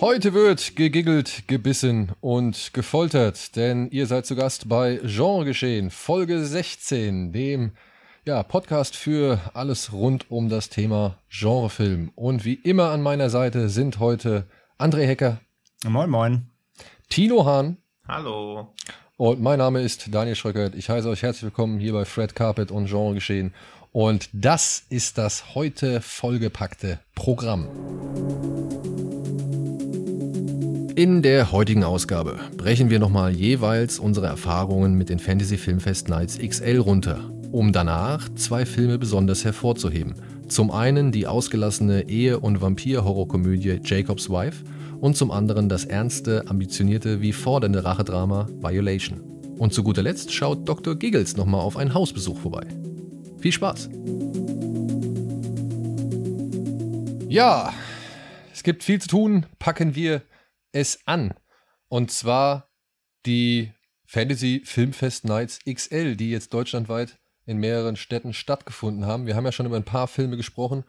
Heute wird gegiggelt, gebissen und gefoltert, denn ihr seid zu Gast bei Genregeschehen, Folge 16, dem ja, Podcast für alles rund um das Thema Genrefilm. Und wie immer an meiner Seite sind heute André Hecker. Moin, moin. Tino Hahn. Hallo. Und mein Name ist Daniel Schröckert. Ich heiße euch herzlich willkommen hier bei Fred Carpet und Genregeschehen. Und das ist das heute vollgepackte Programm. In der heutigen Ausgabe brechen wir nochmal jeweils unsere Erfahrungen mit den Fantasy Filmfest Nights XL runter, um danach zwei Filme besonders hervorzuheben. Zum einen die ausgelassene Ehe- und Vampir-Horrorkomödie Jacob's Wife und zum anderen das ernste, ambitionierte wie fordernde Rachedrama Violation. Und zu guter Letzt schaut Dr. Giggles nochmal auf einen Hausbesuch vorbei. Viel Spaß! Ja, es gibt viel zu tun, packen wir es an. Und zwar die Fantasy Filmfest Nights XL, die jetzt deutschlandweit in mehreren Städten stattgefunden haben. Wir haben ja schon über ein paar Filme gesprochen.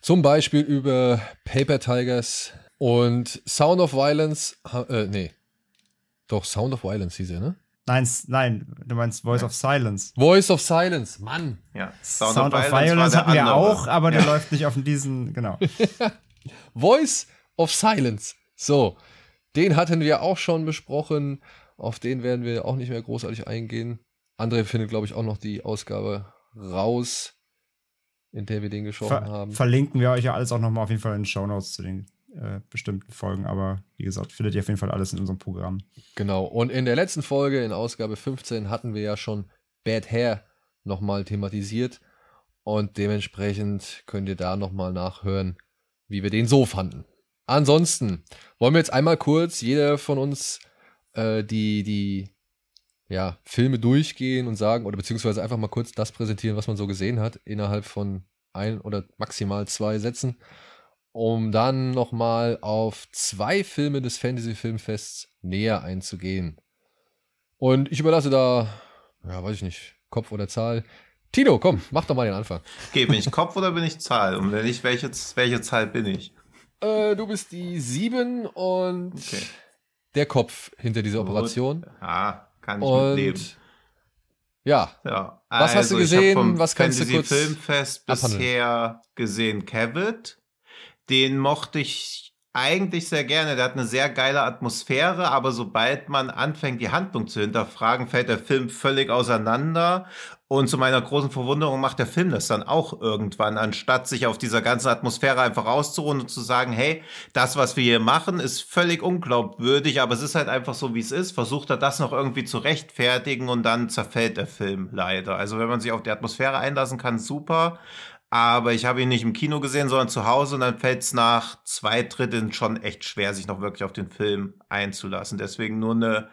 Zum Beispiel über Paper Tigers und Sound of Violence. Äh, nee. Doch, Sound of Violence hieß er, ne? Nein, nein, du meinst Voice of Silence. Voice of Silence, Mann. Ja, Sound, Sound of, of Violence, Violence hatten wir auch, aber ja. der läuft nicht auf diesen, genau. Voice of Silence. So, den hatten wir auch schon besprochen. Auf den werden wir auch nicht mehr großartig eingehen. André findet, glaube ich, auch noch die Ausgabe raus, in der wir den gesprochen Ver haben. Verlinken wir euch ja alles auch nochmal auf jeden Fall in den Show Notes zu den äh, bestimmten Folgen. Aber wie gesagt, findet ihr auf jeden Fall alles in unserem Programm. Genau. Und in der letzten Folge, in Ausgabe 15, hatten wir ja schon Bad Hair nochmal thematisiert. Und dementsprechend könnt ihr da nochmal nachhören, wie wir den so fanden. Ansonsten wollen wir jetzt einmal kurz jeder von uns äh, die, die ja, Filme durchgehen und sagen, oder beziehungsweise einfach mal kurz das präsentieren, was man so gesehen hat, innerhalb von ein oder maximal zwei Sätzen, um dann nochmal auf zwei Filme des Fantasy Filmfests näher einzugehen. Und ich überlasse da, ja, weiß ich nicht, Kopf oder Zahl. Tino, komm, mach doch mal den Anfang. Okay, bin ich Kopf oder bin ich Zahl? Und wenn nicht, welche, welche Zahl bin ich? Äh, du bist die sieben und okay. der Kopf hinter dieser Gut. Operation. Ja, kann ich und mitleben. Ja. ja. Was also, hast du also, gesehen? Was kannst Fantasy du kurz Filmfest bisher gesehen? Cavett. Den mochte ich eigentlich sehr gerne. Der hat eine sehr geile Atmosphäre, aber sobald man anfängt, die Handlung zu hinterfragen, fällt der Film völlig auseinander. Und zu meiner großen Verwunderung macht der Film das dann auch irgendwann, anstatt sich auf dieser ganzen Atmosphäre einfach auszuruhen und zu sagen, hey, das, was wir hier machen, ist völlig unglaubwürdig, aber es ist halt einfach so, wie es ist. Versucht er das noch irgendwie zu rechtfertigen und dann zerfällt der Film leider. Also wenn man sich auf die Atmosphäre einlassen kann, super aber ich habe ihn nicht im Kino gesehen, sondern zu Hause und dann fällt es nach zwei Dritteln schon echt schwer, sich noch wirklich auf den Film einzulassen. Deswegen nur eine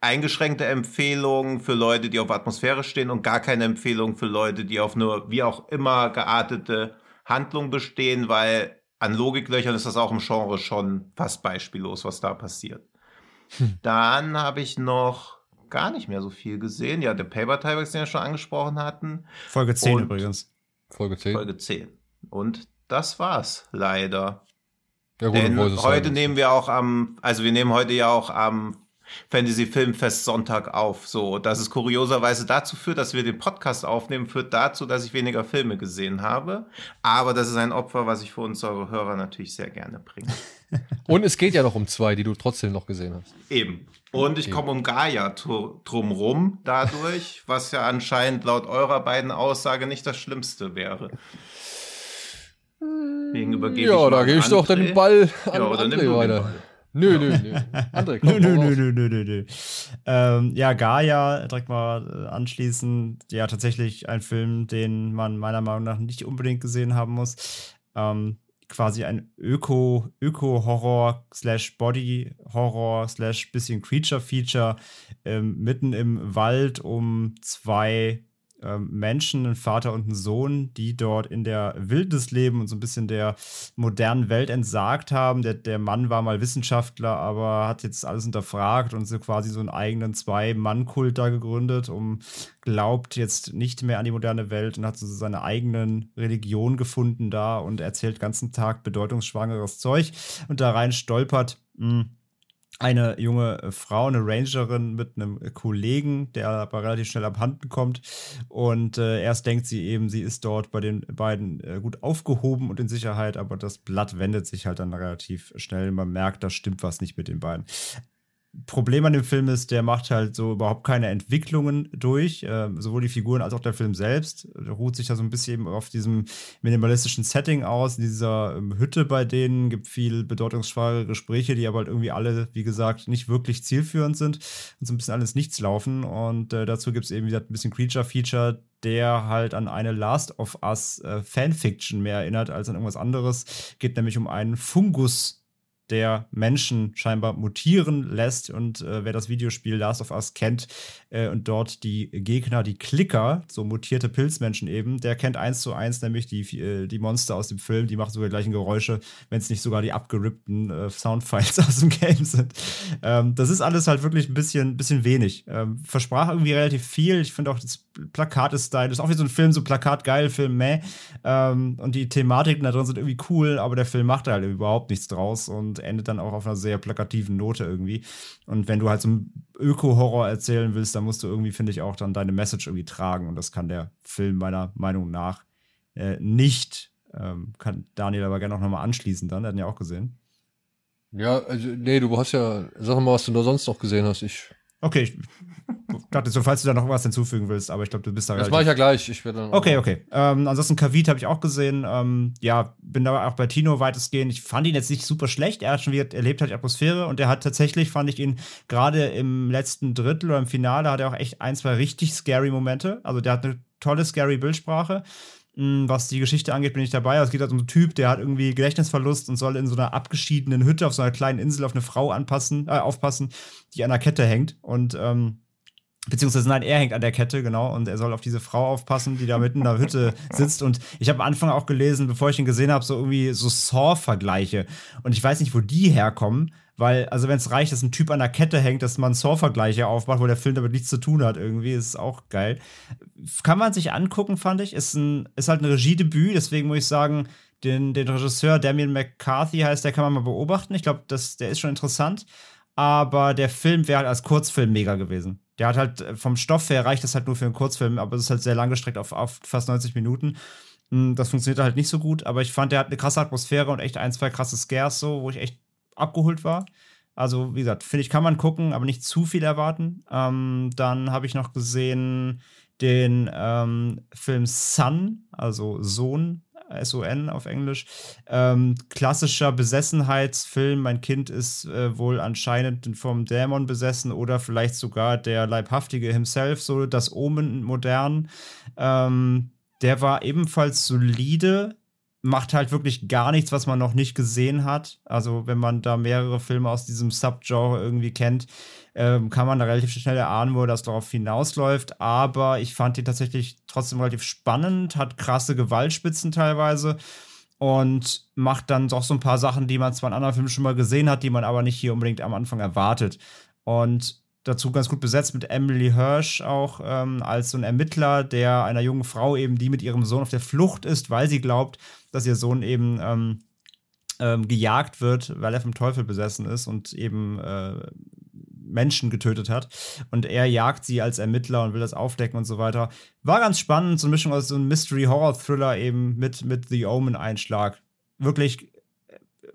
eingeschränkte Empfehlung für Leute, die auf Atmosphäre stehen und gar keine Empfehlung für Leute, die auf nur wie auch immer geartete Handlung bestehen, weil an Logiklöchern ist das auch im Genre schon fast beispiellos, was da passiert. Hm. Dann habe ich noch gar nicht mehr so viel gesehen. Ja, der Paper Tiger, den wir schon angesprochen hatten. Folge 10 und übrigens. Folge 10. Folge 10. Und das war's leider. Ja, gut, Denn heute nehmen wir auch am, also wir nehmen heute ja auch am Fantasy Filmfest Sonntag auf. So, dass es kurioserweise dazu führt, dass wir den Podcast aufnehmen, führt dazu, dass ich weniger Filme gesehen habe. Aber das ist ein Opfer, was ich für unsere Hörer natürlich sehr gerne bringe. Und es geht ja noch um zwei, die du trotzdem noch gesehen hast. Eben. Und ich komme um Gaia drumrum dadurch, was ja anscheinend laut eurer beiden Aussage nicht das Schlimmste wäre. Wegen übergebe ja, da gebe ich doch den Ball an ja, oder André weiter. Nö, nö, nö. André, komm, nö, nö, nö, nö, nö, nö. Ähm, ja, Gaia, direkt mal äh, anschließen. Ja, tatsächlich ein Film, den man meiner Meinung nach nicht unbedingt gesehen haben muss. Ähm, quasi ein Öko, Öko-Horror slash Body-Horror slash bisschen Creature-Feature ähm, mitten im Wald um zwei Menschen, ein Vater und ein Sohn, die dort in der Wildnis leben und so ein bisschen der modernen Welt entsagt haben. Der, der Mann war mal Wissenschaftler, aber hat jetzt alles hinterfragt und so quasi so einen eigenen Zwei-Mann-Kult da gegründet, um glaubt jetzt nicht mehr an die moderne Welt und hat so seine eigenen Religion gefunden da und erzählt ganzen Tag bedeutungsschwangeres Zeug und da rein stolpert. Mh, hm, eine junge Frau, eine Rangerin mit einem Kollegen, der aber relativ schnell abhanden kommt. Und äh, erst denkt sie eben, sie ist dort bei den beiden äh, gut aufgehoben und in Sicherheit, aber das Blatt wendet sich halt dann relativ schnell. Man merkt, da stimmt was nicht mit den beiden. Problem an dem Film ist, der macht halt so überhaupt keine Entwicklungen durch, äh, sowohl die Figuren als auch der Film selbst. Der ruht sich da so ein bisschen eben auf diesem minimalistischen Setting aus, in dieser ähm, Hütte bei denen, gibt viel bedeutungsschwere Gespräche, die aber halt irgendwie alle, wie gesagt, nicht wirklich zielführend sind und so ein bisschen alles nichts laufen. Und äh, dazu gibt es eben wieder ein bisschen Creature-Feature, der halt an eine Last of Us äh, Fanfiction mehr erinnert als an irgendwas anderes. Geht nämlich um einen Fungus, der Menschen scheinbar mutieren lässt. Und äh, wer das Videospiel Last of Us kennt äh, und dort die Gegner, die Klicker, so mutierte Pilzmenschen eben, der kennt eins zu eins nämlich die, äh, die Monster aus dem Film. Die machen sogar die gleichen Geräusche, wenn es nicht sogar die abgerippten äh, Soundfiles aus dem Game sind. Ähm, das ist alles halt wirklich ein bisschen, bisschen wenig. Ähm, versprach irgendwie relativ viel. Ich finde auch das Plakat ist stylisch. Ist auch wie so ein Film, so Plakat geil, Film meh. Ähm, und die Thematiken da drin sind irgendwie cool, aber der Film macht halt überhaupt nichts draus und endet dann auch auf einer sehr plakativen Note irgendwie. Und wenn du halt so einen Öko-Horror erzählen willst, dann musst du irgendwie, finde ich, auch dann deine Message irgendwie tragen. Und das kann der Film meiner Meinung nach äh, nicht. Ähm, kann Daniel aber gerne auch nochmal anschließen dann. Der hat ihn ja auch gesehen. Ja, also, nee, du hast ja, sag mal, was du da sonst noch gesehen hast. Ich Okay, ich dachte so, falls du da noch was hinzufügen willst, aber ich glaube, du bist da Das mache ich ja gleich. Ich dann okay, okay. Ähm, ansonsten Kavit habe ich auch gesehen. Ähm, ja, bin da auch bei Tino weitestgehend. Ich fand ihn jetzt nicht super schlecht. Er hat schon wieder erlebt, hat die Atmosphäre und er hat tatsächlich, fand ich ihn gerade im letzten Drittel oder im Finale, hat er auch echt ein, zwei richtig scary Momente. Also der hat eine tolle scary Bildsprache. Hm, was die Geschichte angeht, bin ich dabei. Also es geht halt um einen Typ, der hat irgendwie Gedächtnisverlust und soll in so einer abgeschiedenen Hütte auf so einer kleinen Insel auf eine Frau anpassen, äh, aufpassen, die an der Kette hängt. Und ähm, Beziehungsweise nein, er hängt an der Kette, genau, und er soll auf diese Frau aufpassen, die da mitten in der Hütte sitzt. Und ich habe am Anfang auch gelesen, bevor ich ihn gesehen habe, so irgendwie so Saw-Vergleiche. Und ich weiß nicht, wo die herkommen, weil, also wenn es reicht, dass ein Typ an der Kette hängt, dass man Saw-Vergleiche aufmacht, wo der Film damit nichts zu tun hat, irgendwie, ist auch geil. Kann man sich angucken, fand ich. Ist, ein, ist halt ein Regiedebüt, deswegen muss ich sagen, den, den Regisseur Damien McCarthy heißt, der kann man mal beobachten. Ich glaube, der ist schon interessant. Aber der Film wäre halt als Kurzfilm mega gewesen. Der hat halt äh, vom Stoff her reicht das halt nur für einen Kurzfilm, aber es ist halt sehr lang gestreckt auf, auf fast 90 Minuten. Hm, das funktioniert halt nicht so gut, aber ich fand, der hat eine krasse Atmosphäre und echt ein, zwei krasse Scares, so, wo ich echt abgeholt war. Also, wie gesagt, finde ich, kann man gucken, aber nicht zu viel erwarten. Ähm, dann habe ich noch gesehen den ähm, Film Sun, also Sohn, S-O-N auf Englisch. Ähm, klassischer Besessenheitsfilm. Mein Kind ist äh, wohl anscheinend vom Dämon besessen oder vielleicht sogar der Leibhaftige himself, so das Omen modern. Ähm, der war ebenfalls solide, macht halt wirklich gar nichts, was man noch nicht gesehen hat. Also, wenn man da mehrere Filme aus diesem Subgenre irgendwie kennt, ähm, kann man da relativ schnell erahnen, wo das darauf hinausläuft. Aber ich fand ihn tatsächlich trotzdem relativ spannend, hat krasse Gewaltspitzen teilweise und macht dann doch so ein paar Sachen, die man zwar in anderen Filmen schon mal gesehen hat, die man aber nicht hier unbedingt am Anfang erwartet. Und dazu ganz gut besetzt mit Emily Hirsch auch ähm, als so ein Ermittler, der einer jungen Frau eben, die mit ihrem Sohn auf der Flucht ist, weil sie glaubt, dass ihr Sohn eben ähm, ähm, gejagt wird, weil er vom Teufel besessen ist und eben äh, Menschen getötet hat. Und er jagt sie als Ermittler und will das aufdecken und so weiter. War ganz spannend, so eine Mischung aus so einem Mystery-Horror-Thriller eben mit, mit The Omen-Einschlag. Wirklich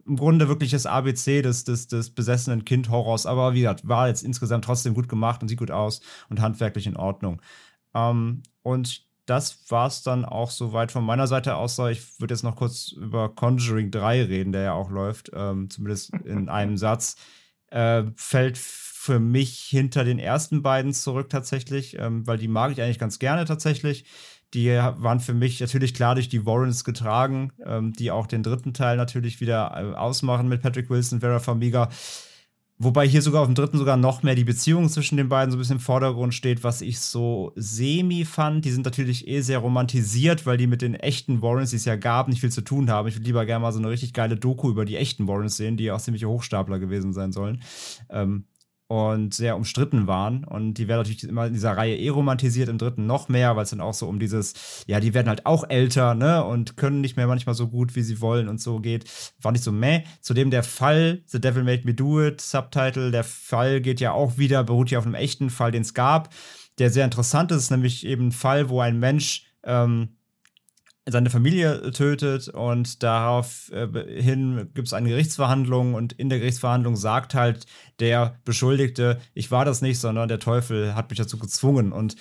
im Grunde wirklich das ABC des, des, des besessenen Kind-Horrors, aber wie gesagt, war jetzt insgesamt trotzdem gut gemacht und sieht gut aus und handwerklich in Ordnung. Ähm, und das war es dann auch soweit von meiner Seite aus. Ich würde jetzt noch kurz über Conjuring 3 reden, der ja auch läuft, ähm, zumindest in einem Satz. Äh, fällt für mich hinter den ersten beiden zurück tatsächlich, ähm, weil die mag ich eigentlich ganz gerne tatsächlich. Die waren für mich natürlich klar durch die Warrens getragen, ähm, die auch den dritten Teil natürlich wieder äh, ausmachen mit Patrick Wilson, Vera Farmiga. Wobei hier sogar auf dem dritten sogar noch mehr die Beziehung zwischen den beiden so ein bisschen im Vordergrund steht, was ich so semi fand. Die sind natürlich eh sehr romantisiert, weil die mit den echten Warrens, die es ja gab, nicht viel zu tun haben. Ich würde lieber gerne mal so eine richtig geile Doku über die echten Warrens sehen, die ja auch ziemliche Hochstapler gewesen sein sollen. Ähm, und sehr umstritten waren. Und die werden natürlich immer in dieser Reihe eh romantisiert, im dritten noch mehr, weil es dann auch so um dieses, ja, die werden halt auch älter, ne, und können nicht mehr manchmal so gut, wie sie wollen und so geht. War nicht so meh. Zudem der Fall, The Devil Made Me Do It, Subtitle, der Fall geht ja auch wieder, beruht ja auf einem echten Fall, den es gab, der sehr interessant ist, nämlich eben ein Fall, wo ein Mensch, ähm, seine Familie tötet und daraufhin äh, gibt es eine Gerichtsverhandlung und in der Gerichtsverhandlung sagt halt der Beschuldigte, ich war das nicht, sondern der Teufel hat mich dazu gezwungen. Und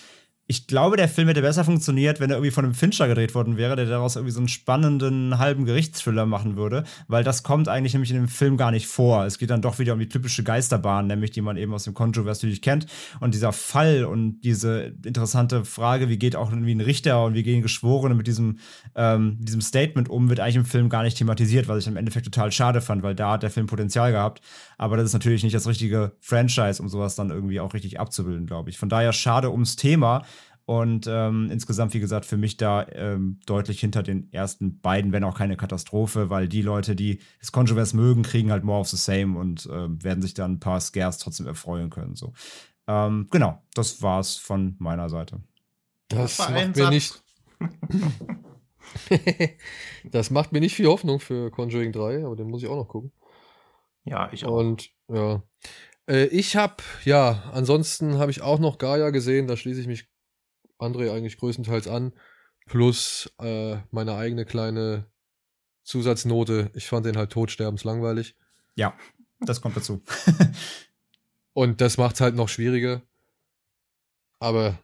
ich glaube, der Film hätte besser funktioniert, wenn er irgendwie von einem Fincher gedreht worden wäre, der daraus irgendwie so einen spannenden halben Gerichtsthriller machen würde, weil das kommt eigentlich nämlich in dem Film gar nicht vor. Es geht dann doch wieder um die typische Geisterbahn, nämlich die man eben aus dem Controversy natürlich kennt. Und dieser Fall und diese interessante Frage, wie geht auch irgendwie ein Richter und wie gehen Geschworene mit diesem, ähm, diesem Statement um, wird eigentlich im Film gar nicht thematisiert, was ich im Endeffekt total schade fand, weil da hat der Film Potenzial gehabt. Aber das ist natürlich nicht das richtige Franchise, um sowas dann irgendwie auch richtig abzubilden, glaube ich. Von daher schade ums Thema. Und ähm, insgesamt, wie gesagt, für mich da ähm, deutlich hinter den ersten beiden, wenn auch keine Katastrophe, weil die Leute, die das Controverse mögen, kriegen halt more of the same und äh, werden sich dann ein paar Scares trotzdem erfreuen können. So. Ähm, genau, das war's von meiner Seite. Das, das macht mir nicht. das macht mir nicht viel Hoffnung für Conjuring 3, aber den muss ich auch noch gucken. Ja, ich auch. Und ja. Äh, ich habe, ja, ansonsten habe ich auch noch Gaia gesehen, da schließe ich mich André eigentlich größtenteils an, plus äh, meine eigene kleine Zusatznote. Ich fand den halt totsterbenslangweilig. Ja, das kommt dazu. Und das macht es halt noch schwieriger. Aber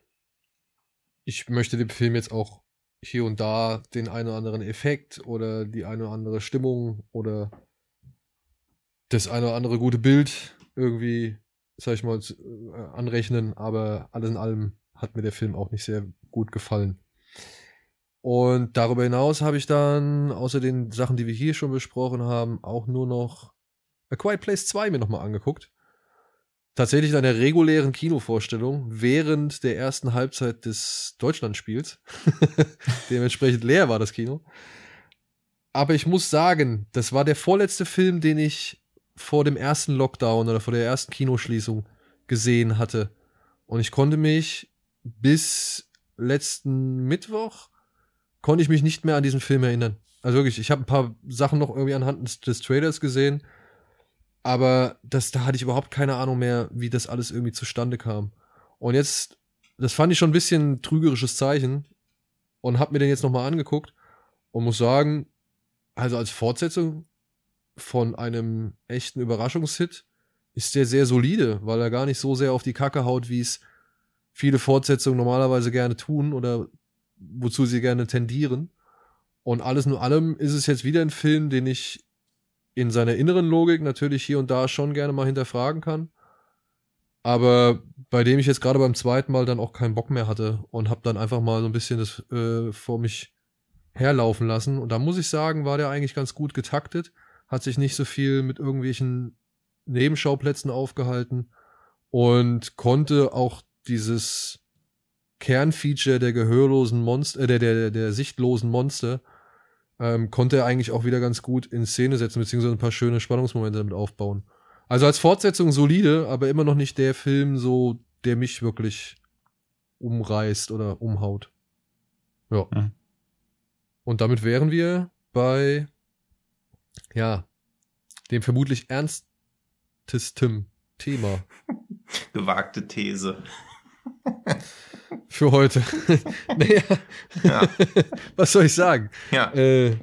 ich möchte dem Film jetzt auch hier und da den einen oder anderen Effekt oder die eine oder andere Stimmung oder das eine oder andere gute Bild irgendwie, sag ich mal, äh, anrechnen. Aber alles in allem hat mir der Film auch nicht sehr gut gefallen. Und darüber hinaus habe ich dann, außer den Sachen, die wir hier schon besprochen haben, auch nur noch A Quiet Place 2 mir nochmal angeguckt. Tatsächlich in einer regulären Kinovorstellung während der ersten Halbzeit des Deutschlandspiels. Dementsprechend leer war das Kino. Aber ich muss sagen, das war der vorletzte Film, den ich vor dem ersten Lockdown oder vor der ersten Kinoschließung gesehen hatte. Und ich konnte mich bis letzten Mittwoch konnte ich mich nicht mehr an diesen Film erinnern. Also wirklich, ich habe ein paar Sachen noch irgendwie anhand des, Trailers gesehen, aber das, da hatte ich überhaupt keine Ahnung mehr, wie das alles irgendwie zustande kam. Und jetzt, das fand ich schon ein bisschen trügerisches Zeichen und habe mir den jetzt nochmal angeguckt und muss sagen, also als Fortsetzung von einem echten Überraschungshit ist der sehr solide, weil er gar nicht so sehr auf die Kacke haut, wie es viele Fortsetzungen normalerweise gerne tun oder wozu sie gerne tendieren. Und alles in allem ist es jetzt wieder ein Film, den ich in seiner inneren Logik natürlich hier und da schon gerne mal hinterfragen kann. Aber bei dem ich jetzt gerade beim zweiten Mal dann auch keinen Bock mehr hatte und habe dann einfach mal so ein bisschen das äh, vor mich herlaufen lassen. Und da muss ich sagen, war der eigentlich ganz gut getaktet, hat sich nicht so viel mit irgendwelchen Nebenschauplätzen aufgehalten und konnte auch dieses Kernfeature der gehörlosen Monster, äh, der, der, der sichtlosen Monster, ähm, konnte er eigentlich auch wieder ganz gut in Szene setzen, beziehungsweise ein paar schöne Spannungsmomente damit aufbauen. Also als Fortsetzung solide, aber immer noch nicht der Film so, der mich wirklich umreißt oder umhaut. Ja. Mhm. Und damit wären wir bei, ja, dem vermutlich ernstesten Thema. Gewagte These. Für heute. naja. Ja. Was soll ich sagen? Ja. Äh,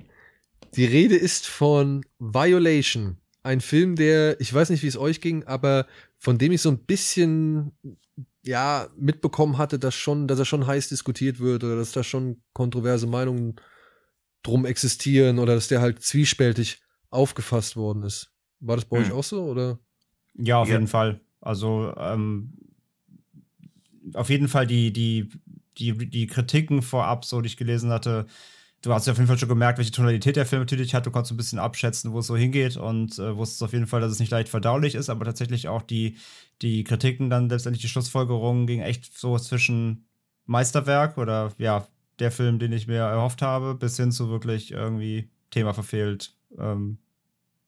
die Rede ist von Violation. Ein Film, der, ich weiß nicht, wie es euch ging, aber von dem ich so ein bisschen ja mitbekommen hatte, dass schon, dass er schon heiß diskutiert wird oder dass da schon kontroverse Meinungen drum existieren oder dass der halt zwiespältig aufgefasst worden ist. War das bei hm. euch auch so oder? Ja, auf ja. jeden Fall. Also ähm, auf jeden Fall die, die, die, die Kritiken vorab, so die ich gelesen hatte, du hast ja auf jeden Fall schon gemerkt, welche Tonalität der Film natürlich hat. Du konntest ein bisschen abschätzen, wo es so hingeht und äh, wusstest auf jeden Fall, dass es nicht leicht verdaulich ist, aber tatsächlich auch die, die Kritiken dann letztendlich die Schlussfolgerungen ging echt so zwischen Meisterwerk oder ja, der Film, den ich mir erhofft habe, bis hin zu wirklich irgendwie Thema verfehlt, ähm,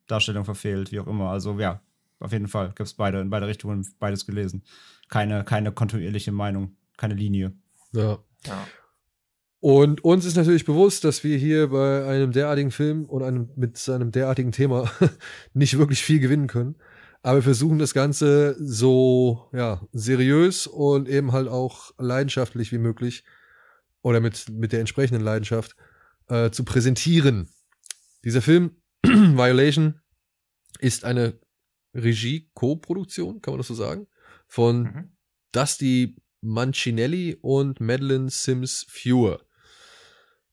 Darstellung verfehlt, wie auch immer. Also ja, auf jeden Fall gibt es beide in beide Richtungen beides gelesen. Keine, keine kontinuierliche Meinung, keine Linie. Ja. Ja. Und uns ist natürlich bewusst, dass wir hier bei einem derartigen Film und einem, mit seinem derartigen Thema nicht wirklich viel gewinnen können. Aber wir versuchen das Ganze so ja, seriös und eben halt auch leidenschaftlich wie möglich oder mit, mit der entsprechenden Leidenschaft äh, zu präsentieren. Dieser Film, Violation, ist eine Regie-Co-Produktion, kann man das so sagen, von Mhm. Dusty Mancinelli und Madeline Sims Fewer.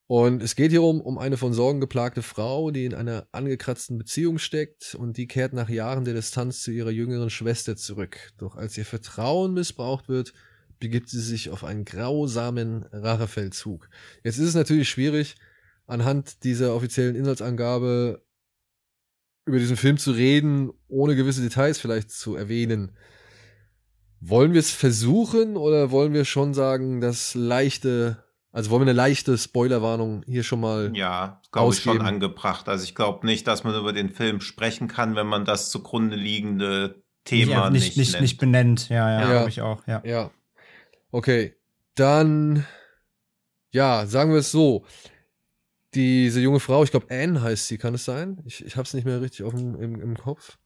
Und es geht hier um, um eine von Sorgen geplagte Frau, die in einer angekratzten Beziehung steckt und die kehrt nach Jahren der Distanz zu ihrer jüngeren Schwester zurück. Doch als ihr Vertrauen missbraucht wird, begibt sie sich auf einen grausamen Rachefeldzug. Jetzt ist es natürlich schwierig, anhand dieser offiziellen Inhaltsangabe über diesen Film zu reden, ohne gewisse Details vielleicht zu erwähnen. Wollen wir es versuchen oder wollen wir schon sagen, dass leichte, also wollen wir eine leichte Spoilerwarnung hier schon mal Ja, glaube ich schon angebracht. Also ich glaube nicht, dass man über den Film sprechen kann, wenn man das zugrunde liegende Thema nicht, nicht, nicht, nennt. nicht benennt. Ja, ja, Ja. glaube ich auch. Ja. Ja. Okay. Dann, ja, sagen wir es so. Diese junge Frau, ich glaube Anne heißt sie, kann es sein? Ich, ich habe es nicht mehr richtig auf dem, im, im Kopf.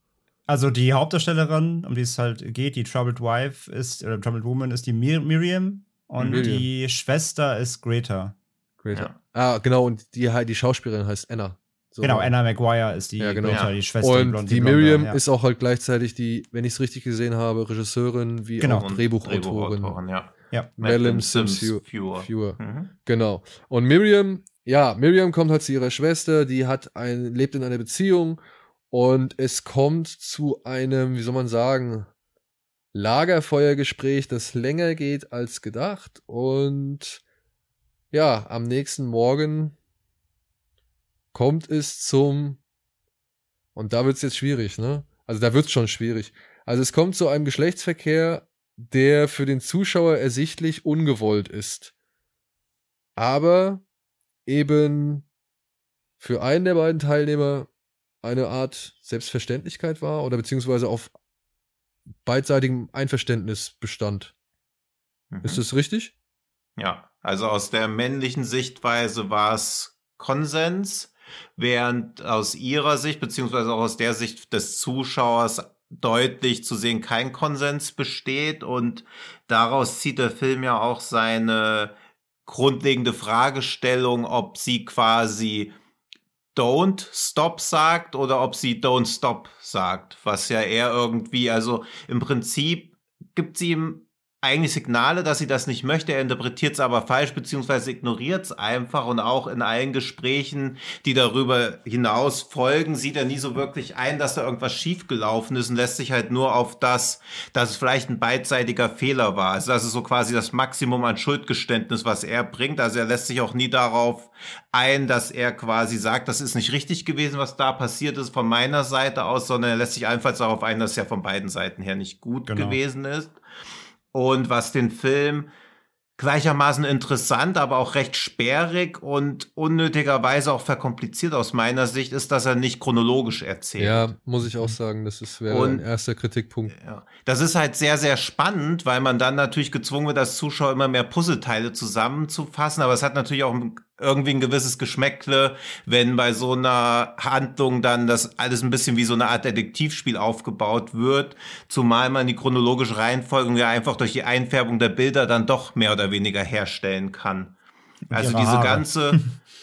Also die Hauptdarstellerin, um die es halt geht, die Troubled Wife ist, oder Troubled Woman ist die Mir Miriam und Miriam. die Schwester ist Greta. Greater. Ah, genau, und die, die Schauspielerin heißt Anna. So. Genau, Anna Maguire ist die Ja, genau. Greta, Ja. die Schwester. Und blonde- die blonde, Miriam ja. ist auch halt gleichzeitig die, wenn ich es richtig gesehen habe, Regisseurin wie Genau. auch Drehbuchautorin. Drehbuchautorin, ja. Ja. Madeline Sims Fewer. Fewer. Fewer. Mhm. Genau. Und Miriam, ja, Miriam kommt halt zu ihrer Schwester, die hat ein, lebt in einer Beziehung und es kommt zu einem, wie soll man sagen, Lagerfeuergespräch, das länger geht als gedacht. Und ja, am nächsten Morgen kommt es zum, und da wird es jetzt schwierig, ne? Also da wird es schon schwierig. Also es kommt zu einem Geschlechtsverkehr, der für den Zuschauer ersichtlich ungewollt ist. Aber eben für einen der beiden Teilnehmer eine Art Selbstverständlichkeit war oder beziehungsweise auf beidseitigem Einverständnis bestand. Mhm. Ist das richtig? Ja, also aus der männlichen Sichtweise war es Konsens, während aus ihrer Sicht, beziehungsweise auch aus der Sicht des Zuschauers, deutlich zu sehen kein Konsens besteht. Und daraus zieht der Film ja auch seine grundlegende Fragestellung, ob sie quasi Don't Stop sagt oder ob sie Don't Stop sagt, was ja eher irgendwie, also im Prinzip gibt sie ihm eigentlich Signale, dass sie das nicht möchte. Er interpretiert es aber falsch, beziehungsweise ignoriert es einfach. Und auch in allen Gesprächen, die darüber hinaus folgen, sieht er nie so wirklich ein, dass da irgendwas schiefgelaufen ist und lässt sich halt nur auf das, dass es vielleicht ein beidseitiger Fehler war. Also das ist so quasi das Maximum an Schuldgeständnis, was er bringt. Also er lässt sich auch nie darauf ein, dass er quasi sagt, das ist nicht richtig gewesen, was da passiert ist von meiner Seite aus, sondern er lässt sich einfach darauf ein, dass es ja von beiden Seiten her nicht gut Genau. gewesen ist. Und was den Film gleichermaßen interessant, aber auch recht sperrig und unnötigerweise auch verkompliziert aus meiner Sicht ist, dass er nicht chronologisch erzählt. Ja, muss ich auch sagen, das ist wäre Und- ein erster Kritikpunkt. Ja. Das ist halt sehr, sehr spannend, weil man dann natürlich gezwungen wird, als Zuschauer immer mehr Puzzleteile zusammenzufassen. Aber es hat natürlich auch irgendwie ein gewisses Geschmäckle, wenn bei so einer Handlung dann das alles ein bisschen wie so eine Art Detektivspiel aufgebaut wird. Zumal man die chronologische Reihenfolge ja einfach durch die Einfärbung der Bilder dann doch mehr oder weniger herstellen kann. Also diese ganze,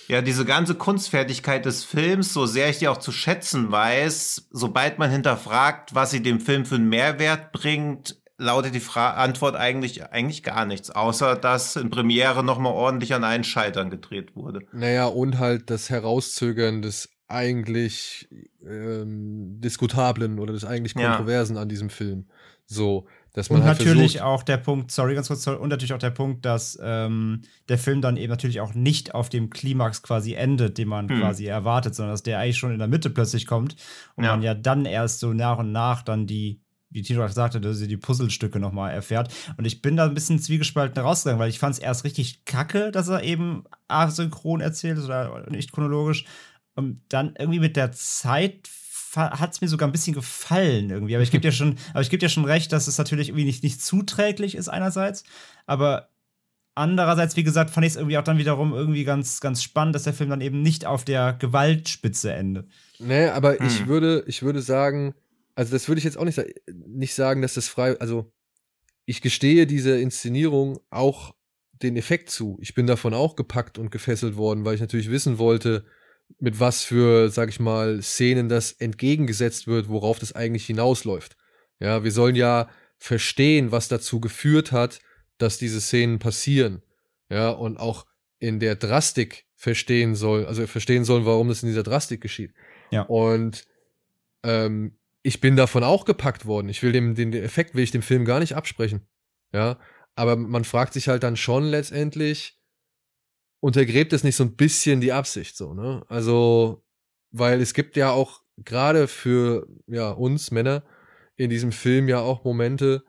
ja, diese ganze Kunstfertigkeit des Films, so sehr ich die auch zu schätzen weiß, sobald man hinterfragt, was sie dem Film für einen Mehrwert bringt, lautet die Fra Antwort eigentlich, eigentlich gar nichts, außer dass in Premiere nochmal ordentlich an einen Schaltern gedreht wurde. Naja, und halt das Herauszögern des eigentlich ähm, Diskutablen oder des eigentlich Ja. Kontroversen an diesem Film. So, Dass man und halt natürlich versucht, auch der Punkt, sorry, ganz kurz, und natürlich auch der Punkt, dass ähm, der Film dann eben natürlich auch nicht auf dem Klimax quasi endet, den man Hm. quasi erwartet, sondern dass der eigentlich schon in der Mitte plötzlich kommt und Ja. man ja dann erst so nach und nach dann die, wie Tino auch sagte, dass sie die Puzzlestücke nochmal erfährt. Und ich bin da ein bisschen zwiegespalten rausgegangen, weil ich fand es erst richtig kacke, dass er eben asynchron erzählt oder nicht chronologisch. Und dann irgendwie mit der Zeit hat es mir sogar ein bisschen gefallen irgendwie. Aber ich gebe dir schon, aber ich gebe dir schon recht, dass es natürlich irgendwie nicht, nicht zuträglich ist einerseits, aber andererseits, wie gesagt, fand ich es irgendwie auch dann wiederum irgendwie ganz, ganz spannend, dass der Film dann eben nicht auf der Gewaltspitze endet. Nee, aber ich Hm. würde, ich würde sagen, also das würde ich jetzt auch nicht, nicht sagen, dass das frei, also ich gestehe diese Inszenierung auch den Effekt zu. Ich bin davon auch gepackt und gefesselt worden, weil ich natürlich wissen wollte, mit was für, sag ich mal, Szenen das entgegengesetzt wird, worauf das eigentlich hinausläuft. Ja, wir sollen ja verstehen, was dazu geführt hat, dass diese Szenen passieren. Ja, und auch in der Drastik verstehen soll, also verstehen sollen, warum das in dieser Drastik geschieht. Ja. Und ähm, ich bin davon auch gepackt worden. Ich will dem, den Effekt will ich dem Film gar nicht absprechen. Ja, aber man fragt sich halt dann schon letztendlich, untergräbt es nicht so ein bisschen die Absicht so, ne? Also, weil es gibt ja auch gerade für ja uns Männer in diesem Film ja auch Momente,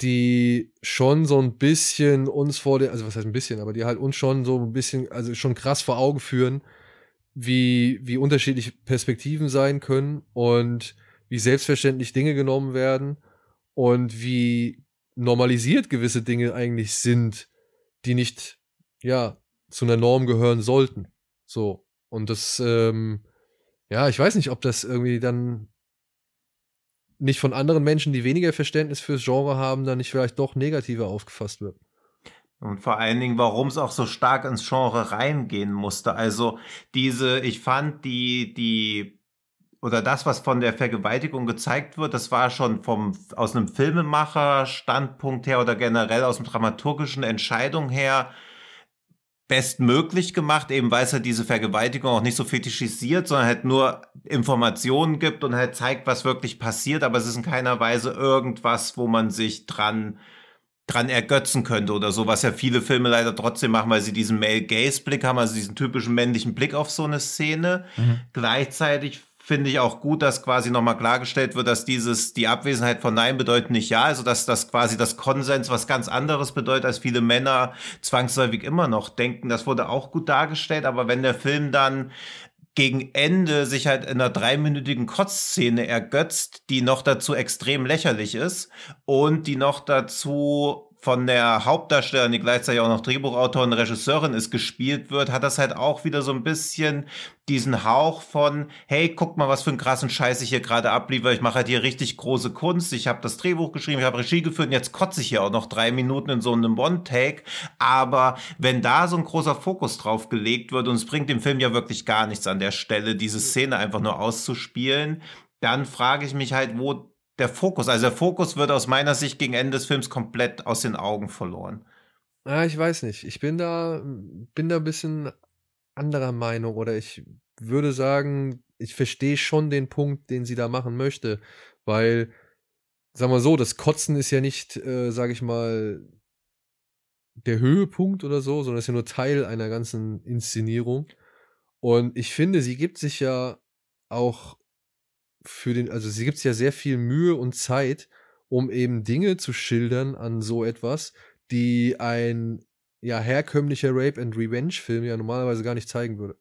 die schon so ein bisschen uns vor der, also was heißt ein bisschen, aber die halt uns schon so ein bisschen, also schon krass vor Augen führen, wie, wie unterschiedliche Perspektiven sein können und wie selbstverständlich Dinge genommen werden und wie normalisiert gewisse Dinge eigentlich sind, die nicht, ja, zu einer Norm gehören sollten. So. Und das, ähm, ja, ich weiß nicht, ob das irgendwie dann nicht von anderen Menschen, die weniger Verständnis fürs Genre haben, dann nicht vielleicht doch negativer aufgefasst wird. Und vor allen Dingen, warum es auch so stark ins Genre reingehen musste. Also diese, ich fand die, die, oder das, was von der Vergewaltigung gezeigt wird, das war schon vom, aus einem Filmemacher-Standpunkt her oder generell aus dem dramaturgischen Entscheidung her bestmöglich gemacht, eben weil es halt diese Vergewaltigung auch nicht so fetischisiert, sondern halt nur Informationen gibt und halt zeigt, was wirklich passiert, aber es ist in keiner Weise irgendwas, wo man sich dran dran ergötzen könnte oder so, was ja viele Filme leider trotzdem machen, weil sie diesen Male-Gaze-Blick haben, also diesen typischen männlichen Blick auf so eine Szene. Mhm. Gleichzeitig finde ich auch gut, dass quasi nochmal klargestellt wird, dass dieses, die Abwesenheit von Nein bedeutet nicht Ja, also dass das quasi das Konsens was ganz anderes bedeutet, als viele Männer zwangsläufig immer noch denken. Das wurde auch gut dargestellt, aber wenn der Film dann gegen Ende sich halt in einer dreiminütigen Kotzszene ergötzt, die noch dazu extrem lächerlich ist und die noch dazu von der Hauptdarstellerin, die gleichzeitig auch noch Drehbuchautorin, Regisseurin ist, gespielt wird, hat das halt auch wieder so ein bisschen diesen Hauch von, hey, guck mal, was für einen krassen Scheiß ich hier gerade abliefere. Ich mache halt hier richtig große Kunst. Ich habe das Drehbuch geschrieben, ich habe Regie geführt und jetzt kotze ich hier auch noch drei Minuten in so einem One-Take. Aber wenn da so ein großer Fokus drauf gelegt wird und es bringt dem Film ja wirklich gar nichts an der Stelle, diese Szene einfach nur auszuspielen, dann frage ich mich halt, wo der Fokus, also der Fokus wird aus meiner Sicht gegen Ende des Films komplett aus den Augen verloren. Ja, ich weiß nicht. Ich bin da, bin da ein bisschen anderer Meinung oder ich würde sagen, ich verstehe schon den Punkt, den sie da machen möchte, weil, sagen wir so, das Kotzen ist ja nicht, äh, sage ich mal, der Höhepunkt oder so, sondern ist ja nur Teil einer ganzen Inszenierung. Und ich finde, sie gibt sich ja auch für den, also sie gibt sich ja sehr viel Mühe und Zeit, um eben Dinge zu schildern an so etwas, die ein ja herkömmlicher Rape and Revenge Film ja normalerweise gar nicht zeigen würde.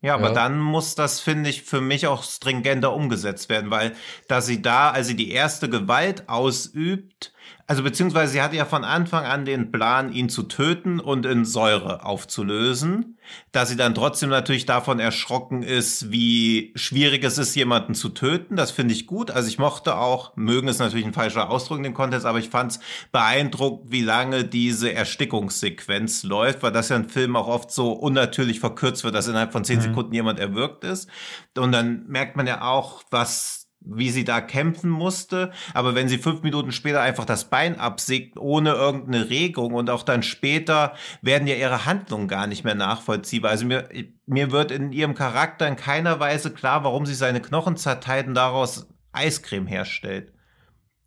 Ja, aber Ja. dann muss das, finde ich, für mich auch stringenter umgesetzt werden, weil da sie da, als sie die erste Gewalt ausübt, also beziehungsweise sie hatte ja von Anfang an den Plan, ihn zu töten und in Säure aufzulösen, dass sie dann trotzdem natürlich davon erschrocken ist, wie schwierig es ist, jemanden zu töten. Das finde ich gut. Also ich mochte auch, mögen ist natürlich ein falscher Ausdruck in dem Kontext, aber ich fand es beeindruckt, wie lange diese Erstickungssequenz läuft, weil das ja in Filmen auch oft so unnatürlich verkürzt wird, dass innerhalb von zehn Mhm. Sekunden jemand erwürgt ist. Und dann merkt man ja auch, was wie sie da kämpfen musste, aber wenn sie fünf Minuten später einfach das Bein absägt, ohne irgendeine Regung und auch dann später werden ja ihre Handlungen gar nicht mehr nachvollziehbar. Also mir, mir wird in ihrem Charakter in keiner Weise klar, warum sie seine Knochen zerteilt und daraus Eiscreme herstellt.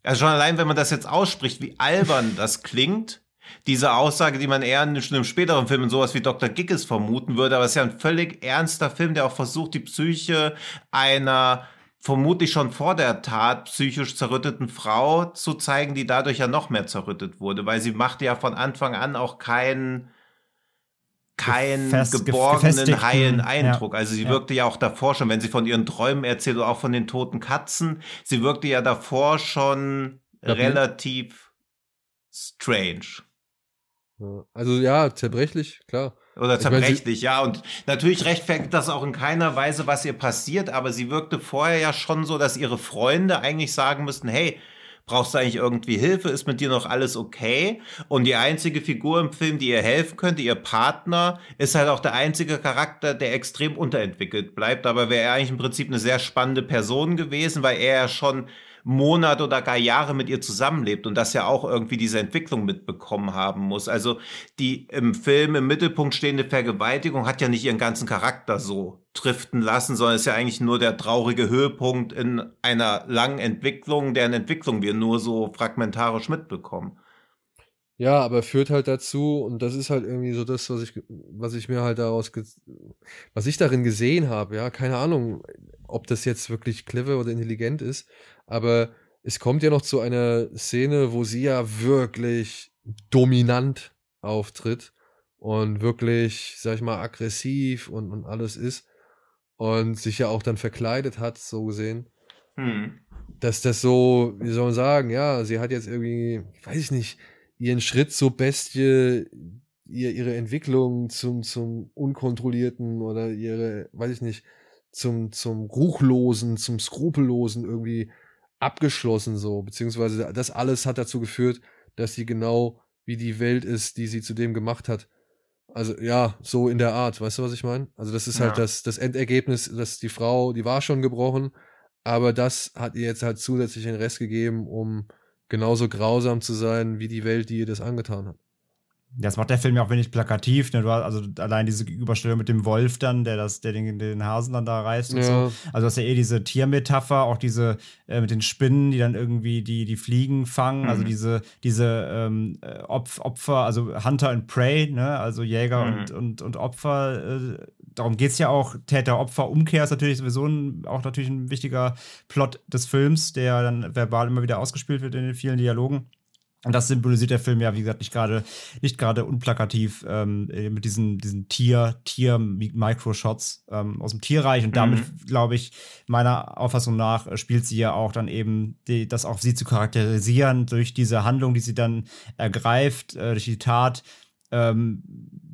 Also schon allein, wenn man das jetzt ausspricht, wie albern das klingt, diese Aussage, die man eher in einem späteren Film in sowas wie Dr. Giggles vermuten würde, aber es ist ja ein völlig ernster Film, der auch versucht, die Psyche einer vermutlich schon vor der Tat psychisch zerrütteten Frau zu zeigen, die dadurch ja noch mehr zerrüttet wurde, weil sie machte ja von Anfang an auch keinen keinen Gefest- geborgenen, heilen ja. Eindruck. Also sie Ja. wirkte ja auch davor schon, wenn sie von ihren Träumen erzählt oder auch von den toten Katzen, sie wirkte ja davor schon Ja, wie- relativ strange. Ja. Also ja, zerbrechlich, klar. Oder zerbrechlich, ja. Und natürlich rechtfertigt das auch in keiner Weise, was ihr passiert, aber sie wirkte vorher ja schon so, dass ihre Freunde eigentlich sagen müssten, hey, brauchst du eigentlich irgendwie Hilfe? Ist mit dir noch alles okay? Und die einzige Figur im Film, die ihr helfen könnte, ihr Partner, ist halt auch der einzige Charakter, der extrem unterentwickelt bleibt. Aber wäre er eigentlich im Prinzip eine sehr spannende Person gewesen, weil er ja schon Monate oder gar Jahre mit ihr zusammenlebt und das ja auch irgendwie diese Entwicklung mitbekommen haben muss. Also die im Film im Mittelpunkt stehende Vergewaltigung hat ja nicht ihren ganzen Charakter so driften lassen, sondern ist ja eigentlich nur der traurige Höhepunkt in einer langen Entwicklung, deren Entwicklung wir nur so fragmentarisch mitbekommen. Ja, aber führt halt dazu, und das ist halt irgendwie so das, was ich, was ich mir halt daraus, was ich darin gesehen habe, ja, keine Ahnung, ob das jetzt wirklich clever oder intelligent ist, aber es kommt ja noch zu einer Szene, wo sie ja wirklich dominant auftritt und wirklich, sag ich mal, aggressiv und, und alles ist und sich ja auch dann verkleidet hat, so gesehen Hm. dass das so, wie soll man sagen, ja, sie hat jetzt irgendwie, weiß ich nicht, ihren Schritt zur Bestie, ihr, ihre Entwicklung zum, zum Unkontrollierten oder ihre, weiß ich nicht, zum, zum Ruchlosen, zum Skrupellosen irgendwie abgeschlossen so, beziehungsweise das alles hat dazu geführt, dass sie genau wie die Welt ist, die sie zu dem gemacht hat. Also ja, so in der Art, weißt du, was ich meine? Also das ist halt Ja. das, das Endergebnis, dass die Frau, die war schon gebrochen, aber das hat ihr jetzt halt zusätzlich den Rest gegeben, um genauso grausam zu sein, wie die Welt, die ihr das angetan hat. Das macht der Film ja auch wenig plakativ. Ne? Du hast also allein diese Überstellung mit dem Wolf dann, der das, der den, den Hasen dann da reißt und so. Also das ist ja eh diese Tiermetapher, auch diese äh, mit den Spinnen, die dann irgendwie die, die Fliegen fangen, also Mhm. diese, diese ähm, äh, Opf Opfer, also Hunter and Prey, ne? also Jäger Mhm. und, und, und Opfer. Äh, darum geht es ja auch. Täter-Opfer-Umkehr ist natürlich sowieso ein, auch natürlich ein wichtiger Plot des Films, der dann verbal immer wieder ausgespielt wird in den vielen Dialogen. Und das symbolisiert der Film ja, wie gesagt, nicht gerade nicht gerade unplakativ ähm, äh, mit diesen, diesen Tier, Tier-Microshots ähm, aus dem Tierreich. Und damit, glaube ich, meiner Auffassung nach, äh, spielt sie ja auch dann eben, die, das auch sie zu charakterisieren durch diese Handlung, die sie dann ergreift, äh, durch die Tat. Ähm,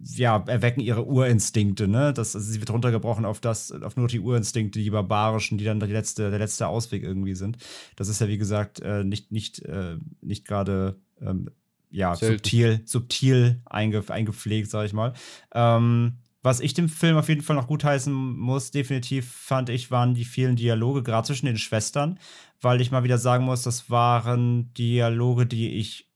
ja, erwecken ihre Urinstinkte, ne? Das, also sie wird runtergebrochen auf das, auf nur die Urinstinkte, die barbarischen, die dann die letzte, der letzte Ausweg irgendwie sind. Das ist ja, wie gesagt, äh, nicht, nicht, äh, nicht gerade ähm, ja, Selten. subtil, subtil einge, eingepflegt, sag ich mal. Ähm, was ich dem Film auf jeden Fall noch gutheißen muss, definitiv fand ich, waren die vielen Dialoge, gerade zwischen den Schwestern, weil ich mal wieder sagen muss, das waren Dialoge, die ich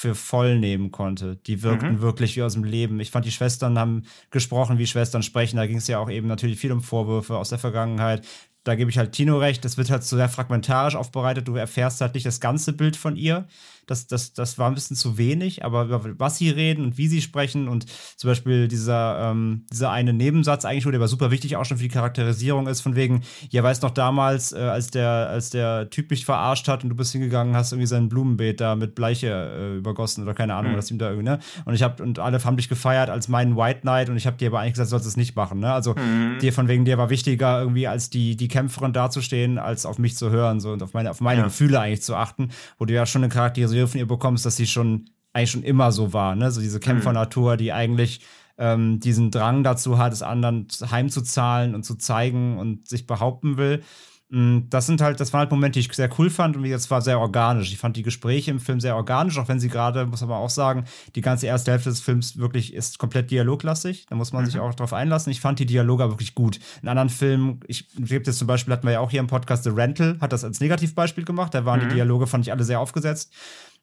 für voll nehmen konnte. Die wirkten Mhm. wirklich wie aus dem Leben. Ich fand, die Schwestern haben gesprochen, wie Schwestern sprechen. Da ging es ja auch eben natürlich viel um Vorwürfe aus der Vergangenheit. Da gebe ich halt Tino recht, das wird halt so sehr fragmentarisch aufbereitet. Du erfährst halt nicht das ganze Bild von ihr. Das, das, das war ein bisschen zu wenig, aber über was sie reden und wie sie sprechen und zum Beispiel dieser, ähm, dieser eine Nebensatz eigentlich, der aber super wichtig auch schon für die Charakterisierung ist, von wegen, ja, weißt noch damals, äh, als, der, als der Typ mich verarscht hat und du bist hingegangen, hast irgendwie sein Blumenbeet da mit Bleiche äh, übergossen oder keine Ahnung, Mhm. was ihm da irgendwie, ne? Und ich hab, und alle haben dich gefeiert als meinen White Knight und ich habe dir aber eigentlich gesagt, du sollst es nicht machen, ne? Also Mhm. dir von wegen dir war wichtiger, irgendwie als die, die Kämpferin dazustehen, als auf mich zu hören, so und auf meine, auf meine Ja. Gefühle eigentlich zu achten, wo du ja schon eine Charakterisierung von ihr bekommst, dass sie schon eigentlich schon immer so war, ne? So diese Kämpfernatur, die eigentlich ähm, diesen Drang dazu hat, es anderen heimzuzahlen und zu zeigen und sich behaupten will. Mm, Das sind halt, das waren halt Momente, die ich sehr cool fand und wie es war sehr organisch. Ich fand die Gespräche im Film sehr organisch, auch wenn sie gerade, muss man auch sagen, die ganze erste Hälfte des Films wirklich ist komplett dialoglastig. Da muss man sich auch drauf einlassen. Ich fand die Dialoge wirklich gut. In anderen Filmen, ich gibt jetzt zum Beispiel, hatten wir ja auch hier im Podcast The Rental, hat das als Negativbeispiel gemacht. Da waren die Dialoge, fand ich alle sehr aufgesetzt.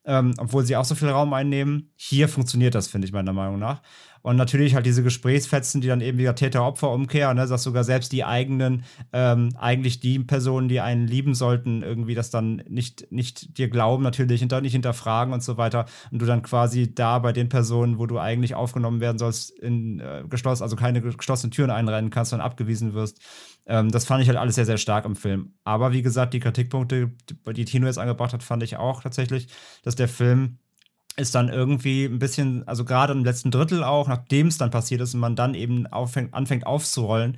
ähm, obwohl sie auch so viel Raum einnehmen. Hier funktioniert das, finde ich, meiner Meinung nach. Und natürlich halt diese Gesprächsfetzen, die dann eben wieder Täter-Opfer-Umkehr, ne, dass sogar selbst die eigenen, ähm, eigentlich die Personen, die einen lieben sollten, irgendwie das dann nicht, nicht dir glauben, natürlich hinter, nicht hinterfragen und so weiter. Und du dann quasi da bei den Personen, wo du eigentlich aufgenommen werden sollst, in äh, geschlossen, also keine geschlossenen Türen einrennen kannst, dann abgewiesen wirst. Ähm, das fand ich halt alles sehr, sehr stark im Film. Aber wie gesagt, die Kritikpunkte, die Tino jetzt angebracht hat, fand ich auch tatsächlich, dass der Film ist dann irgendwie ein bisschen, also gerade im letzten Drittel auch, nachdem es dann passiert ist und man dann eben aufhängt, anfängt aufzurollen,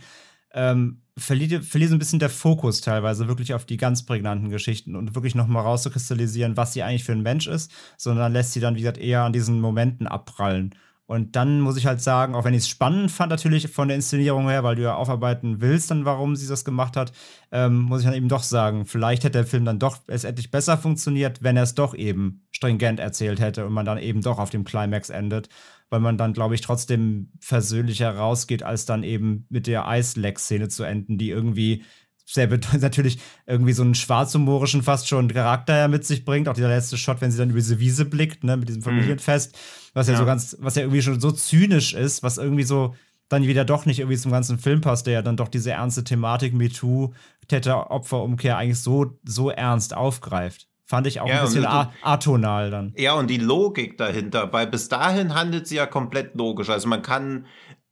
ähm, verliert, verliert so ein bisschen der Fokus teilweise wirklich auf die ganz prägnanten Geschichten und wirklich nochmal rauszukristallisieren, was sie eigentlich für ein Mensch ist, sondern lässt sie dann, wie gesagt, eher an diesen Momenten abprallen. Und dann muss ich halt sagen, auch wenn ich es spannend fand, natürlich von der Inszenierung her, weil du ja aufarbeiten willst, dann warum sie das gemacht hat, ähm, muss ich dann eben doch sagen, vielleicht hätte der Film dann doch es endlich besser funktioniert, wenn er es doch eben stringent erzählt hätte und man dann eben doch auf dem Climax endet, weil man dann, glaube ich, trotzdem versöhnlicher rausgeht, als dann eben mit der Eisleck-Szene zu enden, die irgendwie sehr natürlich irgendwie so einen schwarzhumorischen fast schon Charakter ja mit sich bringt. Auch dieser letzte Shot, wenn sie dann über diese Wiese blickt, ne, mit diesem mhm. Familienfest, was ja. ja so ganz, was ja irgendwie schon so zynisch ist, was irgendwie so dann wieder doch nicht irgendwie zum ganzen Film passt, der ja dann doch diese ernste Thematik MeToo, Täter-Opfer-Umkehr eigentlich so, so ernst aufgreift. Fand ich auch ja, ein bisschen atonal dann. Ja, und die Logik dahinter, weil bis dahin handelt sie ja komplett logisch. Also man kann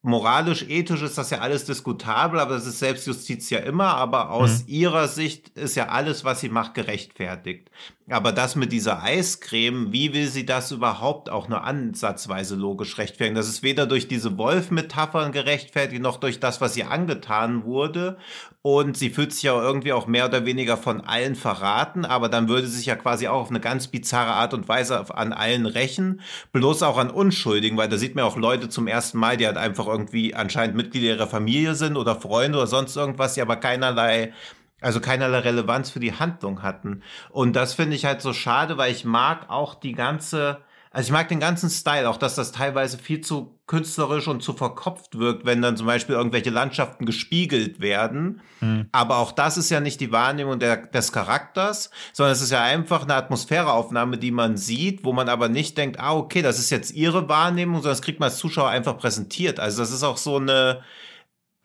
moralisch, ethisch ist das ja alles diskutabel, aber das ist Selbstjustiz ja immer, aber aus mhm. ihrer Sicht ist ja alles, was sie macht, gerechtfertigt. Aber das mit dieser Eiscreme, wie will sie das überhaupt auch nur ansatzweise logisch rechtfertigen? Das ist weder durch diese Wolf-Metaphern gerechtfertigt, noch durch das, was ihr angetan wurde. Und sie fühlt sich ja irgendwie auch mehr oder weniger von allen verraten, aber dann würde sie sich ja quasi auch auf eine ganz bizarre Art und Weise an allen rächen, bloß auch an Unschuldigen, weil da sieht man auch Leute zum ersten Mal, die halt einfach irgendwie anscheinend Mitglieder ihrer Familie sind oder Freunde oder sonst irgendwas, die aber keinerlei also keinerlei Relevanz für die Handlung hatten. Und das finde ich halt so schade, weil ich mag auch die ganze, also ich mag den ganzen Style, auch dass das teilweise viel zu künstlerisch und zu verkopft wirkt, wenn dann zum Beispiel irgendwelche Landschaften gespiegelt werden. Mhm. Aber auch das ist ja nicht die Wahrnehmung der, des Charakters, sondern es ist ja einfach eine Atmosphäreaufnahme, die man sieht, wo man aber nicht denkt, ah, okay, das ist jetzt ihre Wahrnehmung, sondern das kriegt man als Zuschauer einfach präsentiert. Also das ist auch so eine,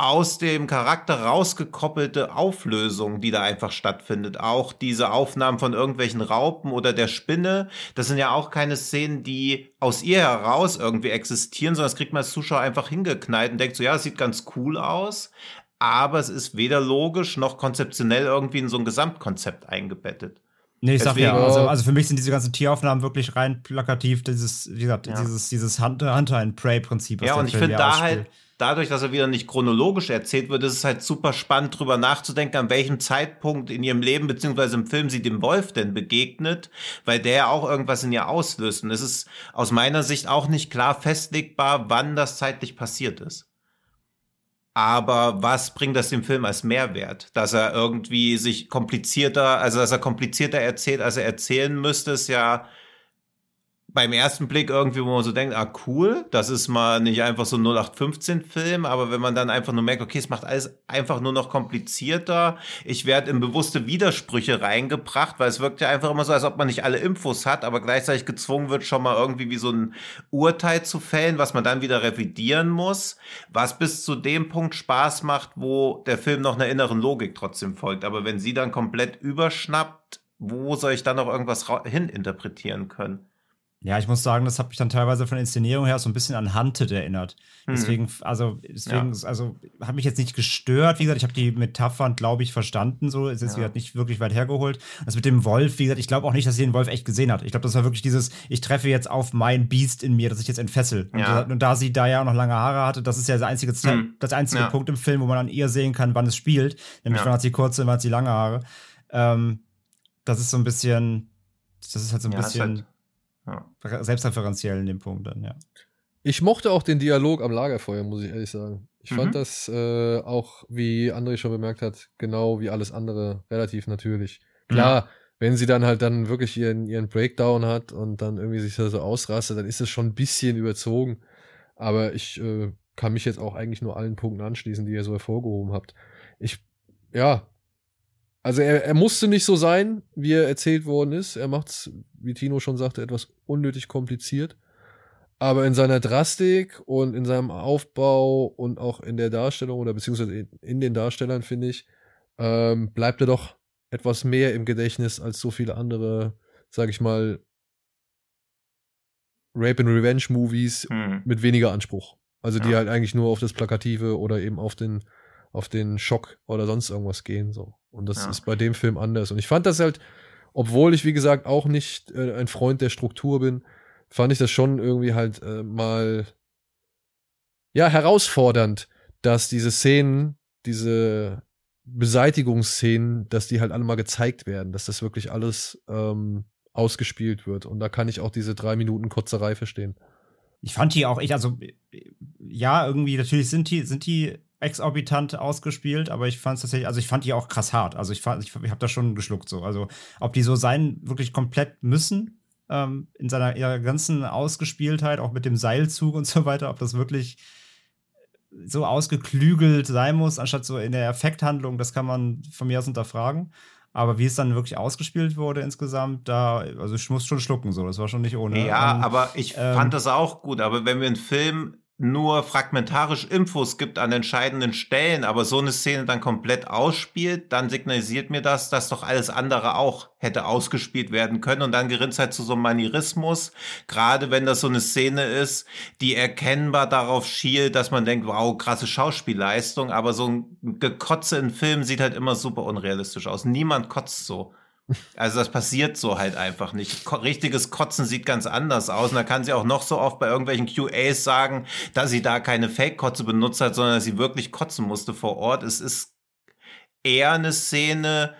aus dem Charakter rausgekoppelte Auflösung, die da einfach stattfindet. Auch diese Aufnahmen von irgendwelchen Raupen oder der Spinne, das sind ja auch keine Szenen, die aus ihr heraus irgendwie existieren, sondern das kriegt man als Zuschauer einfach hingeknallt und denkt so, ja, es sieht ganz cool aus, aber es ist weder logisch noch konzeptionell irgendwie in so ein Gesamtkonzept eingebettet. Nee, ich Deswegen, sag ja, also, also für mich sind diese ganzen Tieraufnahmen wirklich rein plakativ, dieses, wie gesagt, ja. dieses, dieses Hunter-and-Prey-Prinzip. Ja, und ich finde da halt, dadurch, dass er wieder nicht chronologisch erzählt wird, ist es halt super spannend, drüber nachzudenken, an welchem Zeitpunkt in ihrem Leben beziehungsweise im Film sie dem Wolf denn begegnet, weil der ja auch irgendwas in ihr auslöst. Und es ist aus meiner Sicht auch nicht klar festlegbar, wann das zeitlich passiert ist. Aber was bringt das dem Film als Mehrwert? Dass er irgendwie sich komplizierter, also dass er komplizierter erzählt, als er erzählen müsste, ist ja beim ersten Blick irgendwie, wo man so denkt, ah cool, das ist mal nicht einfach so ein 0815-Film, aber wenn man dann einfach nur merkt, okay, es macht alles einfach nur noch komplizierter, ich werde in bewusste Widersprüche reingebracht, weil es wirkt ja einfach immer so, als ob man nicht alle Infos hat, aber gleichzeitig gezwungen wird, schon mal irgendwie wie so ein Urteil zu fällen, was man dann wieder revidieren muss, was bis zu dem Punkt Spaß macht, wo der Film noch einer inneren Logik trotzdem folgt. Aber wenn sie dann komplett überschnappt, wo soll ich dann noch irgendwas hin interpretieren können? Ja, ich muss sagen, das hat mich dann teilweise von der Inszenierung her so ein bisschen an Hunted erinnert. Mhm. Deswegen, also, deswegen, ja. also, hat mich jetzt nicht gestört. Wie gesagt, ich habe die Metaphern, glaube ich, verstanden. So, es ist ja. nicht wirklich weit hergeholt. Das mit dem Wolf, wie gesagt, ich glaube auch nicht, dass sie den Wolf echt gesehen hat. Ich glaube, das war wirklich dieses, ich treffe jetzt auf mein Biest in mir, das ich jetzt entfessel. Ja. Und, und, da sie da ja auch noch lange Haare hatte, das ist ja der einzige, mhm. das einzige Punkt im Film, wo man an ihr sehen kann, wann es spielt. Nämlich wann hat sie kurze, wann hat sie lange Haare. Ähm, das ist so ein bisschen, das ist halt so ein bisschen. Ja. Selbstreferenziell in dem Punkt dann, ja. Ich mochte auch den Dialog am Lagerfeuer, muss ich ehrlich sagen. Ich mhm. fand das äh, auch, wie André schon bemerkt hat, genau wie alles andere, relativ natürlich. Klar, mhm. wenn sie dann halt dann wirklich ihren, ihren Breakdown hat und dann irgendwie sich so ausrastet, dann ist das schon ein bisschen überzogen. Aber ich äh, kann mich jetzt auch eigentlich nur allen Punkten anschließen, die ihr so hervorgehoben habt. Ich, ja, Also er, er musste nicht so sein, wie er erzählt worden ist. Er macht's, wie Tino schon sagte, etwas unnötig kompliziert. Aber in seiner Drastik und in seinem Aufbau und auch in der Darstellung oder beziehungsweise in, den Darstellern, finde ich, ähm, bleibt er doch etwas mehr im Gedächtnis als so viele andere, sag ich mal, Rape and Revenge Movies Hm. mit weniger Anspruch. Also die Ja. halt eigentlich nur auf das Plakative oder eben auf den, auf den Schock oder sonst irgendwas gehen. So. Und das Ja. ist bei dem Film anders. Und ich fand das halt, obwohl ich, wie gesagt, auch nicht äh, ein Freund der Struktur bin, fand ich das schon irgendwie halt äh, mal ja herausfordernd, dass diese Szenen, diese Beseitigungsszenen, dass die halt alle mal gezeigt werden, dass das wirklich alles ähm, ausgespielt wird. Und da kann ich auch diese drei Minuten Kotzerei verstehen. Ich fand die auch echt, also ja, irgendwie, natürlich sind die, sind die exorbitant ausgespielt, aber ich fand es tatsächlich, also ich fand die auch krass hart. Also ich fand, ich, ich habe das schon geschluckt so. Also ob die so sein wirklich komplett müssen, ähm, in seiner ihrer ganzen Ausgespieltheit, auch mit dem Seilzug und so weiter, ob das wirklich so ausgeklügelt sein muss, anstatt so in der Effekthandlung, das kann man von mir aus hinterfragen. Aber wie es dann wirklich ausgespielt wurde insgesamt, da, also ich muss schon schlucken, so, das war schon nicht ohne. Ja, Ähm, aber ich ähm, fand das auch gut. Aber wenn wir einen Film nur fragmentarisch Infos gibt an entscheidenden Stellen, aber so eine Szene dann komplett ausspielt, dann signalisiert mir das, dass doch alles andere auch hätte ausgespielt werden können und dann gerinnt es halt zu so einem Manierismus, gerade wenn das so eine Szene ist, die erkennbar darauf schielt, dass man denkt, wow, krasse Schauspielleistung, aber so ein Gekotze in Filmen sieht halt immer super unrealistisch aus. Niemand kotzt so. Also das passiert so halt einfach nicht. Ko richtiges Kotzen sieht ganz anders aus. Und da kann sie auch noch so oft bei irgendwelchen QAs sagen, dass sie da keine Fake-Kotze benutzt hat, sondern dass sie wirklich kotzen musste vor Ort. Es ist eher eine Szene,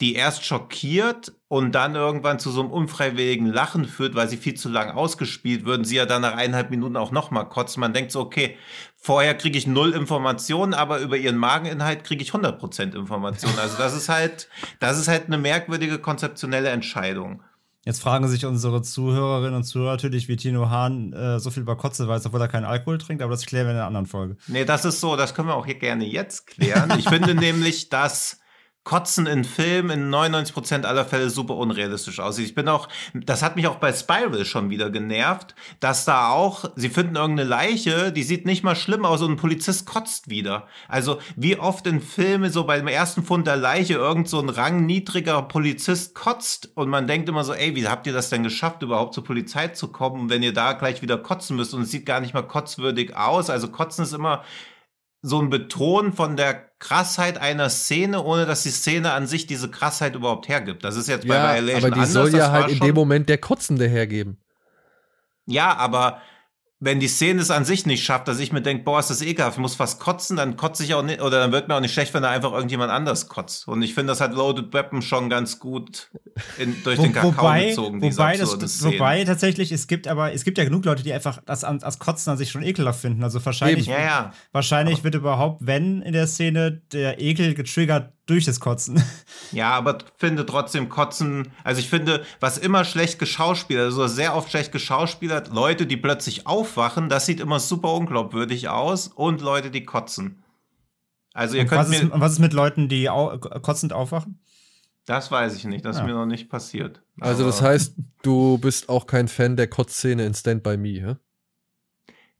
die erst schockiert und dann irgendwann zu so einem unfreiwilligen Lachen führt, weil sie viel zu lang ausgespielt wird und sie ja dann nach eineinhalb Minuten auch nochmal kotzt. Man denkt so, okay, vorher kriege ich null Informationen, aber über ihren Mageninhalt kriege ich 100% Informationen. Also das ist halt, das ist halt eine merkwürdige konzeptionelle Entscheidung. Jetzt fragen sich unsere Zuhörerinnen und Zuhörer natürlich, wie Tino Hahn äh, so viel über Kotze weiß, obwohl er keinen Alkohol trinkt, aber das klären wir in einer anderen Folge. Nee, das ist so, das können wir auch hier gerne jetzt klären. Ich finde nämlich, dass Kotzen in Filmen in 99% aller Fälle super unrealistisch aussieht. Ich bin auch, das hat mich auch bei Spiral schon wieder genervt, dass da auch, sie finden irgendeine Leiche, die sieht nicht mal schlimm aus und ein Polizist kotzt wieder. Also wie oft in Filmen so beim ersten Fund der Leiche irgend so ein rangniedriger Polizist kotzt und man denkt immer so, ey, wie habt ihr das denn geschafft, überhaupt zur Polizei zu kommen, wenn ihr da gleich wieder kotzen müsst und es sieht gar nicht mal kotzwürdig aus. Also kotzen ist immer so ein Betonen von der Krassheit einer Szene, ohne dass die Szene an sich diese Krassheit überhaupt hergibt. Das ist jetzt bei Ja, Violation aber die anders. soll ja halt in dem Moment der Kotzende hergeben. Ja, aber wenn die Szene es an sich nicht schafft, dass ich mir denke, boah, ist das ekelhaft, ich muss fast kotzen, dann kotze ich auch nicht, oder dann wird mir auch nicht schlecht, wenn da einfach irgendjemand anders kotzt. Und ich finde, das hat Loaded Weapon schon ganz gut in, durch den Kakao wobei, gezogen, diese wobei, das, Szene. wobei tatsächlich, es gibt aber, es gibt ja genug Leute, die einfach das, das Kotzen an sich schon ekelhaft finden. Also wahrscheinlich, ja, ja. wahrscheinlich wird überhaupt, wenn in der Szene der Ekel getriggert durch das Kotzen. Ja, aber finde trotzdem Kotzen, also ich finde, was immer schlecht geschauspielert, also sehr oft schlecht geschauspielert, Leute, die plötzlich aufwachen, das sieht immer super unglaubwürdig aus und Leute, die kotzen. Also ihr Und könnt was, ist, was ist mit Leuten, die au kotzend aufwachen? das weiß ich nicht, das Ja. ist mir noch nicht passiert. Also das Aber- heißt, du bist auch kein Fan der Kotzszene in Stand By Me, hä?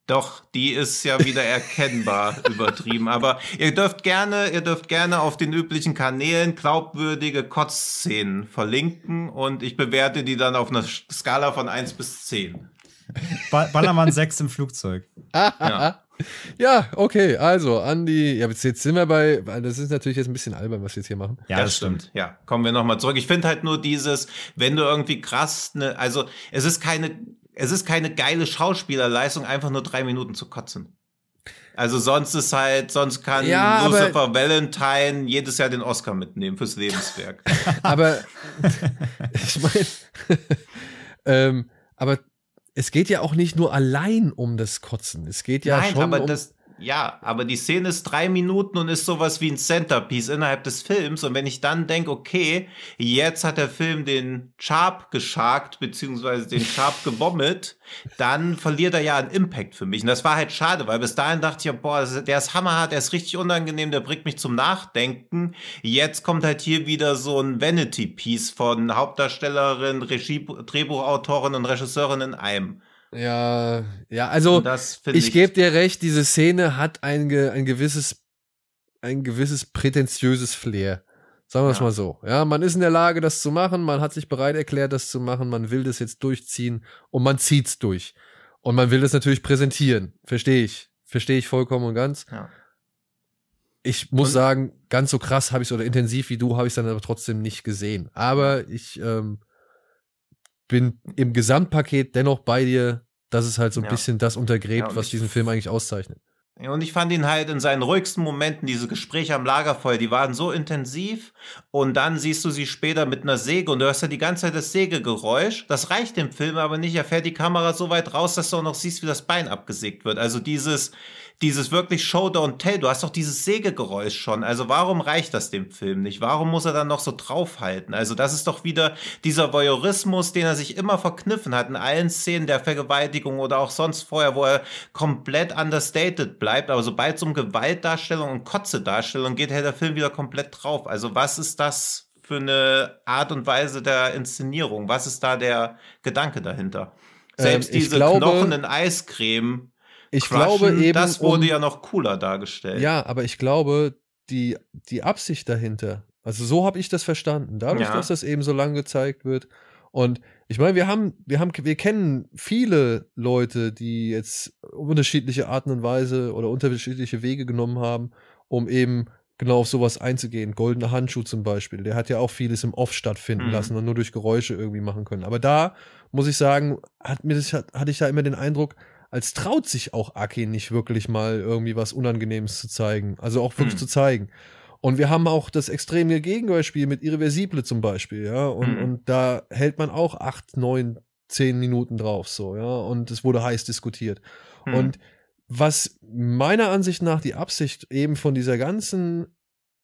Doch, die ist ja wieder erkennbar übertrieben. Aber ihr dürft gerne, ihr dürft gerne auf den üblichen Kanälen glaubwürdige Kotzszenen verlinken und ich bewerte die dann auf einer Skala von 1 bis 10. Ba Ballermann 6 im Flugzeug. Ja. Ja, okay, also Andi, ja, jetzt, jetzt sind wir bei, weil das ist natürlich jetzt ein bisschen albern, was wir jetzt hier machen. Ja, das stimmt. Ja, kommen wir nochmal zurück. Ich finde halt nur dieses, wenn du irgendwie krass, ne, also es ist keine, es ist keine geile Schauspielerleistung, einfach nur drei Minuten zu kotzen. Also sonst ist halt, sonst kann Ja, Lucifer Valentine jedes Jahr den Oscar mitnehmen fürs Lebenswerk. Aber ich meine, ähm, aber es geht ja auch nicht nur allein um das Kotzen. Es geht ja Nein, schon aber um, das, Ja, aber die Szene ist drei Minuten und ist sowas wie ein Centerpiece innerhalb des Films. Und wenn ich dann denke, okay, jetzt hat der Film den Sharp geschagt, beziehungsweise den Sharp gebommet, dann verliert er ja einen Impact für mich. Und das war halt schade, weil bis dahin dachte ich, boah, der ist hammerhart, der ist richtig unangenehm, der bringt mich zum Nachdenken. Jetzt kommt halt hier wieder so ein Vanity-Piece von Hauptdarstellerin, Regie, Drehbuchautorin und Regisseurin in einem. Ja, ja, also ich, ich gebe dir recht, diese Szene hat ein, ein gewisses, ein gewisses prätentiöses Flair. Sagen wir es ja. mal so. Ja, man ist in der Lage, das zu machen, man hat sich bereit erklärt, das zu machen, man will das jetzt durchziehen und man zieht's durch. Und man will das natürlich präsentieren. Verstehe ich. Verstehe ich vollkommen und ganz. Ja. Ich muss und? sagen, ganz so krass habe ich es oder intensiv wie du habe ich es dann aber trotzdem nicht gesehen. Aber ich ähm, bin im Gesamtpaket dennoch bei dir, dass es halt so ein ja. bisschen das untergräbt, ja, was diesen Film eigentlich auszeichnet. Und ich fand ihn halt in seinen ruhigsten Momenten, diese Gespräche am Lagerfeuer, die waren so intensiv. Und dann siehst du sie später mit einer Säge und du hörst ja die ganze Zeit das Sägegeräusch. Das reicht dem Film aber nicht. Er fährt die Kamera so weit raus, dass du auch noch siehst, wie das Bein abgesägt wird. Also dieses, dieses wirklich Show Don't Tell. Du hast doch dieses Sägegeräusch schon. Also warum reicht das dem Film nicht? Warum muss er dann noch so draufhalten? Also das ist doch wieder dieser Voyeurismus, den er sich immer verkniffen hat in allen Szenen der Vergewaltigung oder auch sonst vorher, wo er komplett understated bleibt. Aber sobald es um Gewaltdarstellung und Kotzedarstellung geht, hält der Film wieder komplett drauf. Also was ist das für eine Art und Weise der Inszenierung? Was ist da der Gedanke dahinter? Selbst ähm, diese glaube, Knochen in Eiscreme ich glaube eben. Das wurde um, ja noch cooler dargestellt. Ja, aber ich glaube, die, die Absicht dahinter, also so habe ich das verstanden, dadurch, ja. dass das eben so lang gezeigt wird. Und ich meine, wir haben, wir haben, wir kennen viele Leute, die jetzt unterschiedliche Arten und Weise oder unterschiedliche Wege genommen haben, um eben genau auf sowas einzugehen. Goldene Handschuh zum Beispiel, der hat ja auch vieles im Off stattfinden mhm. lassen und nur durch Geräusche irgendwie machen können. Aber da muss ich sagen, hat mir das, hat, hatte ich da immer den Eindruck, als traut sich auch Aki nicht wirklich mal irgendwie was Unangenehmes zu zeigen. Also auch wirklich hm. zu zeigen. Und wir haben auch das extreme Gegenbeispiel mit Irreversible zum Beispiel, ja. Und, hm. und da hält man auch acht, neun, zehn Minuten drauf, so, ja. Und es wurde heiß diskutiert. Hm. Und was meiner Ansicht nach die Absicht eben von dieser ganzen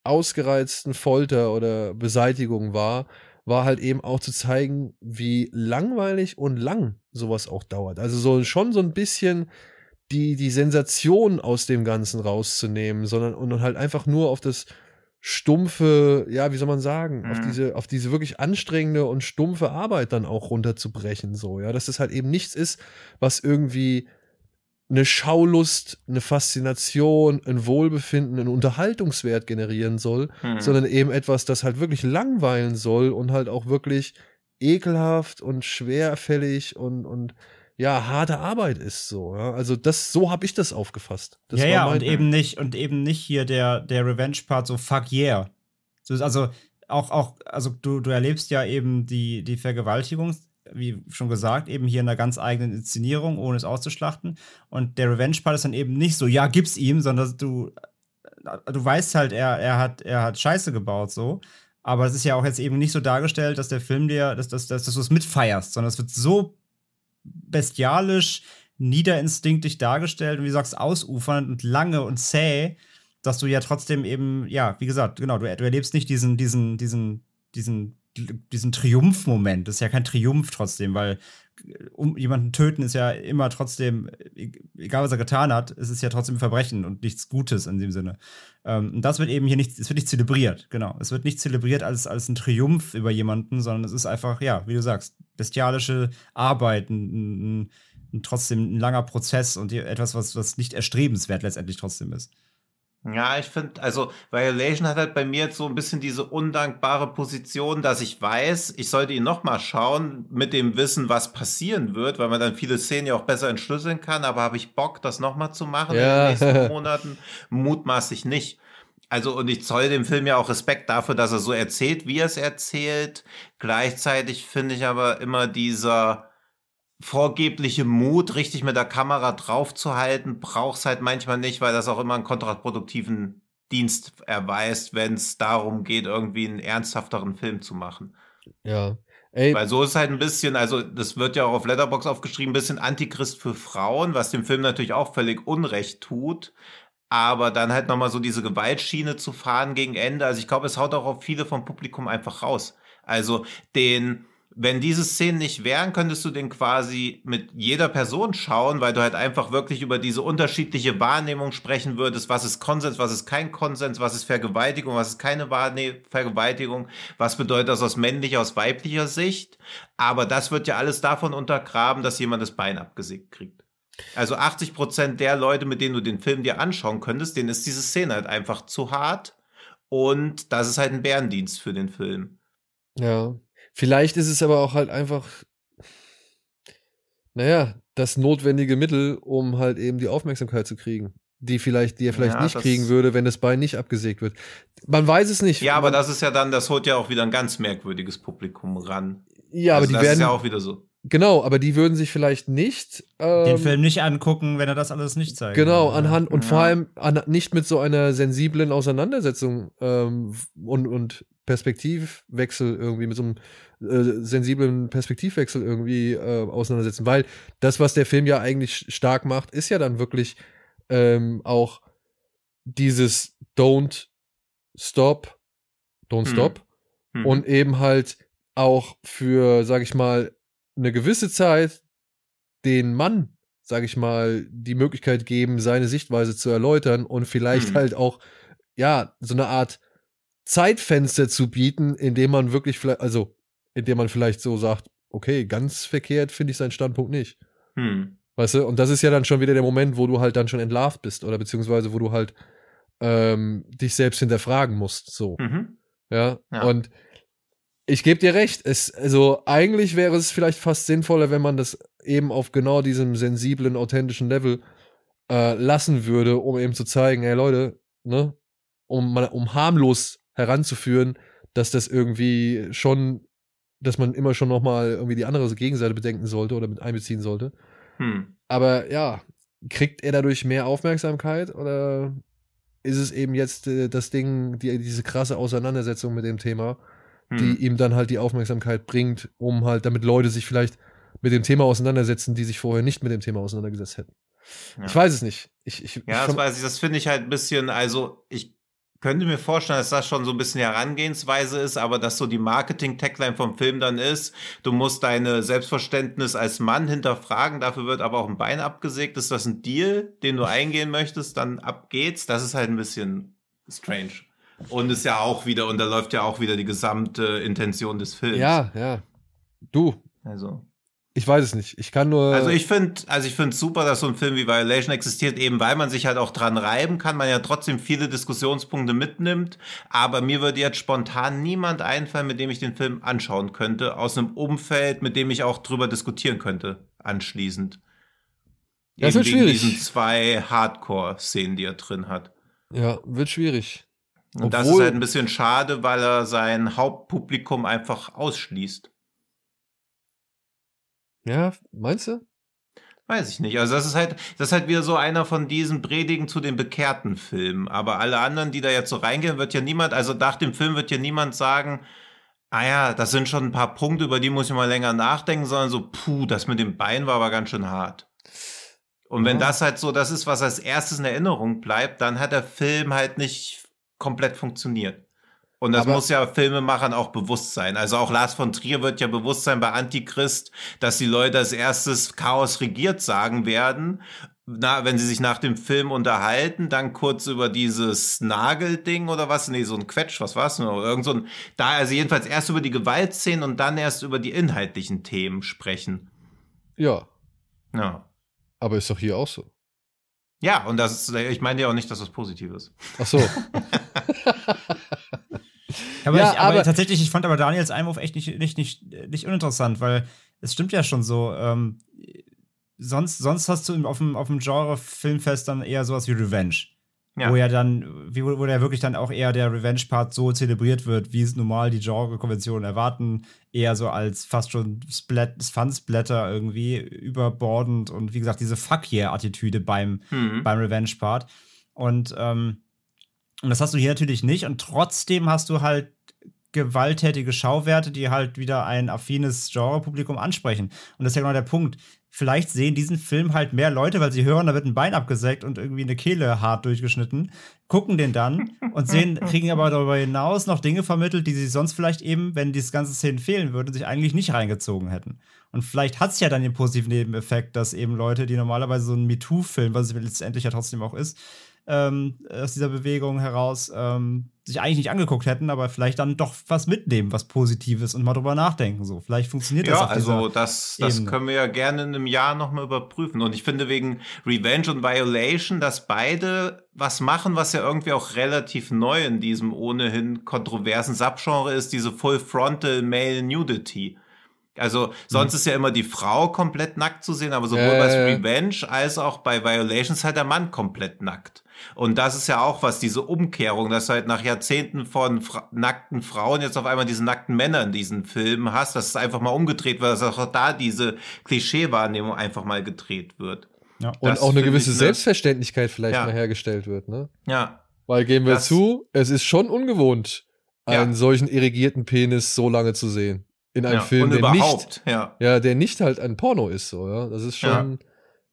ausgereizten Folter oder Beseitigung war, war halt eben auch zu zeigen, wie langweilig und lang sowas auch dauert. Also so schon so ein bisschen die, die Sensation aus dem Ganzen rauszunehmen, sondern und halt einfach nur auf das stumpfe, ja, wie soll man sagen, mhm. auf diese, auf diese wirklich anstrengende und stumpfe Arbeit dann auch runterzubrechen, so, ja, dass das halt eben nichts ist, was irgendwie eine Schaulust, eine Faszination, ein Wohlbefinden, einen Unterhaltungswert generieren soll, hm. sondern eben etwas, das halt wirklich langweilen soll und halt auch wirklich ekelhaft und schwerfällig und, und ja, harte Arbeit ist so. Ja? Also das, so habe ich das aufgefasst. Das ja, ja, und eben nicht, und eben nicht hier der, der Revenge-Part so fuck yeah. Also auch, auch, also du, du erlebst ja eben die, die Vergewaltigung wie schon gesagt, eben hier in einer ganz eigenen Inszenierung, ohne es auszuschlachten. Und der Revenge-Part ist dann eben nicht so, ja, gib's ihm, sondern du, du weißt halt, er, er, hat, er hat Scheiße gebaut, so. Aber es ist ja auch jetzt eben nicht so dargestellt, dass der Film dir, dass, dass, dass, dass du es mitfeierst, sondern es wird so bestialisch, niederinstinktisch dargestellt und wie du sagst, ausufernd und lange und zäh, dass du ja trotzdem eben, ja, wie gesagt, genau, du, du erlebst nicht diesen, diesen, diesen, diesen diesen Triumphmoment. Das ist ja kein Triumph trotzdem, weil um jemanden töten ist ja immer trotzdem, e-, egal was er getan hat, es ist ja trotzdem ein Verbrechen und nichts Gutes in dem Sinne. Ähm, und das wird eben hier nicht, es wird nicht zelebriert, genau. Es wird nicht zelebriert als, als ein Triumph über jemanden, sondern es ist einfach, ja, wie du sagst, bestialische Arbeit, ein, ein, ein trotzdem ein langer Prozess und etwas, was, was nicht erstrebenswert letztendlich trotzdem ist. Ja, ich finde, also Violation hat halt bei mir jetzt so ein bisschen diese undankbare Position, dass ich weiß, ich sollte ihn nochmal schauen mit dem Wissen, was passieren wird, weil man dann viele Szenen ja auch besser entschlüsseln kann, aber habe ich Bock, das nochmal zu machen ja. in den nächsten Monaten? Mutmaßlich nicht. Also, und ich zoll dem Film ja auch Respekt dafür, dass er so erzählt, wie er es erzählt. Gleichzeitig finde ich aber immer dieser, vorgebliche Mut, richtig mit der Kamera draufzuhalten, brauchst halt manchmal nicht, weil das auch immer einen kontraproduktiven Dienst erweist, wenn es darum geht, irgendwie einen ernsthafteren Film zu machen. Ja. Ey. Weil so ist halt ein bisschen, also das wird ja auch auf Letterbox aufgeschrieben, ein bisschen Antichrist für Frauen, was dem Film natürlich auch völlig Unrecht tut. Aber dann halt nochmal so diese Gewaltschiene zu fahren gegen Ende. Also ich glaube, es haut auch auf viele vom Publikum einfach raus. Also den, wenn diese Szenen nicht wären, könntest du den quasi mit jeder Person schauen, weil du halt einfach wirklich über diese unterschiedliche Wahrnehmung sprechen würdest. Was ist Konsens, was ist kein Konsens, was ist Vergewaltigung, was ist keine Wahrne Vergewaltigung, was bedeutet das aus männlicher, aus weiblicher Sicht. Aber das wird ja alles davon untergraben, dass jemand das Bein abgesägt kriegt. Also 80 Prozent der Leute, mit denen du den Film dir anschauen könntest, denen ist diese Szene halt einfach zu hart. Und das ist halt ein Bärendienst für den Film. Ja. Vielleicht ist es aber auch halt einfach, naja, das notwendige Mittel, um halt eben die Aufmerksamkeit zu kriegen. Die vielleicht, die er vielleicht Ja, nicht das- kriegen würde, wenn das Bein nicht abgesägt wird. Man weiß es nicht. Ja, aber das ist ja dann, das holt ja auch wieder ein ganz merkwürdiges Publikum ran. Ja, aber also die das werden. ist ja auch wieder so. Genau, aber die würden sich vielleicht nicht. Ähm, Den Film nicht angucken, wenn er das alles nicht zeigt. Genau, anhand und Ja. vor allem an, nicht mit so einer sensiblen Auseinandersetzung ähm, und, und Perspektivwechsel irgendwie, mit so einem äh, sensiblen Perspektivwechsel irgendwie äh, auseinandersetzen. Weil das, was der Film ja eigentlich stark macht, ist ja dann wirklich ähm, auch dieses Don't Stop, Don't Hm. Stop Hm. und eben halt auch für, sag ich mal, eine gewisse Zeit den Mann, sag ich mal, die Möglichkeit geben, seine Sichtweise zu erläutern und vielleicht Mhm. halt auch, ja, so eine Art Zeitfenster zu bieten, in dem man wirklich vielleicht, also, in dem man vielleicht so sagt, okay, ganz verkehrt finde ich seinen Standpunkt nicht. Hm. Weißt du? Und das ist ja dann schon wieder der Moment, wo du halt dann schon entlarvt bist oder beziehungsweise wo du halt ähm, dich selbst hinterfragen musst. So. Mhm. Ja, Ja. und ich gebe dir recht. Es, also eigentlich wäre es vielleicht fast sinnvoller, wenn man das eben auf genau diesem sensiblen, authentischen Level äh, lassen würde, um eben zu zeigen, ey Leute, ne, um, um harmlos heranzuführen, dass das irgendwie schon, dass man immer schon nochmal irgendwie die andere Gegenseite bedenken sollte oder mit einbeziehen sollte. Hm. Aber ja, kriegt er dadurch mehr Aufmerksamkeit oder ist es eben jetzt äh, das Ding, die, diese krasse Auseinandersetzung mit dem Thema, Hm. die ihm dann halt die Aufmerksamkeit bringt, um halt, damit Leute sich vielleicht mit dem Thema auseinandersetzen, die sich vorher nicht mit dem Thema auseinandergesetzt hätten. Ja. Ich weiß es nicht. Ich, ich, Ja, ich das weiß ich, das finde ich halt ein bisschen, also ich könnte mir vorstellen, dass das schon so ein bisschen die Herangehensweise ist, aber dass so die Marketing-Tagline vom Film dann ist, du musst deine Selbstverständnis als Mann hinterfragen, dafür wird aber auch ein Bein abgesägt. Ist das ein Deal, den du eingehen möchtest, dann ab geht's. Das ist halt ein bisschen strange. Und ist ja auch wieder, und da läuft ja auch wieder die gesamte Intention des Films. ja, ja. Du, Also. ich weiß es nicht. Ich kann nur. Also ich finde, also ich finde super, dass so ein Film wie Violation existiert, eben weil man sich halt auch dran reiben kann, man ja trotzdem viele Diskussionspunkte mitnimmt. Aber mir würde jetzt spontan niemand einfallen, mit dem ich den Film anschauen könnte, aus einem Umfeld, mit dem ich auch drüber diskutieren könnte, anschließend. Das Eben wird schwierig. diesen zwei Hardcore-Szenen, die er drin hat. ja, wird schwierig. Und das ist Obwohl- halt ein bisschen schade, weil er sein Hauptpublikum einfach ausschließt. Ja, meinst du? Weiß ich nicht. Also das ist halt, das ist halt wieder so einer von diesen Predigen zu den bekehrten Filmen. Aber alle anderen, die da jetzt so reingehen, wird ja niemand, also nach dem Film wird ja niemand sagen, ah ja, das sind schon ein paar Punkte, über die muss ich mal länger nachdenken, sondern so, puh, das mit dem Bein war aber ganz schön hart. Und wenn Ja. das halt so das ist, was als erstes in Erinnerung bleibt, dann hat der Film halt nicht komplett funktioniert. Und das Aber- muss ja Filmemachern auch bewusst sein. Also auch Lars von Trier wird ja bewusst sein bei Antichrist, dass die Leute als erstes Chaos regiert sagen werden. Na, wenn sie sich nach dem Film unterhalten, dann kurz über dieses Nagelding oder was? Nee, so ein Quetsch, was war's denn? Irgend so ein, da, also jedenfalls erst über die Gewaltszenen und dann erst über die inhaltlichen Themen sprechen. Ja, Ja. aber ist doch hier auch so. Ja, und das ist, ich meine ja auch nicht, dass das positiv ist. Ach so. Aber, Ja, ich, aber, aber- tatsächlich, ich fand aber Daniels Einwurf echt nicht, nicht, nicht, nicht uninteressant, weil es stimmt ja schon so. Ähm, sonst, sonst hast du auf dem, auf dem Genre-Filmfest dann eher sowas wie Revenge. Ja. Wo ja dann, wie, wo der wirklich dann auch eher der Revenge-Part so zelebriert wird, wie es normal die Genre-Konventionen erwarten, eher so als fast schon Splat, Fun-Splatter irgendwie überbordend und wie gesagt, diese Fuck-Yeah-Attitüde beim, Hm. beim Revenge-Part. Und, ähm, und das hast du hier natürlich nicht. Und trotzdem hast du halt gewalttätige Schauwerte, die halt wieder ein affines Genre-Publikum ansprechen. Und das ist ja genau der Punkt. vielleicht sehen diesen Film halt mehr Leute, weil sie hören, da wird ein Bein abgesägt und irgendwie eine Kehle hart durchgeschnitten, gucken den dann und sehen, kriegen aber darüber hinaus noch Dinge vermittelt, die sie sonst vielleicht eben, wenn diese ganze Szenen fehlen würden, sich eigentlich nicht reingezogen hätten. Und vielleicht hat es ja dann den positiven Nebeneffekt, dass eben Leute, die normalerweise so einen MeToo-Film, was es letztendlich ja trotzdem auch ist, ähm, aus dieser Bewegung heraus ähm, sich eigentlich nicht angeguckt hätten, aber vielleicht dann doch was mitnehmen, was Positives und mal drüber nachdenken. So, vielleicht funktioniert das. Ja, also das, das können wir ja gerne in einem Jahr nochmal überprüfen. Und ich finde wegen Revenge und Violation, dass beide was machen, was ja irgendwie auch relativ neu in diesem ohnehin kontroversen Subgenre ist, diese Full Frontal Male Nudity. Also sonst mhm. ist ja immer die Frau komplett nackt zu sehen, aber sowohl äh. bei Revenge als auch bei Violations halt der Mann komplett nackt. Und das ist ja auch was, diese Umkehrung, dass du halt nach Jahrzehnten von fra nackten Frauen jetzt auf einmal diese nackten Männer in diesen Filmen hast, dass es einfach mal umgedreht wird, dass auch da diese Klischeewahrnehmung einfach mal gedreht wird. Ja. Und auch eine gewisse ich, ne? Selbstverständlichkeit vielleicht ja. mal hergestellt wird, ne? Ja. Weil geben wir das, zu, es ist schon ungewohnt, einen ja. solchen irrigierten Penis so lange zu sehen. In einem Film, der nicht, ja. ja, der nicht halt ein Porno ist, so, ja. Das ist schon,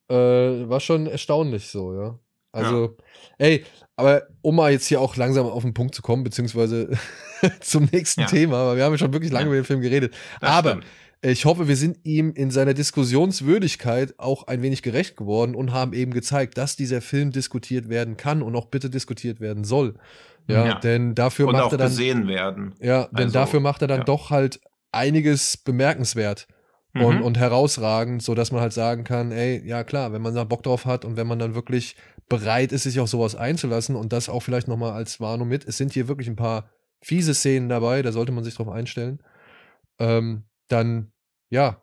äh, war schon erstaunlich so, ja. Also, ja. ey, aber um mal jetzt hier auch langsam auf den Punkt zu kommen, beziehungsweise zum nächsten ja. Thema, weil wir haben ja schon wirklich lange ja. über den Film geredet. Das aber stimmt. ich hoffe, wir sind ihm in seiner Diskussionswürdigkeit auch ein wenig gerecht geworden und haben eben gezeigt, dass dieser Film diskutiert werden kann und auch bitte diskutiert werden soll. Ja, denn dafür und macht er dann gesehen werden. Ja, denn also, dafür macht er dann doch halt einiges bemerkenswert mhm. und herausragend, so dass man halt sagen kann, ey, ja klar, wenn man da Bock drauf hat und wenn man dann wirklich bereit ist, sich auf sowas einzulassen und das auch vielleicht nochmal als Warnung mit, es sind hier wirklich ein paar fiese Szenen dabei, da sollte man sich drauf einstellen, ähm, dann, ja,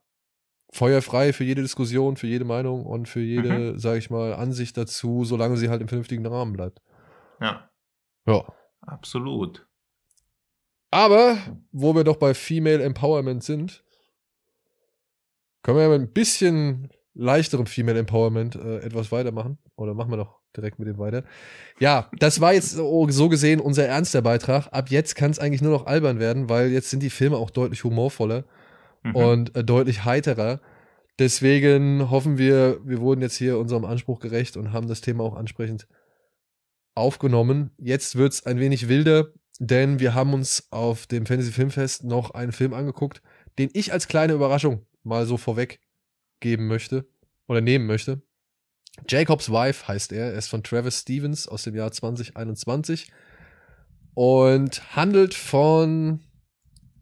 feuerfrei für jede Diskussion, für jede Meinung und für jede, mhm. sag ich mal, Ansicht dazu, solange sie halt im vernünftigen Rahmen bleibt. Ja. Ja. Absolut. Aber, wo wir doch bei Female Empowerment sind, können wir ja mit ein bisschen leichterem Female Empowerment äh, etwas weitermachen? Oder machen wir doch direkt mit dem weiter? Ja, das war jetzt so, gesehen unser ernster Beitrag. Ab jetzt kann es eigentlich nur noch albern werden, weil jetzt sind die Filme auch deutlich humorvoller mhm. und äh, deutlich heiterer. Deswegen hoffen wir, wir wurden jetzt hier unserem Anspruch gerecht und haben das Thema auch ansprechend aufgenommen. Jetzt wird es ein wenig wilder, denn wir haben uns auf dem Fantasy Filmfest noch einen Film angeguckt, den ich als kleine Überraschung mal so vorweg geben möchte oder nehmen möchte. Jacobs Wife heißt er. Er ist von Travis Stevens aus dem Jahr 2021 und handelt von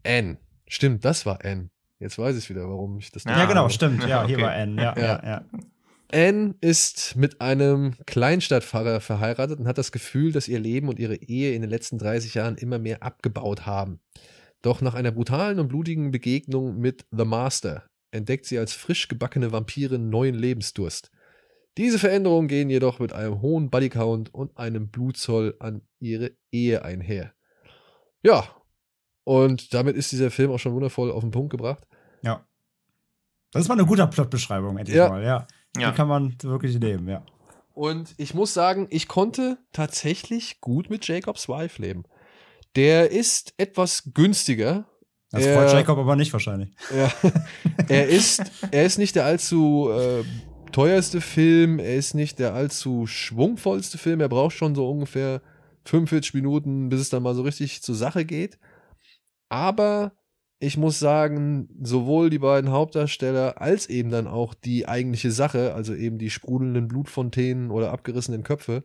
Anne. Stimmt, das war Anne. Jetzt weiß ich wieder, warum ich das. Ja, ja genau, stimmt. Ja, hier okay. war Anne. Ja, ja, ja. Anne ist mit einem Kleinstadtpfarrer verheiratet und hat das Gefühl, dass ihr Leben und ihre Ehe in den letzten 30 Jahren immer mehr abgebaut haben. Doch nach einer brutalen und blutigen Begegnung mit The Master, entdeckt sie als frisch gebackene Vampirin neuen Lebensdurst. Diese Veränderungen gehen jedoch mit einem hohen Bodycount und einem Blutzoll an ihre Ehe einher. Ja, und damit ist dieser Film auch schon wundervoll auf den Punkt gebracht. Ja. Das war eine gute Plotbeschreibung, endlich ja. mal, ja. ja. Die kann man wirklich nehmen, ja. Und ich muss sagen, ich konnte tatsächlich gut mit Jacobs Wife leben. Der ist etwas günstiger das freut Jacob aber nicht wahrscheinlich. Ja, er, ist, er ist nicht der allzu äh, teuerste Film, er ist nicht der allzu schwungvollste Film, er braucht schon so ungefähr 45 Minuten, bis es dann mal so richtig zur Sache geht. Aber ich muss sagen, sowohl die beiden Hauptdarsteller als eben dann auch die eigentliche Sache, also eben die sprudelnden Blutfontänen oder abgerissenen Köpfe,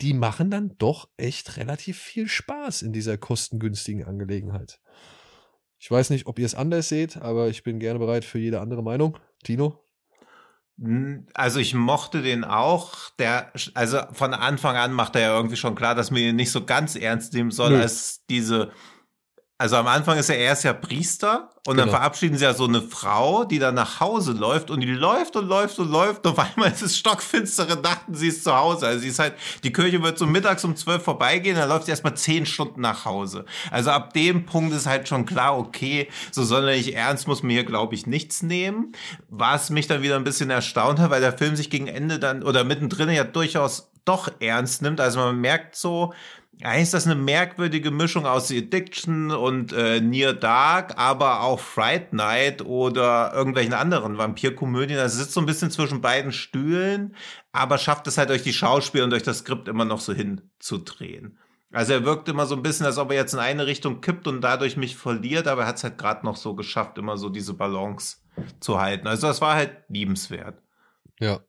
die machen dann doch echt relativ viel Spaß in dieser kostengünstigen Angelegenheit. Ich weiß nicht, ob ihr es anders seht, aber ich bin gerne bereit für jede andere Meinung. Tino? Also ich mochte den auch. Der, also von Anfang an macht er ja irgendwie schon klar, dass man ihn nicht so ganz ernst nehmen soll, Nö. als diese also am Anfang ist er erst ja Priester und genau. dann verabschieden sie ja so eine Frau, die dann nach Hause läuft und die läuft und läuft und läuft und auf einmal ist es stockfinstere Nacht und sie ist zu Hause. Also sie ist halt, die Kirche wird so mittags um zwölf vorbeigehen, dann läuft sie erstmal zehn Stunden nach Hause. Also ab dem Punkt ist halt schon klar, okay, so sonderlich ernst muss man hier, glaube ich, nichts nehmen. Was mich dann wieder ein bisschen erstaunt hat, weil der Film sich gegen Ende dann oder mittendrin ja durchaus doch ernst nimmt. Also man merkt so, Eigentlich ist das eine merkwürdige Mischung aus The Addiction und äh, Near Dark, aber auch Fright Night oder irgendwelchen anderen Vampirkomödien. Also sitzt so ein bisschen zwischen beiden Stühlen, aber schafft es halt durch die Schauspieler und durch das Skript immer noch so hinzudrehen. Also er wirkt immer so ein bisschen, als ob er jetzt in eine Richtung kippt und dadurch mich verliert, aber er hat es halt gerade noch so geschafft, immer so diese Balance zu halten. Also das war halt liebenswert. Ja.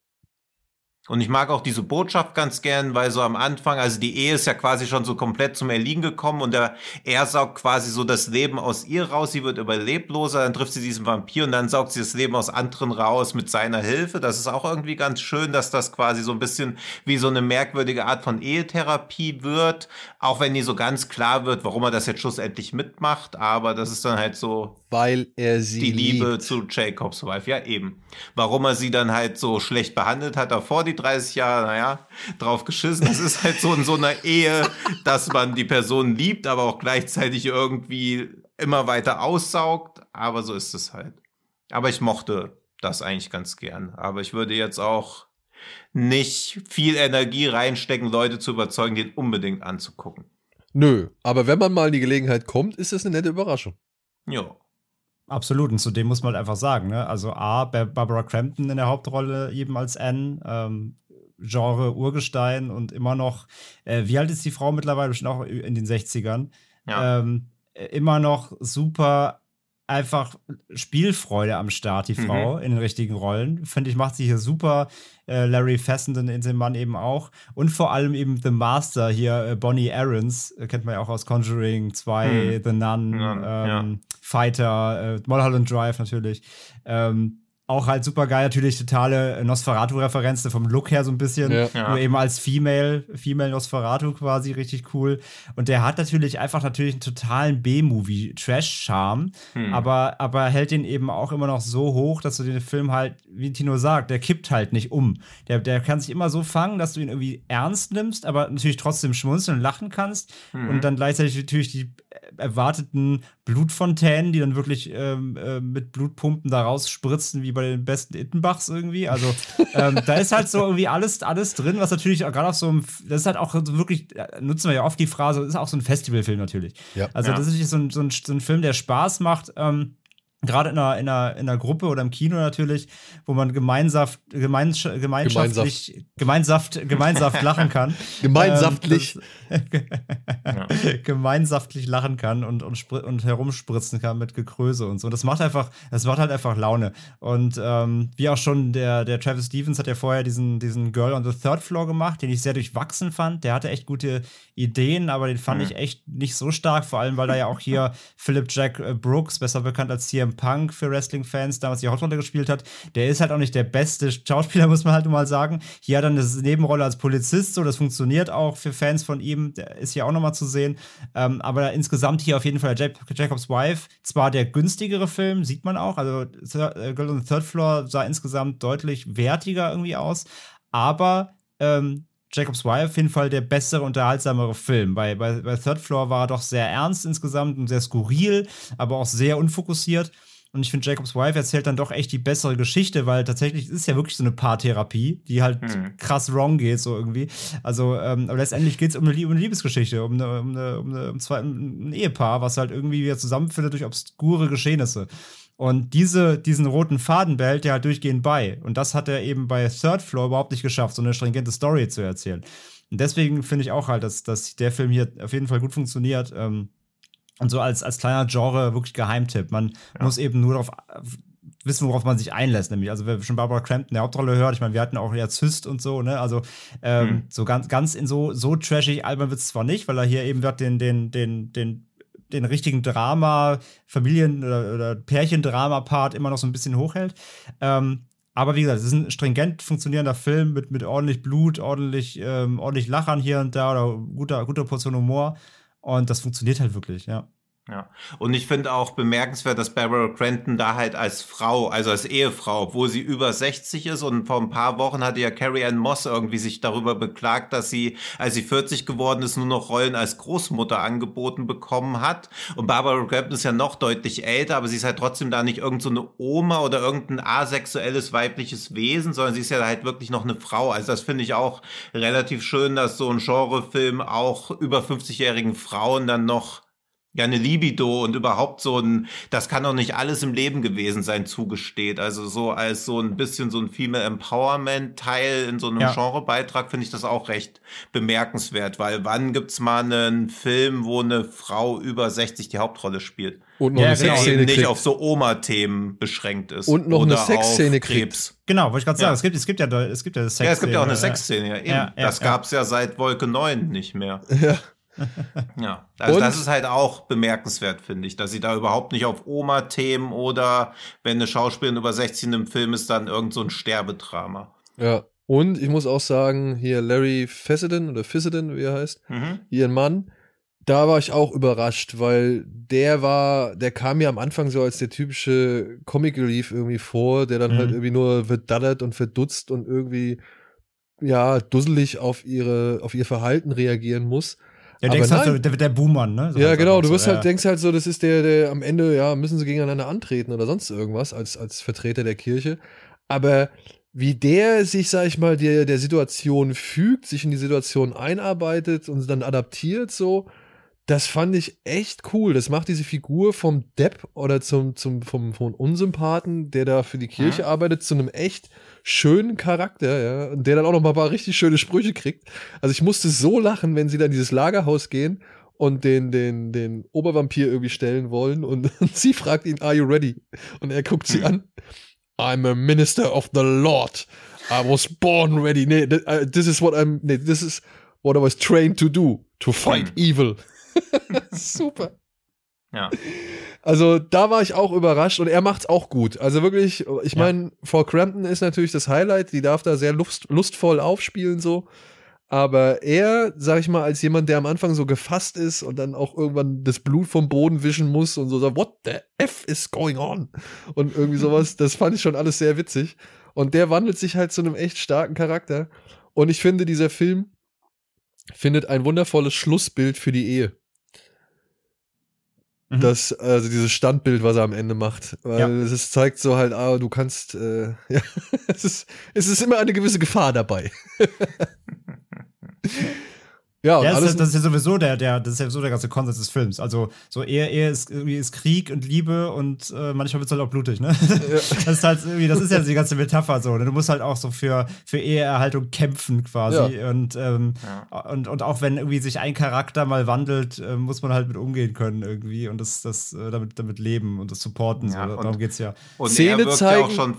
Und ich mag auch diese Botschaft ganz gern, weil so am Anfang, also die Ehe ist ja quasi schon so komplett zum Erliegen gekommen und der, er saugt quasi so das Leben aus ihr raus, sie wird überlebloser, dann trifft sie diesen Vampir und dann saugt sie das Leben aus anderen raus mit seiner Hilfe. Das ist auch irgendwie ganz schön, dass das quasi so ein bisschen wie so eine merkwürdige Art von Ehetherapie wird, auch wenn nie so ganz klar wird, warum er das jetzt schlussendlich mitmacht, aber das ist dann halt so. Weil er sie Die Liebe liebt. zu Jacobs Wife, ja eben. Warum er sie dann halt so schlecht behandelt hat, davor die 30 Jahre, naja, drauf geschissen. Das ist halt so in so einer Ehe, dass man die Person liebt, aber auch gleichzeitig irgendwie immer weiter aussaugt. Aber so ist es halt. Aber ich mochte das eigentlich ganz gern. Aber ich würde jetzt auch nicht viel Energie reinstecken, Leute zu überzeugen, den unbedingt anzugucken. Nö, aber wenn man mal in die Gelegenheit kommt, ist das eine nette Überraschung. Ja. Absolut, und zudem muss man halt einfach sagen, ne? Also A, Bar- Barbara Crampton in der Hauptrolle eben als Anne, ähm, Genre Urgestein und immer noch, äh, wie alt ist die Frau mittlerweile? Bestimmt auch in den 60ern. Ja. Ähm, äh, immer noch super einfach Spielfreude am Start, die Mhm. Frau in den richtigen Rollen. Finde ich, macht sie hier super. Äh, Larry Fessenden in dem Mann eben auch. Und vor allem eben The Master hier, äh, Bonnie Aarons, äh, kennt man ja auch aus Conjuring 2, Hm. The Nun, Ja, ähm, Fighter, äh, Mulholland Drive natürlich. Ähm, auch halt super geil, natürlich totale Nosferatu-Referenz, vom Look her so ein bisschen. Ja. Ja. Nur eben als Female, Female Nosferatu quasi richtig cool. Und der hat natürlich einfach natürlich einen totalen B-Movie-Trash-Charme, Hm. aber, aber hält den eben auch immer noch so hoch, dass du den Film halt, wie Tino sagt, der kippt halt nicht um. Der, der kann sich immer so fangen, dass du ihn irgendwie ernst nimmst, aber natürlich trotzdem schmunzeln und lachen kannst. Mhm. Und dann gleichzeitig natürlich die erwarteten Blutfontänen, die dann wirklich ähm, äh, mit Blutpumpen da rausspritzen, wie bei den besten Ittenbachs irgendwie. Also ähm, da ist halt so irgendwie alles, alles drin, was natürlich auch gerade auf so einem, das ist halt auch so wirklich, äh, nutzen wir ja oft die Phrase, ist auch so ein Festivalfilm natürlich. Ja. Also Ja. das ist so ein, so, ein, so ein Film, der Spaß macht. Ähm, Gerade in einer, in, einer, in einer Gruppe oder im Kino natürlich, wo man gemeinsaft, gemeins, gemeinschaftlich, gemeinsaft, gemeinsaft lachen kann. Gemeinsaftlich. Ähm, das- gemeinsaftlich lachen kann und, und, und herumspritzen kann mit Gekröse und so. Das macht einfach, das macht halt einfach Laune. Und ähm, wie auch schon der, der Travis Stevens hat ja vorher diesen, diesen Girl on the Third Floor gemacht, den ich sehr durchwachsen fand. Der hatte echt gute Ideen, aber den fand Mhm. ich echt nicht so stark, vor allem weil da ja auch hier Philip Jack äh, Brooks, besser bekannt als CM Punk für Wrestling-Fans, damals die Hauptrolle gespielt hat. Der ist halt auch nicht der beste Schauspieler, muss man halt mal sagen. Hier hat er eine Nebenrolle als Polizist, so das funktioniert auch für Fans von ihm. Der ist hier auch nochmal zu sehen. Ähm, aber insgesamt hier auf jeden Fall Jac Jacobs Wife. Zwar der günstigere Film, sieht man auch. Also äh, Girl on the Third Floor sah insgesamt deutlich wertiger irgendwie aus. Aber ähm, Jacobs Wife auf jeden Fall der bessere, unterhaltsamere Film. Bei, bei, bei Third Floor war er doch sehr ernst insgesamt und sehr skurril, aber auch sehr unfokussiert. Und ich finde, Jacobs Wife erzählt dann doch echt die bessere Geschichte, weil tatsächlich ist es ja wirklich so eine Paartherapie, die halt Hm. krass wrong geht, so irgendwie. Also, ähm, aber letztendlich geht es um um eine Liebesgeschichte, um, eine, um, eine, um, eine, um zwei, um ein Ehepaar, was halt irgendwie wieder zusammenfindet durch obskure Geschehnisse. Und diese, diesen roten Faden behält er halt durchgehend bei. Und das hat er eben bei Third Floor überhaupt nicht geschafft, so eine stringente Story zu erzählen. Und deswegen finde ich auch halt, dass, dass der Film hier auf jeden Fall gut funktioniert. Ähm, und so als, als kleiner Genre wirklich Geheimtipp. Man muss eben nur darauf wissen, worauf man sich einlässt. Nämlich, also wer schon Barbara Crampton in der Hauptrolle hört, ich meine, wir hatten auch jetzt Hyst und so, ne? Also ähm, Hm. so ganz, ganz in so, so trashig albern wird es zwar nicht, weil er hier eben wird den, den, den, den, den richtigen Drama, Familien- oder, oder Pärchendrama-Part immer noch so ein bisschen hochhält. Ähm, aber wie gesagt, es ist ein stringent funktionierender Film mit, mit ordentlich Blut, ordentlich, ähm, ordentlich Lachern hier und da oder guter, guter Portion Humor. Und das funktioniert halt wirklich, ja. Ja. Und ich finde auch bemerkenswert, dass Barbara Crampton da halt als Frau, also als Ehefrau, obwohl sie über 60 ist und vor ein paar Wochen hatte ja Carrie Ann Moss irgendwie sich darüber beklagt, dass sie, als sie 40 geworden ist, nur noch Rollen als Großmutter angeboten bekommen hat. Und Barbara Crampton ist ja noch deutlich älter, aber sie ist halt trotzdem da nicht irgend so Oma oder irgendein asexuelles weibliches Wesen, sondern sie ist ja halt wirklich noch eine Frau. Also das finde ich auch relativ schön, dass so ein Genrefilm auch über 50-jährigen Frauen dann noch ja eine Libido und überhaupt so ein, das kann doch nicht alles im Leben gewesen sein, zugesteht. Also so als so ein bisschen so ein Female Empowerment Teil in so einem ja. Genrebeitrag finde ich das auch recht bemerkenswert, weil wann gibt's mal einen Film, wo eine Frau über 60 die Hauptrolle spielt? Und noch ja, eine genau. Sexszene nicht auf so Oma-Themen beschränkt ist. Und noch eine Sexszene kriegt. Genau, wollte ich gerade sagen, ja. es gibt, es gibt ja, es gibt ja Sexszene. Ja, es gibt ja auch eine Sexszene, ja, eben. Ja, das gab's ja seit Wolke 9 nicht mehr. Ja ja, also und? das ist halt auch bemerkenswert, finde ich, dass sie da überhaupt nicht auf Oma-Themen oder wenn eine Schauspielerin über 16 im Film ist, dann irgend so ein Sterbedrama. Ja, und ich muss auch sagen, hier Larry Fessenden oder Fissenden, wie er heißt, mhm. hier ein Mann, da war ich auch überrascht, weil der war, der kam mir am Anfang so als der typische Comic Relief irgendwie vor, der dann halt mhm. halt irgendwie nur verdattert und verdutzt und irgendwie ja dusselig auf ihre auf ihr Verhalten reagieren muss. Ja, denkst halt so, der, der Boomer, ne? So ja, genau, du wirst so, halt, ja. denkst halt so, das ist der, der am Ende, ja, müssen sie gegeneinander antreten oder sonst irgendwas als, als Vertreter der Kirche. Aber wie der sich, sag ich mal, der, der Situation fügt, sich in die Situation einarbeitet und dann adaptiert, so, das fand ich echt cool. Das macht diese Figur vom Depp oder zum, zum, vom, vom Unsympathen, der da für die Kirche ja. arbeitet, zu einem echt schönen Charakter, ja, und der dann auch noch mal ein paar richtig schöne Sprüche kriegt. Also ich musste so lachen, wenn sie dann in dieses Lagerhaus gehen und den, den, den Obervampir irgendwie stellen wollen und, und sie fragt ihn, are you ready? Und er guckt sie an. I'm a minister of the Lord. I was born ready. Nee, uh, this is what I'm, nee, this is what I was trained to do. To fight hm. evil. Super. Ja. Also da war ich auch überrascht und er macht's auch gut. Also wirklich, ich meine, ja. Frau Crampton ist natürlich das Highlight, die darf da sehr lust, lustvoll aufspielen so. Aber er, sag ich mal, als jemand, der am Anfang so gefasst ist und dann auch irgendwann das Blut vom Boden wischen muss und so sagt, what the F is going on? Und irgendwie sowas, das fand ich schon alles sehr witzig. Und der wandelt sich halt zu einem echt starken Charakter. Und ich finde, dieser Film findet ein wundervolles Schlussbild für die Ehe. Mhm. Das, also dieses Standbild, was er am Ende macht. Weil ja. es zeigt so halt, ah, du kannst, äh, ja, es ist, es ist immer eine gewisse Gefahr dabei. Ja, ja das, ist, das, ist ja sowieso der, der, das ist ja sowieso der ganze Konsens des Films. Also so eher, eher ist, irgendwie ist Krieg und Liebe und äh, manchmal wird es halt auch blutig, ne? Ja. Das ist halt irgendwie, das ist ja die ganze Metapher so. Ne? Du musst halt auch so für, für Eheerhaltung kämpfen quasi. Ja. Und, ähm, ja. und, und auch wenn irgendwie sich ein Charakter mal wandelt, äh, muss man halt mit umgehen können irgendwie und das, das äh, damit, damit leben und das supporten. Ja, so. Darum geht's ja. Und Szene er wirkt zeigen. ja auch schon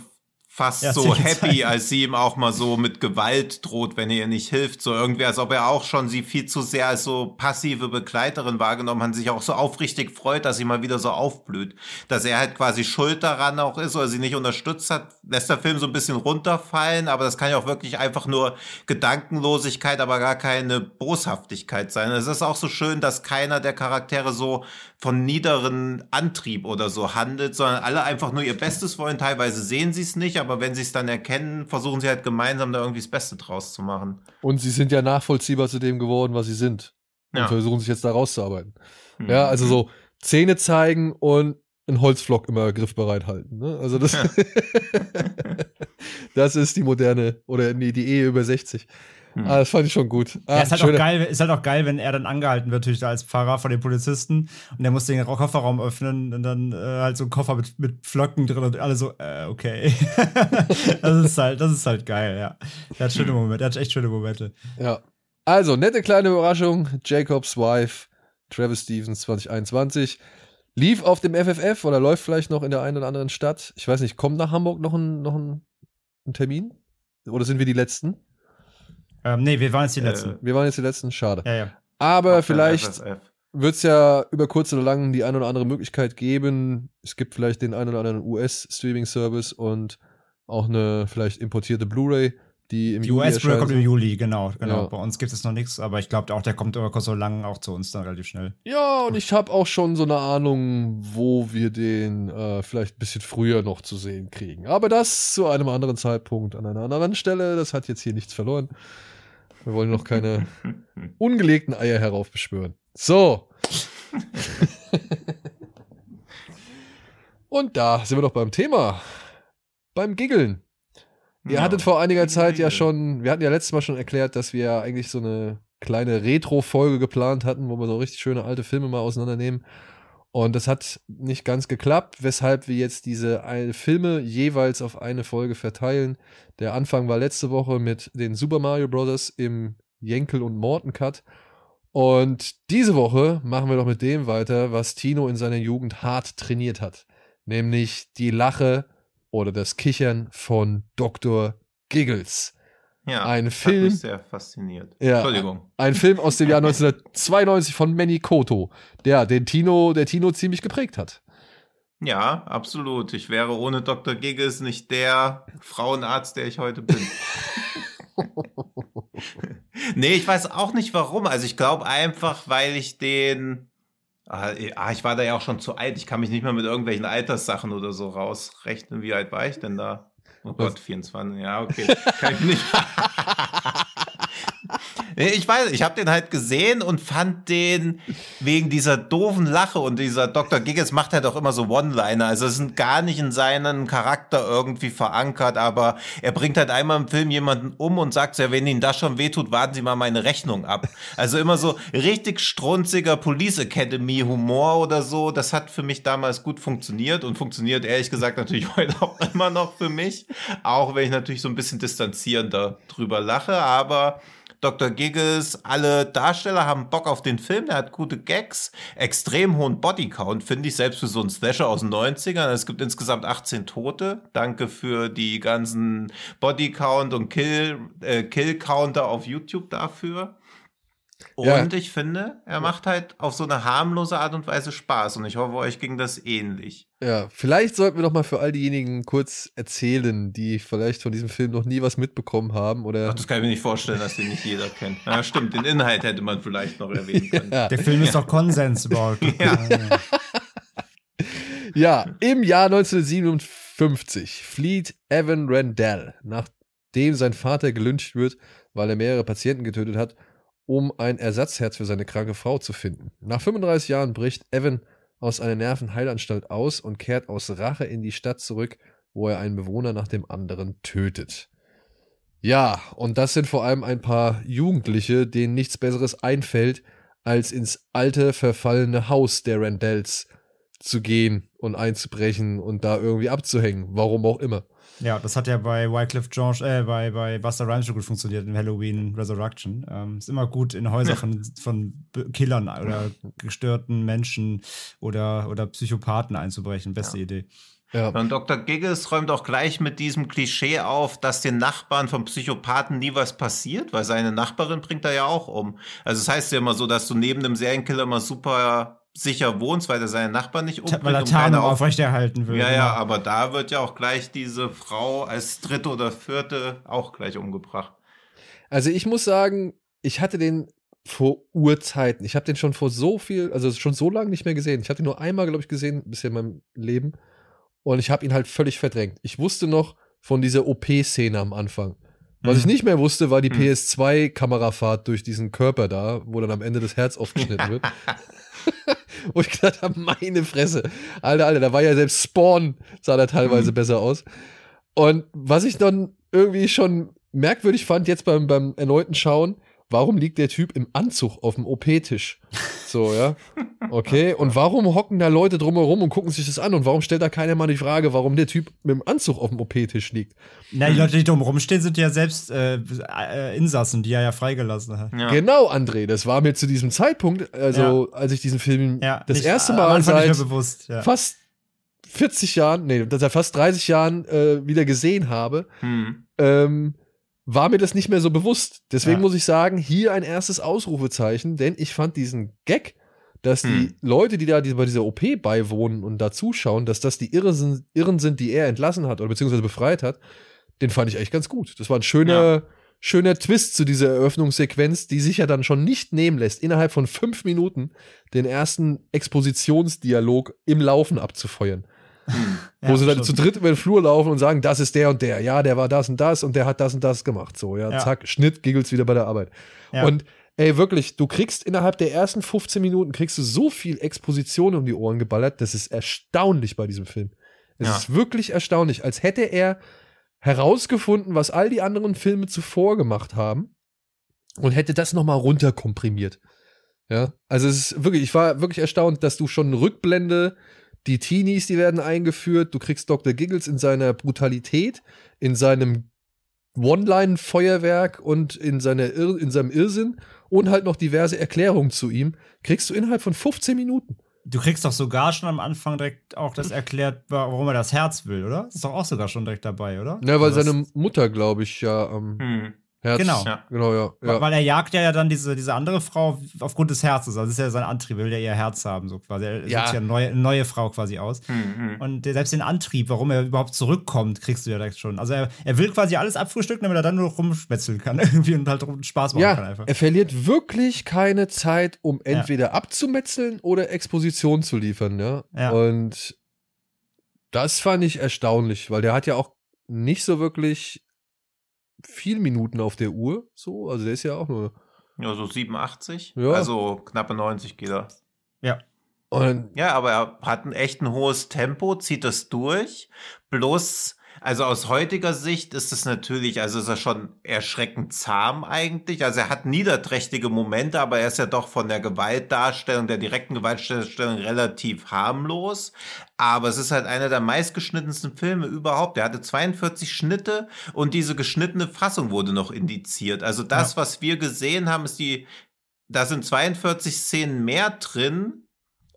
fast ja, so happy, als sie ihm auch mal so mit Gewalt droht, wenn er ihr nicht hilft. So irgendwie, als ob er auch schon sie viel zu sehr als so passive Begleiterin wahrgenommen hat, sich auch so aufrichtig freut, dass sie mal wieder so aufblüht. Dass er halt quasi schuld daran auch ist oder sie nicht unterstützt hat, lässt der Film so ein bisschen runterfallen, aber das kann ja auch wirklich einfach nur Gedankenlosigkeit, aber gar keine Boshaftigkeit sein. Es ist auch so schön, dass keiner der Charaktere so von niederen Antrieb oder so handelt, sondern alle einfach nur ihr Bestes wollen. Teilweise sehen sie es nicht, aber wenn sie es dann erkennen, versuchen sie halt gemeinsam da irgendwie das Beste draus zu machen. Und sie sind ja nachvollziehbar zu dem geworden, was sie sind. Und ja. versuchen sich jetzt da rauszuarbeiten. Mhm. Ja, also so Zähne zeigen und einen Holzflock immer griffbereit halten. Ne? Also das, ja. das ist die moderne oder nee, die Ehe über 60. Hm. Ah, das fand ich schon gut. Ah, ja, ist, halt auch geil, ist halt auch geil, wenn er dann angehalten wird, natürlich da als Pfarrer von den Polizisten und der muss den Kofferraum öffnen und dann äh, halt so ein Koffer mit, mit Pflöcken drin und alle so, äh, okay. das ist halt, das ist halt geil, ja. Er hat schöne Momente, er hat echt schöne Momente. Ja. Also, nette kleine Überraschung. Jacobs Wife, Travis Stevens 2021. Lief auf dem FFF oder läuft vielleicht noch in der einen oder anderen Stadt. Ich weiß nicht, kommt nach Hamburg noch ein, noch ein, ein Termin? Oder sind wir die Letzten? Ähm, nee, wir waren jetzt die äh, Letzten. Wir waren jetzt die Letzten, schade. Ja, ja. Aber Auf vielleicht wird es ja über kurz oder lang die eine oder andere Möglichkeit geben. Es gibt vielleicht den einen oder anderen US-Streaming-Service und auch eine vielleicht importierte Blu-ray die im Die Juli US-Brille kommt im. Juli, genau. genau. Ja. Bei uns gibt es noch nichts, aber ich glaube auch, der kommt über kurz so lang auch zu uns dann relativ schnell. Ja, und ich habe auch schon so eine Ahnung, wo wir den äh, vielleicht ein bisschen früher noch zu sehen kriegen. Aber das zu einem anderen Zeitpunkt an einer anderen Stelle. Das hat jetzt hier nichts verloren. Wir wollen noch keine ungelegten Eier heraufbeschwören. So. und da sind wir doch beim Thema. Beim Giggeln. Ihr Ja. hattet vor einiger Zeit ja schon, wir hatten ja letztes Mal schon erklärt, dass wir eigentlich so eine kleine Retro-Folge geplant hatten, wo wir so richtig schöne alte Filme mal auseinandernehmen. Und das hat nicht ganz geklappt, weshalb wir jetzt diese Filme jeweils auf eine Folge verteilen. Der Anfang war letzte Woche mit den Super Mario Bros. im Jenkel und Morten Cut. Und diese Woche machen wir doch mit dem weiter, was Tino in seiner Jugend hart trainiert hat. Nämlich die Lache oder das Kichern von Dr. Giggles. Ja, Ein Hat Film. mich sehr fasziniert. Ja. Entschuldigung. Ein Film aus dem Jahr 1992 von Manny Koto, der den Tino, der Tino ziemlich geprägt hat. Ja, absolut. Ich wäre ohne Dr. Giggles nicht der Frauenarzt, der ich heute bin. nee, ich weiß auch nicht warum. Also ich glaube einfach, weil ich den. Ah, ich war da ja auch schon zu alt. Ich kann mich nicht mehr mit irgendwelchen Alterssachen oder so rausrechnen. Wie alt war ich denn da? Oh Gott, 24. Ja, okay. Kann ich nicht. Ich weiß, ich habe den halt gesehen und fand den wegen dieser doofen Lache und dieser Dr. Giggles macht halt auch immer so One-Liner. Also es sind gar nicht in seinen Charakter irgendwie verankert, aber er bringt halt einmal im Film jemanden um und sagt ja, wenn Ihnen das schon wehtut, warten Sie mal meine Rechnung ab. Also immer so richtig strunziger Police Academy Humor oder so. Das hat für mich damals gut funktioniert und funktioniert ehrlich gesagt natürlich heute auch immer noch für mich. Auch wenn ich natürlich so ein bisschen distanzierender drüber lache, aber Dr. Giggles, alle Darsteller haben Bock auf den Film, der hat gute Gags, extrem hohen Bodycount, finde ich, selbst für so einen Slasher aus den 90ern. Es gibt insgesamt 18 Tote. Danke für die ganzen Bodycount und Kill, äh, Kill-Counter auf YouTube dafür. Und Ja. ich finde, er macht halt auf so eine harmlose Art und Weise Spaß. Und ich hoffe, euch ging das ähnlich. Ja, vielleicht sollten wir doch mal für all diejenigen kurz erzählen, die vielleicht von diesem Film noch nie was mitbekommen haben oder. Ach, das kann ich mir nicht vorstellen, dass den nicht jeder kennt. Ja, stimmt, den Inhalt hätte man vielleicht noch erwähnen können. ja. Der Film ist doch Konsens überhaupt. Ja. Ja, im Jahr 1957 flieht Evan Randall, nachdem sein Vater gelyncht wird, weil er mehrere Patienten getötet hat, um ein Ersatzherz für seine kranke Frau zu finden. Nach 35 Jahren bricht Evan aus einer Nervenheilanstalt aus und kehrt aus Rache in die Stadt zurück, wo er einen Bewohner nach dem anderen tötet. Ja, und das sind vor allem ein paar Jugendliche, denen nichts Besseres einfällt, als ins alte, verfallene Haus der Randalls zu gehen und einzubrechen und da irgendwie abzuhängen. Warum auch immer. Ja, das hat ja bei Wycliffe George, äh, bei, bei Buster Rhymes schon gut funktioniert in Halloween Resurrection. Ähm, ist immer gut, in Häuser von, von Killern oder gestörten Menschen oder, oder Psychopathen einzubrechen. Beste Idee. Ja, Und Dr. Giggles räumt auch gleich mit diesem Klischee auf, dass den Nachbarn vom Psychopathen nie was passiert, weil seine Nachbarin bringt er ja auch um. Also es heißt ja immer so, dass du neben dem Serienkiller immer super sicher wohnst, weil er seine Nachbarn nicht umbringt. Weil er Tarnung auf- aufrechterhalten will. Ja, genau. ja, aber da wird ja auch gleich diese Frau als dritte oder vierte auch gleich umgebracht. also ich muss sagen, ich hatte den vor Urzeiten. Ich habe den schon vor so viel, also schon so lange nicht mehr gesehen. Ich hatte ihn nur einmal, glaube ich, gesehen bisher in meinem Leben. Und ich habe ihn halt völlig verdrängt. Ich wusste noch von dieser OP-Szene am Anfang. Was Mhm. ich nicht mehr wusste, war die Mhm. PS2-Kamerafahrt durch diesen Körper da, wo dann am Ende das Herz aufgeschnitten wird. Wo ich gedacht habe, meine Fresse. Alter, Alter, da war ja selbst Spawn, sah da teilweise Mhm. besser aus. Und was ich dann irgendwie schon merkwürdig fand, jetzt beim, beim erneuten Schauen, warum liegt der Typ im Anzug auf dem OP-Tisch? So, ja. Okay. Und warum hocken da Leute drumherum und gucken sich das an? Und warum stellt da keiner mal die Frage, warum der Typ mit dem Anzug auf dem OP-Tisch liegt? Na, die Leute, die dumm rumstehen, sind ja selbst äh, äh, Insassen, die er ja freigelassen hat. Ja. Genau, André. Das war mir zu diesem Zeitpunkt, also als ich diesen Film Ja, das nicht- erste Mal seit bewusst. Ja. fast 40 Jahren, nee, seit fast 30 Jahren äh, wieder gesehen habe, Hm. ähm, war mir das nicht mehr so bewusst. Deswegen Ja. muss ich sagen, hier ein erstes Ausrufezeichen, denn ich fand diesen Gag, dass die Hm. Leute, die da die, bei dieser OP beiwohnen und da zuschauen, dass das die Irren sind, Irren sind, die er entlassen hat oder beziehungsweise befreit hat, den fand ich echt ganz gut. Das war ein schöner, schöner Twist zu dieser Eröffnungssequenz, die sich ja dann schon nicht nehmen lässt, innerhalb von fünf Minuten den ersten Expositionsdialog im Laufen abzufeuern. Wo Ja, sie dann schon. zu dritt über den Flur laufen und sagen, das ist der und der, ja, der war das und das und der hat das und das gemacht. So, ja, Ja. zack, Schnitt, Giggles wieder bei der Arbeit. Ja. Und ey, wirklich, du kriegst innerhalb der ersten 15 Minuten kriegst du so viel Exposition um die Ohren geballert, das ist erstaunlich bei diesem Film. Es ist wirklich erstaunlich, als hätte er herausgefunden, was all die anderen Filme zuvor gemacht haben und hätte das nochmal runterkomprimiert. Ja, also es ist wirklich, ich war wirklich erstaunt, dass du schon eine Rückblende, die Teenies, die werden eingeführt, du kriegst Dr. Giggles in seiner Brutalität, in seinem One-Line-Feuerwerk und in, seiner Irr in seinem Irrsinn und halt noch diverse Erklärungen zu ihm, kriegst du innerhalb von 15 Minuten. Du kriegst doch sogar schon am Anfang direkt auch das erklärt, warum er das Herz will, oder? Das ist doch auch sogar schon direkt dabei, oder? Ja, weil Also seine Mutter, glaube ich, ja am Hm. Herz. Genau. Ja. Genau, ja. ja. Weil er jagt ja, dann diese, diese andere Frau aufgrund des Herzens. Also das ist ja sein Antrieb, er will ja ihr Herz haben, so quasi. Er Ja. sucht ja eine neue, neue Frau quasi aus. Hm, hm. Und selbst den Antrieb, warum er überhaupt zurückkommt, kriegst du ja direkt schon. Also er, er will quasi alles abfrühstücken, damit er dann nur rumspätzeln kann irgendwie und halt rum- Spaß machen kann Ja, einfach. er verliert wirklich keine Zeit, um entweder abzumetzeln oder Exposition zu liefern, ja. Ja. Und das fand ich erstaunlich, weil der hat ja auch nicht so wirklich viel Minuten auf der Uhr, so, also der ist ja auch nur. Ja, so 87. Ja. Also knappe 90 geht er. Und Ja, aber er hat ein echt ein hohes Tempo, zieht das durch. Bloß, also aus heutiger Sicht ist es natürlich, also ist er schon erschreckend zahm eigentlich. Also er hat niederträchtige Momente, aber er ist ja doch von der Gewaltdarstellung, der direkten Gewaltdarstellung relativ harmlos. Aber es ist halt einer der meistgeschnittensten Filme überhaupt. Er hatte 42 Schnitte und diese geschnittene Fassung wurde noch indiziert. Also das, was wir gesehen haben, ist die, da sind 42 Szenen mehr drin,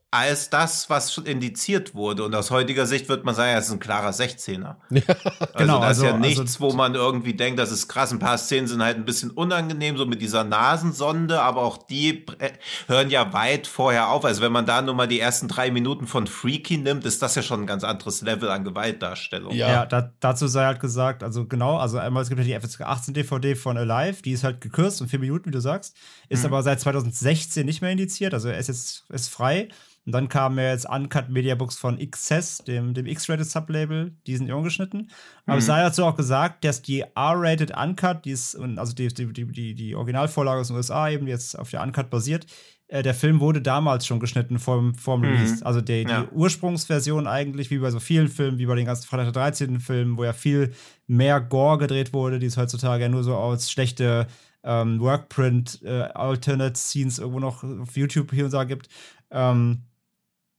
als das, was schon indiziert wurde. Und aus heutiger Sicht wird man sagen, ja, es ist ein klarer 16er. Also Genau, das ist ja also- nichts, also- wo man irgendwie denkt, das ist krass. Ein paar Szenen sind halt ein bisschen unangenehm, so mit dieser Nasensonde, aber auch die äh, hören ja weit vorher auf. Also wenn man da nur mal die ersten drei Minuten von Freaky nimmt, ist das ja schon ein ganz anderes Level an Gewaltdarstellung. Ja. Ja, da, dazu sei halt gesagt, also genau, also einmal, es gibt ja die FSK 18 DVD von Alive, die ist halt gekürzt um vier Minuten, wie du sagst, ist aber seit 2016 nicht mehr indiziert, also er ist jetzt ist frei. Und dann kamen ja jetzt Uncut Mediabooks von XS, dem, dem X-Rated Sublabel, die sind ungeschnitten. Aber es sei dazu auch gesagt, dass die R-Rated Uncut, die ist, und also die, die, die, die, die Originalvorlage aus den USA eben, die jetzt auf der Uncut basiert, äh, der Film wurde damals schon geschnitten vorm, vorm Mhm. Release. Also der, die Ja. Ursprungsversion eigentlich, wie bei so vielen Filmen, wie bei den ganzen Freitag der 13. Filmen, wo ja viel mehr Gore gedreht wurde, die es heutzutage ja nur so als schlechte ähm, Workprint, äh, Alternate Scenes irgendwo noch auf YouTube hier und da gibt. Ähm,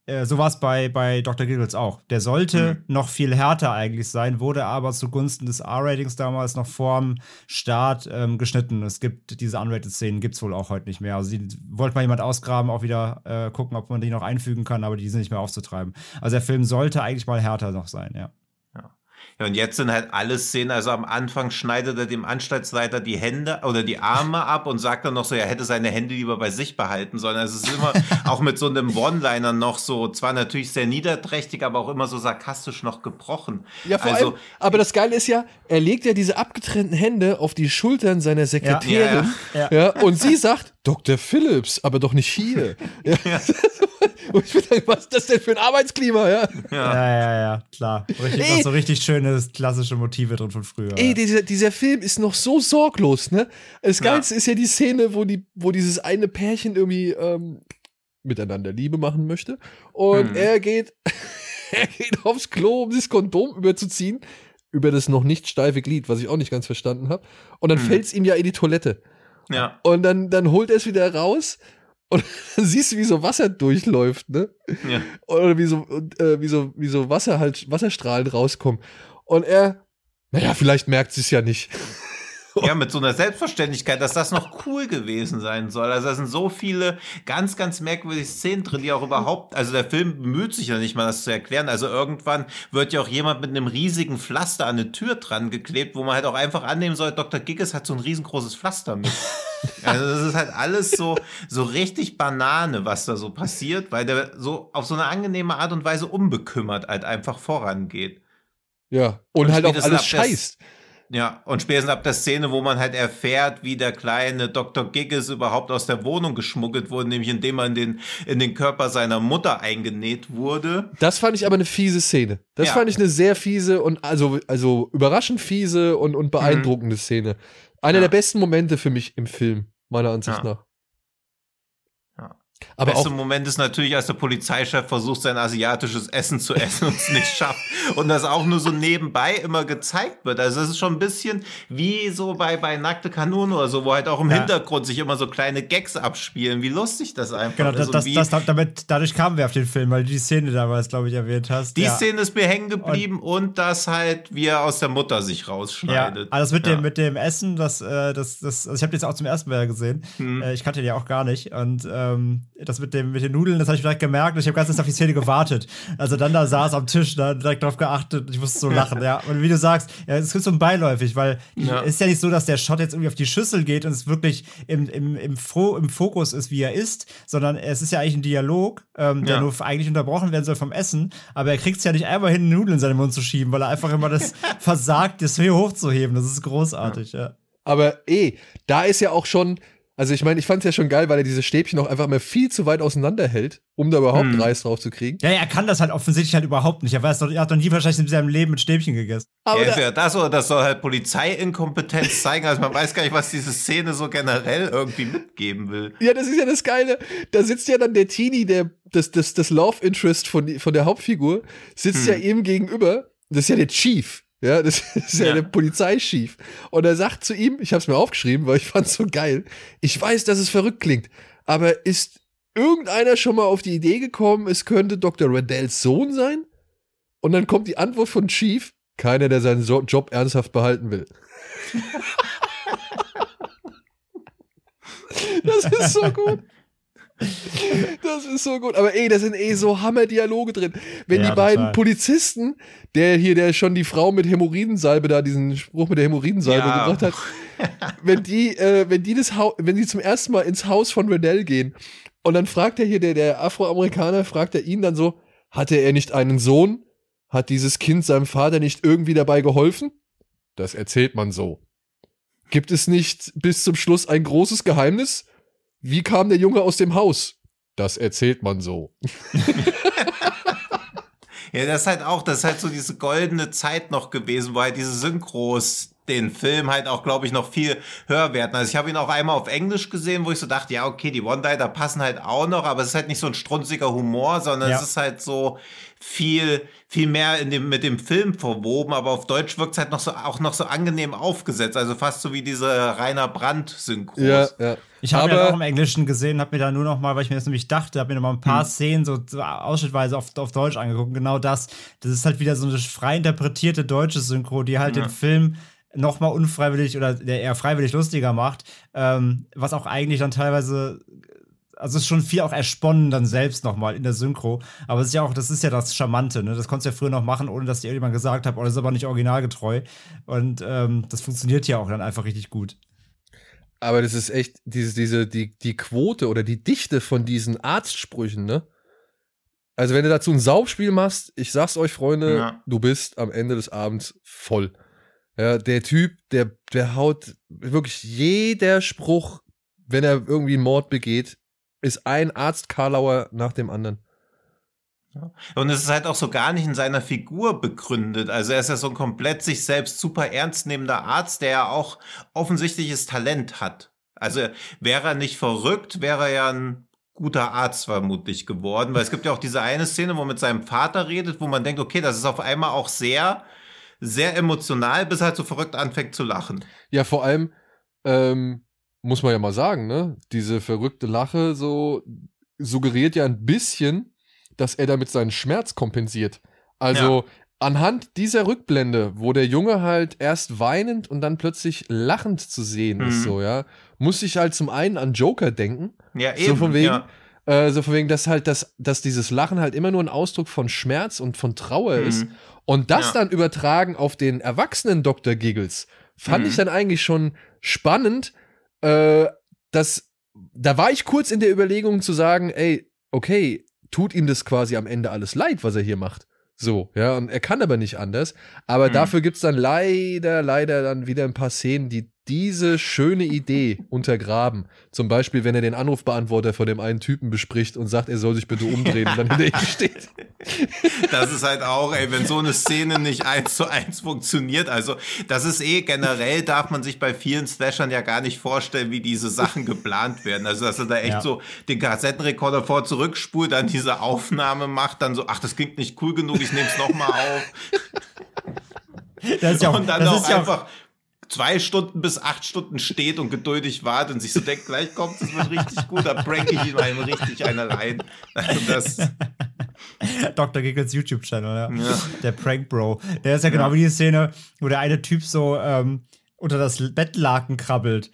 äh, so war es bei, bei Dr. Giggles auch. Der sollte noch viel härter eigentlich sein, wurde aber zugunsten des R-Ratings damals noch vorm Start ähm, geschnitten. Es gibt diese Unrated-Szenen, gibt es wohl auch heute nicht mehr. Also die wollte mal jemand ausgraben, auch wieder äh, gucken, ob man die noch einfügen kann, aber die sind nicht mehr aufzutreiben. Also der Film sollte eigentlich mal härter noch sein, ja. Ja, und jetzt sind halt alle Szenen, also am Anfang schneidet er dem Anstaltsleiter die Hände oder die Arme ab und sagt dann noch so, er hätte seine Hände lieber bei sich behalten sollen. Also es ist immer auch mit so einem One-Liner noch so, zwar natürlich sehr niederträchtig, aber auch immer so sarkastisch noch gebrochen. Ja, vor also, allem, aber das Geile ist ja, er legt ja diese abgetrennten Hände auf die Schultern seiner Sekretärin. Ja, Ja, und sie sagt, Dr. Phillips, aber doch nicht hier. Ja. Und ich bin dann, was ist das denn für ein Arbeitsklima, ja? Ja, ja, ja, klar. Richtig, Ey. noch so richtig schöne klassische Motive drin von früher. Ey, ja. dieser, dieser Film ist noch so sorglos, ne? Das Ja. Geilste ist ja die Szene, wo, die, wo dieses eine Pärchen irgendwie ähm, miteinander Liebe machen möchte. Und Mhm. er geht, er geht aufs Klo, um das Kondom überzuziehen. Über das noch nicht steife Glied, was ich auch nicht ganz verstanden habe. Und dann Mhm. fällt's ihm ja in die Toilette. Ja, Und dann, dann holt er es wieder raus. Und dann siehst du, wie so Wasser durchläuft, ne? ja. Oder wie so, äh, wie so, wie so Wasser halt, Wasserstrahlen rauskommen. Und er, naja, vielleicht merkt sie es ja nicht. Ja, mit so einer Selbstverständlichkeit, dass das noch cool gewesen sein soll. Also da sind so viele ganz, ganz merkwürdige Szenen drin, die auch überhaupt, also der Film bemüht sich ja nicht mal, das zu erklären. Also irgendwann wird ja auch jemand mit einem riesigen Pflaster an eine Tür dran geklebt, wo man halt auch einfach annehmen soll, Dr. Giggles hat so ein riesengroßes Pflaster mit. Also das ist halt alles so, so richtig Banane, was da so passiert, weil der so auf so eine angenehme Art und Weise unbekümmert halt einfach vorangeht. Ja. Und, Und halt spätestens alles scheißt. Ja, und spätestens ab der Szene, wo man halt erfährt, wie der kleine Dr. Giggles überhaupt aus der Wohnung geschmuggelt wurde, nämlich indem er in den, in den Körper seiner Mutter eingenäht wurde. Das fand ich aber eine fiese Szene. Das Ja. fand ich eine sehr fiese und also, also überraschend fiese und, und beeindruckende Szene. Einer Mhm. Ja. der besten Momente für mich im Film, meiner Ansicht Ja. nach. Ja. Aber Beste Moment ist natürlich, als der Polizeichef versucht, sein asiatisches Essen zu essen und es nicht schafft. Und das auch nur so nebenbei immer gezeigt wird. Also es ist schon ein bisschen wie so bei, bei Nackte Kanone oder so, wo halt auch im Ja. Hintergrund sich immer so kleine Gags abspielen. Wie lustig das einfach Genau, ist. das, und das, das, damit, dadurch kamen wir auf den Film, weil du die Szene damals, glaube ich, erwähnt hast. die ja. Szene ist mir hängen geblieben und, dass halt wie er aus der Mutter sich Ja, rausschneidet. alles mit Ja. dem mit dem Essen, das äh, das das also ich habe den jetzt auch zum ersten Mal gesehen. Hm. Äh, ich kannte den ja auch gar nicht und ähm, das mit dem mit den Nudeln, das habe ich direkt gemerkt und ich habe ganz auf die Szene gewartet. Also dann da saß am Tisch, da direkt drauf geachtet, ich musste so lachen, ja. Und wie du sagst, ja, es ist so beiläufig, weil Ja. es ist ja nicht so, dass der Shot jetzt irgendwie auf die Schüssel geht und es wirklich im, im, im, Fo im Fokus ist, wie er isst, sondern es ist ja eigentlich ein Dialog, ähm, der Ja. nur eigentlich unterbrochen werden soll vom Essen, aber er kriegt es ja nicht einmal hin, Nudeln in seinen Mund zu schieben, weil er einfach immer das versagt, das hier hochzuheben. Das ist großartig, ja. aber eh, da ist ja auch schon, also ich meine, ich fand es ja schon geil, weil er diese Stäbchen auch einfach mal viel zu weit auseinander hält, um da überhaupt Hm. Reis drauf zu kriegen. Ja, er kann das halt offensichtlich halt überhaupt nicht. Er, weiß doch, er hat noch nie wahrscheinlich in seinem Leben mit Stäbchen gegessen. Aber ja, da, das oder das soll halt Polizeiinkompetenz zeigen. Also man weiß gar nicht, was diese Szene so generell irgendwie mitgeben will. Ja, das ist ja das Geile. Da sitzt ja dann der Teenie, der, das, das, das Love Interest von, von der Hauptfigur, sitzt Hm. ja ihm gegenüber. Das ist ja der Chief. Ja, das ist ja, Ja. der Polizeichief. Und er sagt zu ihm, ich habe es mir aufgeschrieben, weil ich fand's so geil. Ich weiß, dass es verrückt klingt, aber ist irgendeiner schon mal auf die Idee gekommen, es könnte Dr. Reddells Sohn sein? Und dann kommt die Antwort von Chief, keiner, der seinen so Job ernsthaft behalten will. das ist so gut. Das ist so gut. Aber ey, da sind eh so Hammer-Dialoge drin. Wenn Ja, die beiden total. Polizisten, der hier, der schon die Frau mit Hämorrhoidensalbe da, diesen Spruch mit der Hämorrhoidensalbe Ja. gebracht hat, wenn die, äh, wenn die das Haus, wenn die zum ersten Mal ins Haus von Redell gehen und dann fragt er hier, der, der Afroamerikaner, fragt er ihn dann so, hatte er nicht einen Sohn? Hat dieses Kind seinem Vater nicht irgendwie dabei geholfen? Das erzählt man so. Gibt es nicht bis zum Schluss ein großes Geheimnis? Wie kam der Junge aus dem Haus? Das erzählt man so. Ja, das ist halt auch, das ist halt so diese goldene Zeit noch gewesen, wo halt diese Synchros den Film halt auch, glaube ich, noch viel höher werden. Also ich habe ihn auch einmal auf Englisch gesehen, wo ich so dachte, ja, okay, die One-Liner passen halt auch noch, aber es ist halt nicht so ein strunziger Humor, sondern Ja. es ist halt so viel, viel mehr in dem, mit dem Film verwoben, aber auf Deutsch wirkt es halt noch so, auch noch so angenehm aufgesetzt, also fast so wie diese Rainer Brandt-Synchros. Ja, ja. Ich habe ja auch im Englischen gesehen, habe mir da nur noch mal, weil ich mir das nämlich dachte, habe mir noch mal ein paar Szenen so, ausschnittweise auf, auf Deutsch angeguckt. Genau das. Das ist halt wieder so eine frei interpretierte deutsche Synchro, die halt Ja. den Film noch mal unfreiwillig oder der eher freiwillig lustiger macht. Ähm, was auch eigentlich dann teilweise also es ist schon viel auch ersponnen dann selbst noch mal in der Synchro, aber es ist ja auch, das ist ja das Charmante, ne? Das konntest du ja früher noch machen, ohne dass dir irgendjemand gesagt hat, oh, das ist aber nicht originalgetreu. Und ähm, das funktioniert ja auch dann einfach richtig gut. Aber das ist echt, diese, diese, die, die Quote oder die Dichte von diesen Arztsprüchen, ne? Also, wenn du dazu ein Saufspiel machst, ich sag's euch, Freunde, Ja. du bist am Ende des Abends voll. Ja, der Typ, der, der haut wirklich jeder Spruch, wenn er irgendwie einen Mord begeht, ist ein Arzt Karlauer nach dem anderen. Und es ist halt auch so gar nicht in seiner Figur begründet. Also er ist ja so ein komplett sich selbst super ernst nehmender Arzt, der ja auch offensichtliches Talent hat. Also wäre er nicht verrückt, wäre er ja ein guter Arzt vermutlich geworden, weil es gibt ja auch diese eine Szene, wo er mit seinem Vater redet, wo man denkt, okay, das ist auf einmal auch sehr, sehr emotional, bis er halt so verrückt anfängt zu lachen. Ja, vor allem, ähm, muss man ja mal sagen, ne? Diese verrückte Lache so suggeriert ja ein bisschen, dass er damit seinen Schmerz kompensiert. Also anhand dieser Rückblende, wo der Junge halt erst weinend und dann plötzlich lachend zu sehen ist, Mhm. so, ja, muss ich halt zum einen an Joker denken, Ja, So eben. von wegen, ja. äh, so von wegen, dass halt das, dass dieses Lachen halt immer nur ein Ausdruck von Schmerz und von Trauer ist. Mhm. Und das Ja. dann übertragen auf den erwachsenen Dr. Giggles, fand Mhm. ich dann eigentlich schon spannend, äh, dass da war ich kurz in der Überlegung zu sagen, ey, okay, tut ihm das quasi am Ende alles leid, was er hier macht. So, ja, und er kann aber nicht anders. Aber Hm. dafür gibt's dann leider, leider dann wieder ein paar Szenen, die diese schöne Idee untergraben. Zum Beispiel, wenn er den Anrufbeantworter von dem einen Typen bespricht und sagt, er soll sich bitte umdrehen und dann hinter ihm steht. Das ist halt auch, ey, wenn so eine Szene nicht eins zu eins funktioniert. Also, das ist eh generell, darf man sich bei vielen Slashern ja gar nicht vorstellen, wie diese Sachen geplant werden. Also, dass er da echt Ja. so den Kassettenrekorder vor zurückspult, dann diese Aufnahme macht, dann so, ach, das klingt nicht cool genug, ich nehme es nochmal auf. Das ist ja auch, und dann das auch ist ja auch, einfach zwei Stunden bis acht Stunden steht und geduldig wartet und sich so denkt, gleich kommt es, wird richtig gut, da prank ich ihm einem richtig eine rein. Also das, Dr. Giggles YouTube-Channel, ja. Ja. Der Prank Bro. Der ist ja genau wie die Szene, wo der eine Typ so ähm, unter das Bettlaken krabbelt.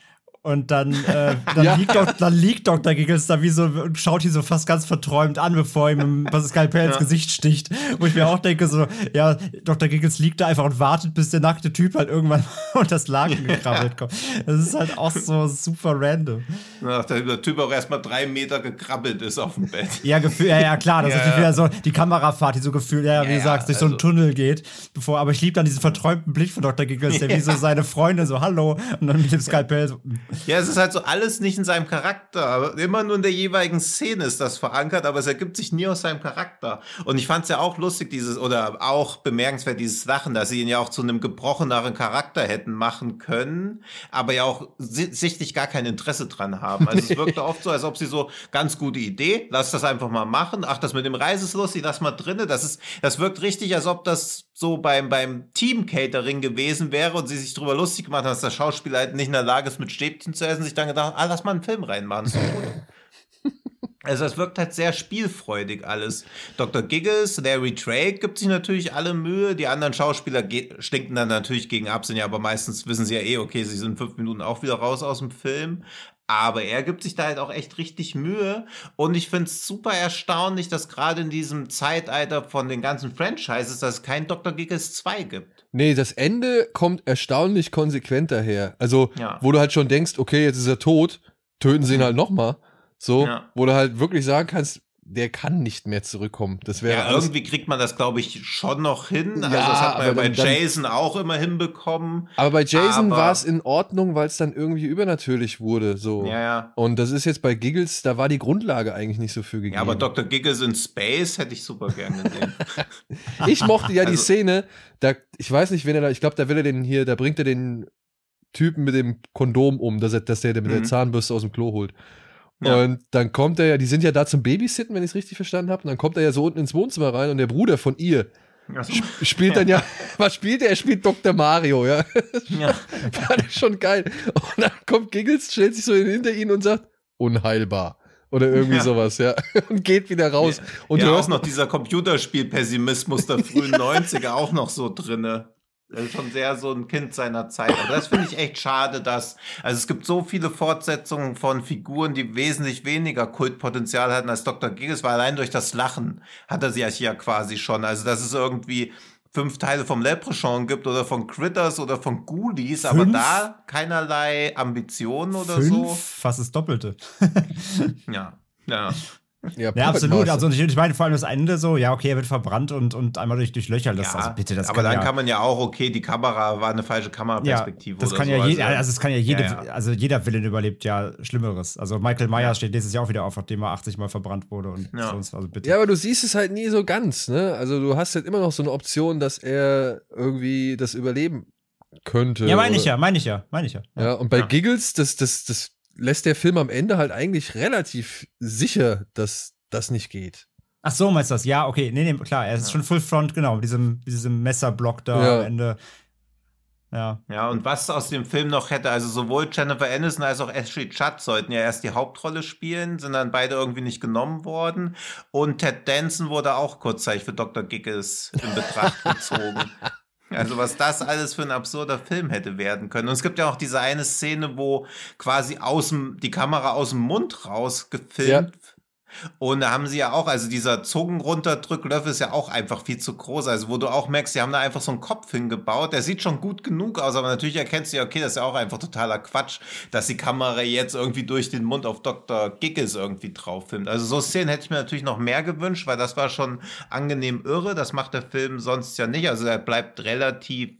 Und dann, äh, dann, Ja. liegt Dok- dann liegt Dr. Giggles da wie so und schaut ihn so fast ganz verträumt an, bevor ihm was Skalpell ins Ja. Gesicht sticht. Wo ich mir auch denke, so, ja, Dr. Giggles liegt da einfach und wartet, bis der nackte Typ halt irgendwann unter das Laken gekrabbelt kommt. Das ist halt auch so super random. Ach, der, Typ auch erstmal drei Meter gekrabbelt ist auf dem Bett. Ja, gefühl, ja, ja, klar, das Ja, ist wieder so die Kamerafahrt, die so gefühlt, ja, wie du sagst, durch so einen also- Tunnel geht. Bevor, aber ich liebe dann diesen verträumten Blick von Dr. Giggles, der wie so seine Freunde so, hallo, und dann mit dem Skalpell so, Ja, es ist halt so alles nicht in seinem Charakter. Immer nur in der jeweiligen Szene ist das verankert, aber es ergibt sich nie aus seinem Charakter. Und ich fand es ja auch lustig, dieses, oder auch bemerkenswert, dieses Lachen, dass sie ihn ja auch zu einem gebrocheneren Charakter hätten machen können, aber ja auch si- sichtlich gar kein Interesse dran haben. Also es wirkte oft so, als ob sie so, ganz gute Idee, lass das einfach mal machen. Ach, das mit dem Reis ist lustig, lass mal drinne. Das ist, das wirkt richtig, als ob das so beim, beim Team-Catering gewesen wäre und sie sich drüber lustig gemacht haben, dass der Schauspieler halt nicht in der Lage ist, mit Stäbchen zu essen, sich dann gedacht, ah, lass mal einen Film reinmachen, gut. Also es wirkt halt sehr spielfreudig alles. Dr. Giggles, Larry Drake gibt sich natürlich alle Mühe. Die anderen Schauspieler stinken dann natürlich gegen ab, sind ja aber meistens wissen sie ja eh, okay, sie sind fünf Minuten auch wieder raus aus dem Film. Aber er gibt sich da halt auch echt richtig Mühe. Und ich finde es super erstaunlich, dass gerade in diesem Zeitalter von den ganzen Franchises, dass es kein Dr. Giggles 2 gibt. Nee, das Ende kommt erstaunlich konsequent daher. Also, Ja. wo du halt schon denkst, okay, jetzt ist er tot, töten sie ihn halt nochmal. So, Ja. wo du halt wirklich sagen kannst, der kann nicht mehr zurückkommen. Das wäre Ja, irgendwie kriegt man das, glaube ich, schon noch hin. Also Ja, das hat man ja bei dann- Jason auch immer hinbekommen. Aber bei Jason war es in Ordnung, weil es dann irgendwie übernatürlich wurde. So. Ja, ja. Und das ist jetzt bei Giggles, da war die Grundlage eigentlich nicht so für gegeben. Ja, aber Dr. Giggles in Space hätte ich super gern gesehen. ich mochte ja die Also- Szene, da, ich weiß nicht, wen er da, ich glaube, da will er den hier, da bringt er den Typen mit dem Kondom um, dass er, dass der mit der Mhm. Zahnbürste aus dem Klo holt. Ja. Und dann kommt er ja, die sind ja da zum Babysitten, wenn ich es richtig verstanden habe. Und dann kommt er ja so unten ins Wohnzimmer rein und der Bruder von ihr Also, spielt dann ja, was spielt er? Er spielt Dr. Mario, ja. ja. Fand ich schon geil. Und dann kommt Giggles, stellt sich so hinter ihn und sagt, unheilbar. Oder irgendwie Ja. sowas, ja. Und geht wieder raus. Und ja, du hörst noch dieser Computerspiel-Pessimismus der frühen 90er auch noch so drinne. Das ist schon sehr so ein Kind seiner Zeit. Aber das finde ich echt schade, dass, also es gibt so viele Fortsetzungen von Figuren, die wesentlich weniger Kultpotenzial hatten als Dr. Giggles, weil allein durch das Lachen hat er sie ja quasi schon. Also, dass es irgendwie fünf Teile vom Leprechaun gibt oder von Critters oder von Ghoulies, aber Fünf? da keinerlei Ambitionen oder fünf, so. fast das Doppelte. Ja, ja. Ja, Ja, absolut. Also ich, ich meine vor allem das Ende so, ja, okay, er wird verbrannt und, und einmal durch, durch Löcher. Das, ja, also bitte, das aber dann ja, kann man ja auch, okay, die Kamera war eine falsche ja, Kameraperspektive. das oder kann so. ja jeder, also es kann ja jede, Ja, ja. also jeder Villain überlebt ja Schlimmeres. Also Michael Myers Ja. steht nächstes Jahr auch wieder auf, nachdem er 80 Mal verbrannt wurde und Ja. sonst, also bitte. Ja, aber du siehst es halt nie so ganz, ne? Also du hast halt immer noch so eine Option, dass er irgendwie das überleben könnte. Ja, meine ich ja, meine ich ja, meine ich ja. Ja, und bei Ja. Giggles, das, das, das lässt der Film am Ende halt eigentlich relativ sicher, dass das nicht geht. Ach so, meinst du das? Ja, okay. Nee, nee, klar, er ist schon Full Front, genau, mit diesem, diesem Messerblock da Ja. am Ende. Ja. Ja, und was aus dem Film noch hätte, also sowohl Jennifer Aniston als auch Ashley Judd sollten ja erst die Hauptrolle spielen, sind dann beide irgendwie nicht genommen worden. Und Ted Danson wurde auch kurzzeitig für Dr. Giggles in Betracht gezogen. Also was das alles für ein absurder Film hätte werden können. Und es gibt ja auch diese eine Szene, wo quasi aus dem, die Kamera aus dem Mund raus gefilmt Und da haben sie ja auch, also dieser Zungenrunterdrücklöffel ist ja auch einfach viel zu groß. Also wo du auch merkst, sie haben da einfach so einen Kopf hingebaut. Der sieht schon gut genug aus, aber natürlich erkennst du ja, okay, das ist ja auch einfach totaler Quatsch, dass die Kamera jetzt irgendwie durch den Mund auf Dr. Giggles irgendwie drauf filmt. Also so Szenen hätte ich mir natürlich noch mehr gewünscht, weil das war schon angenehm irre. Das macht der Film sonst ja nicht. Also er bleibt relativ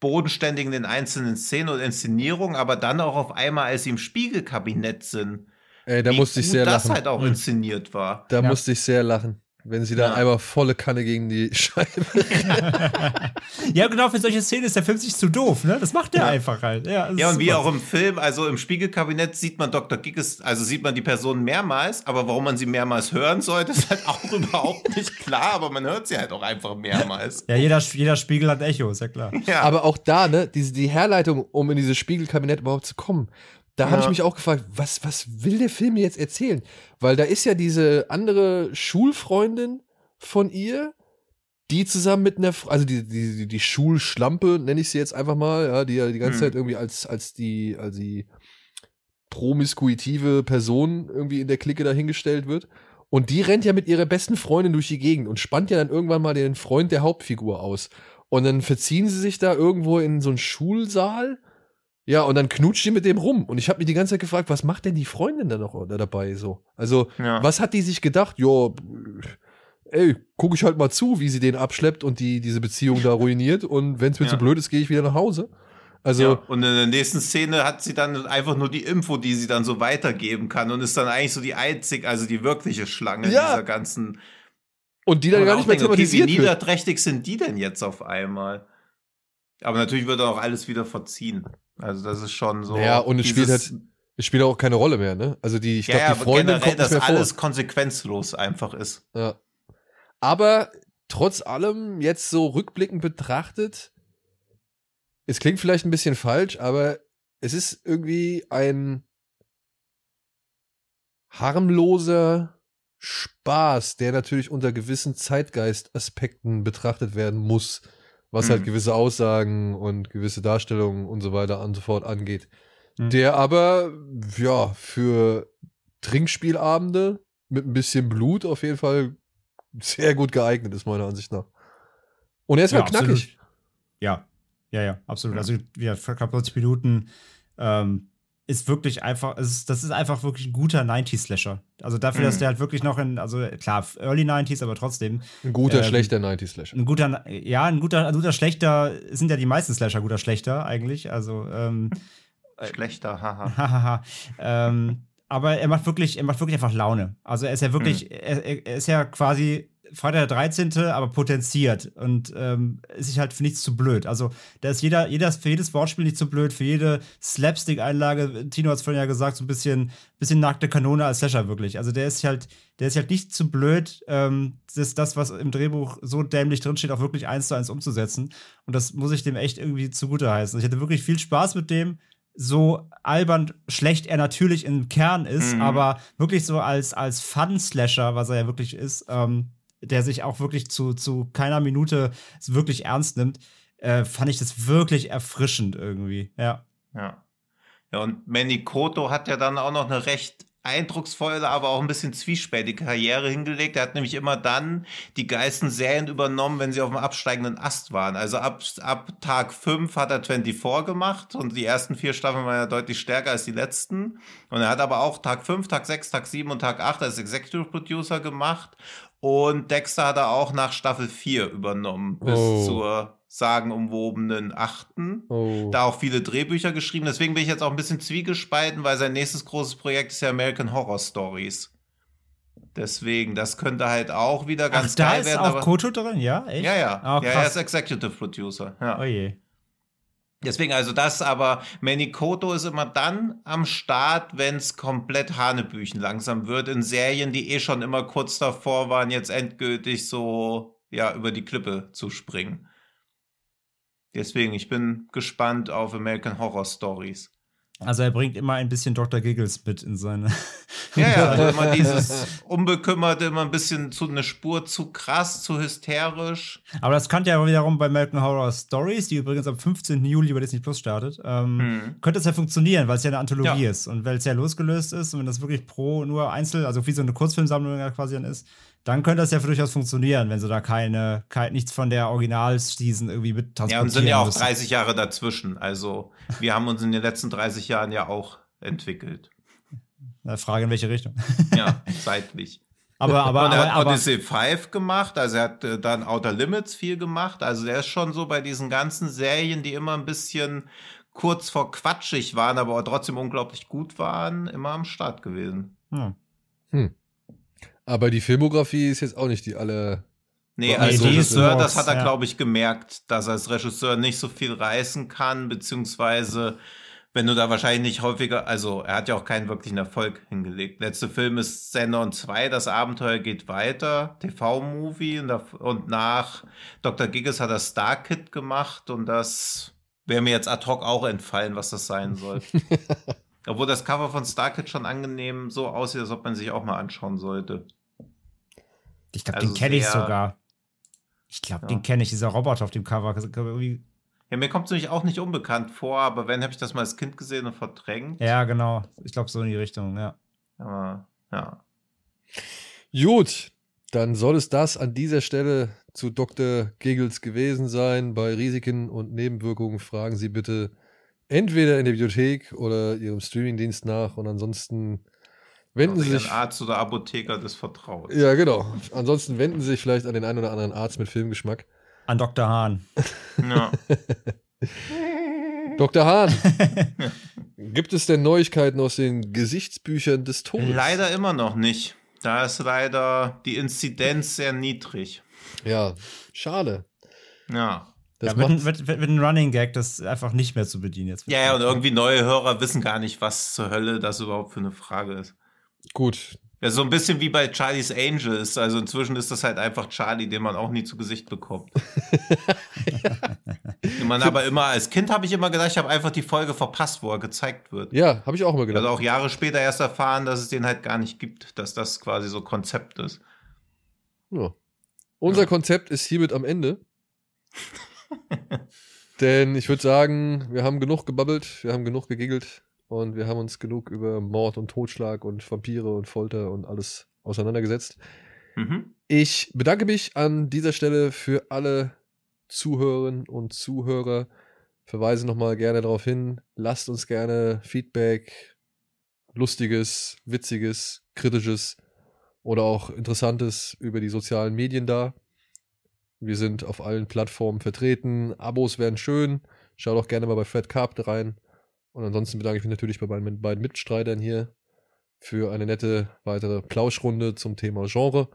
bodenständig in den einzelnen Szenen und Inszenierungen, aber dann auch auf einmal, als sie im Spiegelkabinett sind, Ey, da wie musste ich sehr das lachen. halt auch inszeniert war. Da Ja. musste ich sehr lachen. Wenn sie da Ja. einmal volle Kanne gegen die Scheibe. Ja, genau, für solche Szenen ist der Film sich zu doof, ne? Das macht der Ja. einfach halt. Ja, das Ja, und wie super. auch im Film, also im Spiegelkabinett sieht man Dr. Giggles, also sieht man die Person mehrmals, aber warum man sie mehrmals hören sollte, ist halt auch überhaupt nicht klar, aber man hört sie halt auch einfach mehrmals. Ja, jeder, jeder Spiegel hat ein Echo, ist ja klar. Ja, Aber auch da, ne, diese, die Herleitung, um in dieses Spiegelkabinett überhaupt zu kommen, da habe Ja. ich mich auch gefragt, was, was will der Film mir jetzt erzählen? Weil da ist ja diese andere Schulfreundin von ihr, die zusammen mit einer, also die, die, die, die Schulschlampe, nenne ich sie jetzt einfach mal, ja, die ja die ganze Hm. Zeit irgendwie als, als die, als die promiskuitive Person irgendwie in der Clique dahingestellt wird. Und die rennt ja mit ihrer besten Freundin durch die Gegend und spannt ja dann irgendwann mal den Freund der Hauptfigur aus. Und dann verziehen sie sich da irgendwo in so einen Schulsaal. Ja, und dann knutscht die mit dem rum. Und ich habe mich die ganze Zeit gefragt, was macht denn die Freundin da noch da dabei so? Also, ja. was hat die sich gedacht? Ja, ey, guck ich halt mal zu, wie sie den abschleppt und die diese Beziehung da ruiniert. Und wenn es mir Ja. zu blöd ist, gehe ich wieder nach Hause. Also, ja, und in der nächsten Szene hat sie dann einfach nur die Info, die sie dann so weitergeben kann und ist dann eigentlich so die einzig, also die wirkliche Schlange Ja. dieser ganzen. und die dann gar nicht mehr denke, okay, wie thematisiert niederträchtig sind die denn jetzt auf einmal? Aber natürlich wird auch alles wieder verziehen. Also das ist schon so. Ja, und es spielt halt- Es spielt auch keine Rolle mehr, ne? Also die, ich ja, glaube, ja, die Freundin generell, kommt nicht dass mehr vor. alles konsequenzlos einfach ist. Ja. Aber trotz allem, jetzt so rückblickend betrachtet, es klingt vielleicht ein bisschen falsch, aber es ist irgendwie ein harmloser Spaß, der natürlich unter gewissen Zeitgeist-Aspekten betrachtet werden muss, was Mhm. halt gewisse Aussagen und gewisse Darstellungen und so weiter und so fort angeht. Mhm. Der aber, ja, für Trinkspielabende mit ein bisschen Blut auf jeden Fall sehr gut geeignet ist, meiner Ansicht nach. Und er ist halt knackig. absolut. Ja, ja, ja, absolut. Also, ja, knapp 90 Minuten ähm, ist wirklich einfach, ist, das ist einfach wirklich ein guter 90s-Slasher. Also dafür, dass Mhm. der halt wirklich noch in, also klar, Early 90s, aber trotzdem Ein guter, Ähm, schlechter 90s-Slasher. ein guter, ja, ein guter, ein guter schlechter, sind ja die meisten Slasher guter schlechter eigentlich. Also, ähm, Schlechter, haha. Hahaha. ähm, aber er macht wirklich, er macht wirklich einfach Laune. Also er ist ja wirklich, er, er er ist ja quasi Freitag der 13., aber potenziert und ähm, ist sich halt für nichts zu blöd. Also da ist jeder, jeder ist für jedes Wortspiel nicht zu blöd, für jede Slapstick-Einlage, Tino hat es vorhin ja gesagt, so ein bisschen, bisschen nackte Kanone als Slasher wirklich. Also der ist halt, der ist halt nicht zu blöd, ähm, das, das, was im Drehbuch so dämlich drinsteht, auch wirklich eins zu eins umzusetzen. Und das muss ich dem echt irgendwie zugute heißen. Ich hatte wirklich viel Spaß mit dem so albern schlecht er natürlich im Kern ist, Mhm. aber wirklich so als, als Fun-Slasher, was er ja wirklich ist, ähm, der sich auch wirklich zu, zu keiner Minute wirklich ernst nimmt, äh, fand ich das wirklich erfrischend irgendwie. Ja. Ja. Ja, und Manny Koto hat ja dann auch noch eine recht eindrucksvolle, aber auch ein bisschen zwiespältige Karriere hingelegt. Er hat nämlich immer dann die geilsten Serien übernommen, wenn sie auf dem absteigenden Ast waren. Also ab, ab Tag 5 hat er 24 gemacht und die ersten vier Staffeln waren ja deutlich stärker als die letzten. Und er hat aber auch Tag 5, Tag 6, Tag 7 und Tag 8 als Executive Producer gemacht. Und Dexter hat er auch nach Staffel 4 übernommen, bis Oh. zur sagenumwobenen achten Oh. da auch viele Drehbücher geschrieben. Deswegen bin ich jetzt auch ein bisschen zwiegespalten, weil sein nächstes großes Projekt ist ja American Horror Stories. Deswegen, das könnte halt auch wieder ganz Ach, da geil ist werden. auch aber Koto drin, ja? Echt? ja, ja. Ah, ja, er ist Executive Producer. Ja. Oh je. Deswegen, also das, aber Manny Koto ist immer dann am Start, wenn es komplett Hanebüchen langsam wird, in Serien, die eh schon immer kurz davor waren, jetzt endgültig so, ja, über die Klippe zu springen. Deswegen, ich bin gespannt auf American Horror Stories. Also er bringt immer ein bisschen Dr. Giggles mit in seine. Ja, ja, also immer dieses Unbekümmerte, immer ein bisschen zu eine Spur zu krass, zu hysterisch. Aber das könnte ja wiederum bei American Horror Stories, die übrigens am 15. Juli bei Disney Plus startet, ähm, Hm. könnte es ja funktionieren, weil es ja eine Anthologie Ja. ist und weil es ja losgelöst ist und wenn das wirklich pro nur Einzel, also wie so eine Kurzfilmsammlung ja quasi dann ist, dann könnte das ja durchaus funktionieren, wenn sie da keine, kein, nichts von der Original-Season irgendwie mit Ja, transportieren und sind ja auch müssen. 30 Jahre dazwischen. Also wir haben uns in den letzten 30 Jahren ja auch entwickelt. Äh, Frage in welche Richtung. Ja, seitlich. aber, aber, und er aber, hat aber Odyssey 5 gemacht, also er hat äh, dann Outer Limits viel gemacht. Also er ist schon so bei diesen ganzen Serien, die immer ein bisschen kurz vor quatschig waren, aber auch trotzdem unglaublich gut waren, immer am Start gewesen. hm. Aber die Filmografie ist jetzt auch nicht die alle. Nee, Nee, als die ist Regisseur, das hat er, ja. glaube ich, gemerkt, dass er als Regisseur nicht so viel reißen kann, beziehungsweise wenn du da wahrscheinlich nicht häufiger, also er hat ja auch keinen wirklichen Erfolg hingelegt. Letzte Film ist Xenon 2, das Abenteuer geht weiter, TV-Movie und, und nach Dr. Gigas hat er Star Kid gemacht und das wäre mir jetzt ad hoc auch entfallen, was das sein soll. Obwohl das Cover von Star Kid schon angenehm so aussieht, als ob man sich auch mal anschauen sollte. Ich glaube, also den kenne ich sogar. Ich glaube, Ja. den kenne ich, dieser Roboter auf dem Cover. Ja, mir kommt es nämlich auch nicht unbekannt vor, aber wenn, habe ich das mal als Kind gesehen und verdrängt. Ja, genau. Ich glaube, so in die Richtung, ja. Aber, ja. Gut, dann soll es das an dieser Stelle zu Dr. Giggles gewesen sein. Bei Risiken und Nebenwirkungen fragen Sie bitte entweder in der Bibliothek oder Ihrem Streamingdienst nach und ansonsten wenden Sie sich. Arzt oder Apotheker des Vertrauens. Ja, genau. Ansonsten wenden Sie sich vielleicht an den einen oder anderen Arzt mit Filmgeschmack. An Dr. Hahn. Ja. Dr. Hahn, gibt es denn Neuigkeiten aus den Gesichtsbüchern des Todes? Leider immer noch nicht. Da ist leider die Inzidenz sehr niedrig. Ja, schade. Ja. Das ja, wird, wird wird ein Running Gag, das einfach nicht mehr zu bedienen jetzt. Ja, ja, und irgendwie neue Hörer wissen gar nicht, was zur Hölle das überhaupt für eine Frage ist. Gut. Ja, so ein bisschen wie bei Charlie's Angels. Also inzwischen ist das halt einfach Charlie, den man auch nie zu Gesicht bekommt. Den man aber immer, als Kind habe ich immer gedacht, ich habe einfach die Folge verpasst, wo er gezeigt wird. Ja, habe ich auch mal gedacht. Also auch Jahre später erst erfahren, dass es den halt gar nicht gibt, dass das quasi so Konzept ist. Ja. Unser Ja. Konzept ist hiermit am Ende. Denn ich würde sagen, wir haben genug gebabbelt, wir haben genug gegiggelt und wir haben uns genug über Mord und Totschlag und Vampire und Folter und alles auseinandergesetzt. Mhm. Ich bedanke mich an dieser Stelle für alle Zuhörerinnen und Zuhörer. Verweise nochmal gerne darauf hin. Lasst uns gerne Feedback, lustiges, witziges, kritisches oder auch interessantes über die sozialen Medien da. Wir sind auf allen Plattformen vertreten. Abos wären schön. Schaut auch gerne mal bei Fred Carpet rein. Und ansonsten bedanke ich mich natürlich bei meinen beiden Mitstreitern hier für eine nette weitere Plauschrunde zum Thema Genre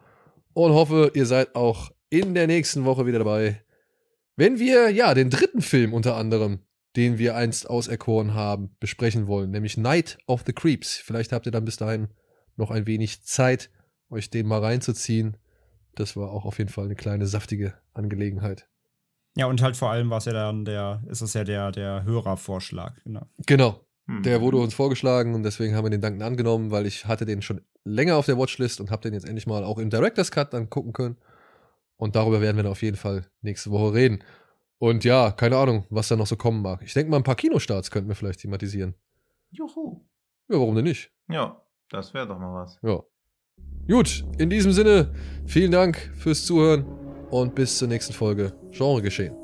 und hoffe, ihr seid auch in der nächsten Woche wieder dabei, wenn wir ja den dritten Film unter anderem, den wir einst auserkoren haben, besprechen wollen, nämlich Night of the Creeps. Vielleicht habt ihr dann bis dahin noch ein wenig Zeit, euch den mal reinzuziehen. Das war auch auf jeden Fall eine kleine saftige Angelegenheit. Ja, und halt vor allem war es ja dann der, ist es ja der, der Hörervorschlag, genau. Genau, Mhm. der wurde uns vorgeschlagen und deswegen haben wir den Danken angenommen, weil ich hatte den schon länger auf der Watchlist und habe den jetzt endlich mal auch im Director's Cut dann gucken können. Und darüber werden wir dann auf jeden Fall nächste Woche reden. Und ja, keine Ahnung, was da noch so kommen mag. Ich denke mal, ein paar Kinostarts könnten wir vielleicht thematisieren. Juhu. Ja, warum denn nicht? Ja, das wäre doch mal was. Ja. Gut, in diesem Sinne, vielen Dank fürs Zuhören und bis zur nächsten Folge Genre geschehen.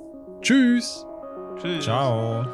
Tschüss! Tschüss. Ciao.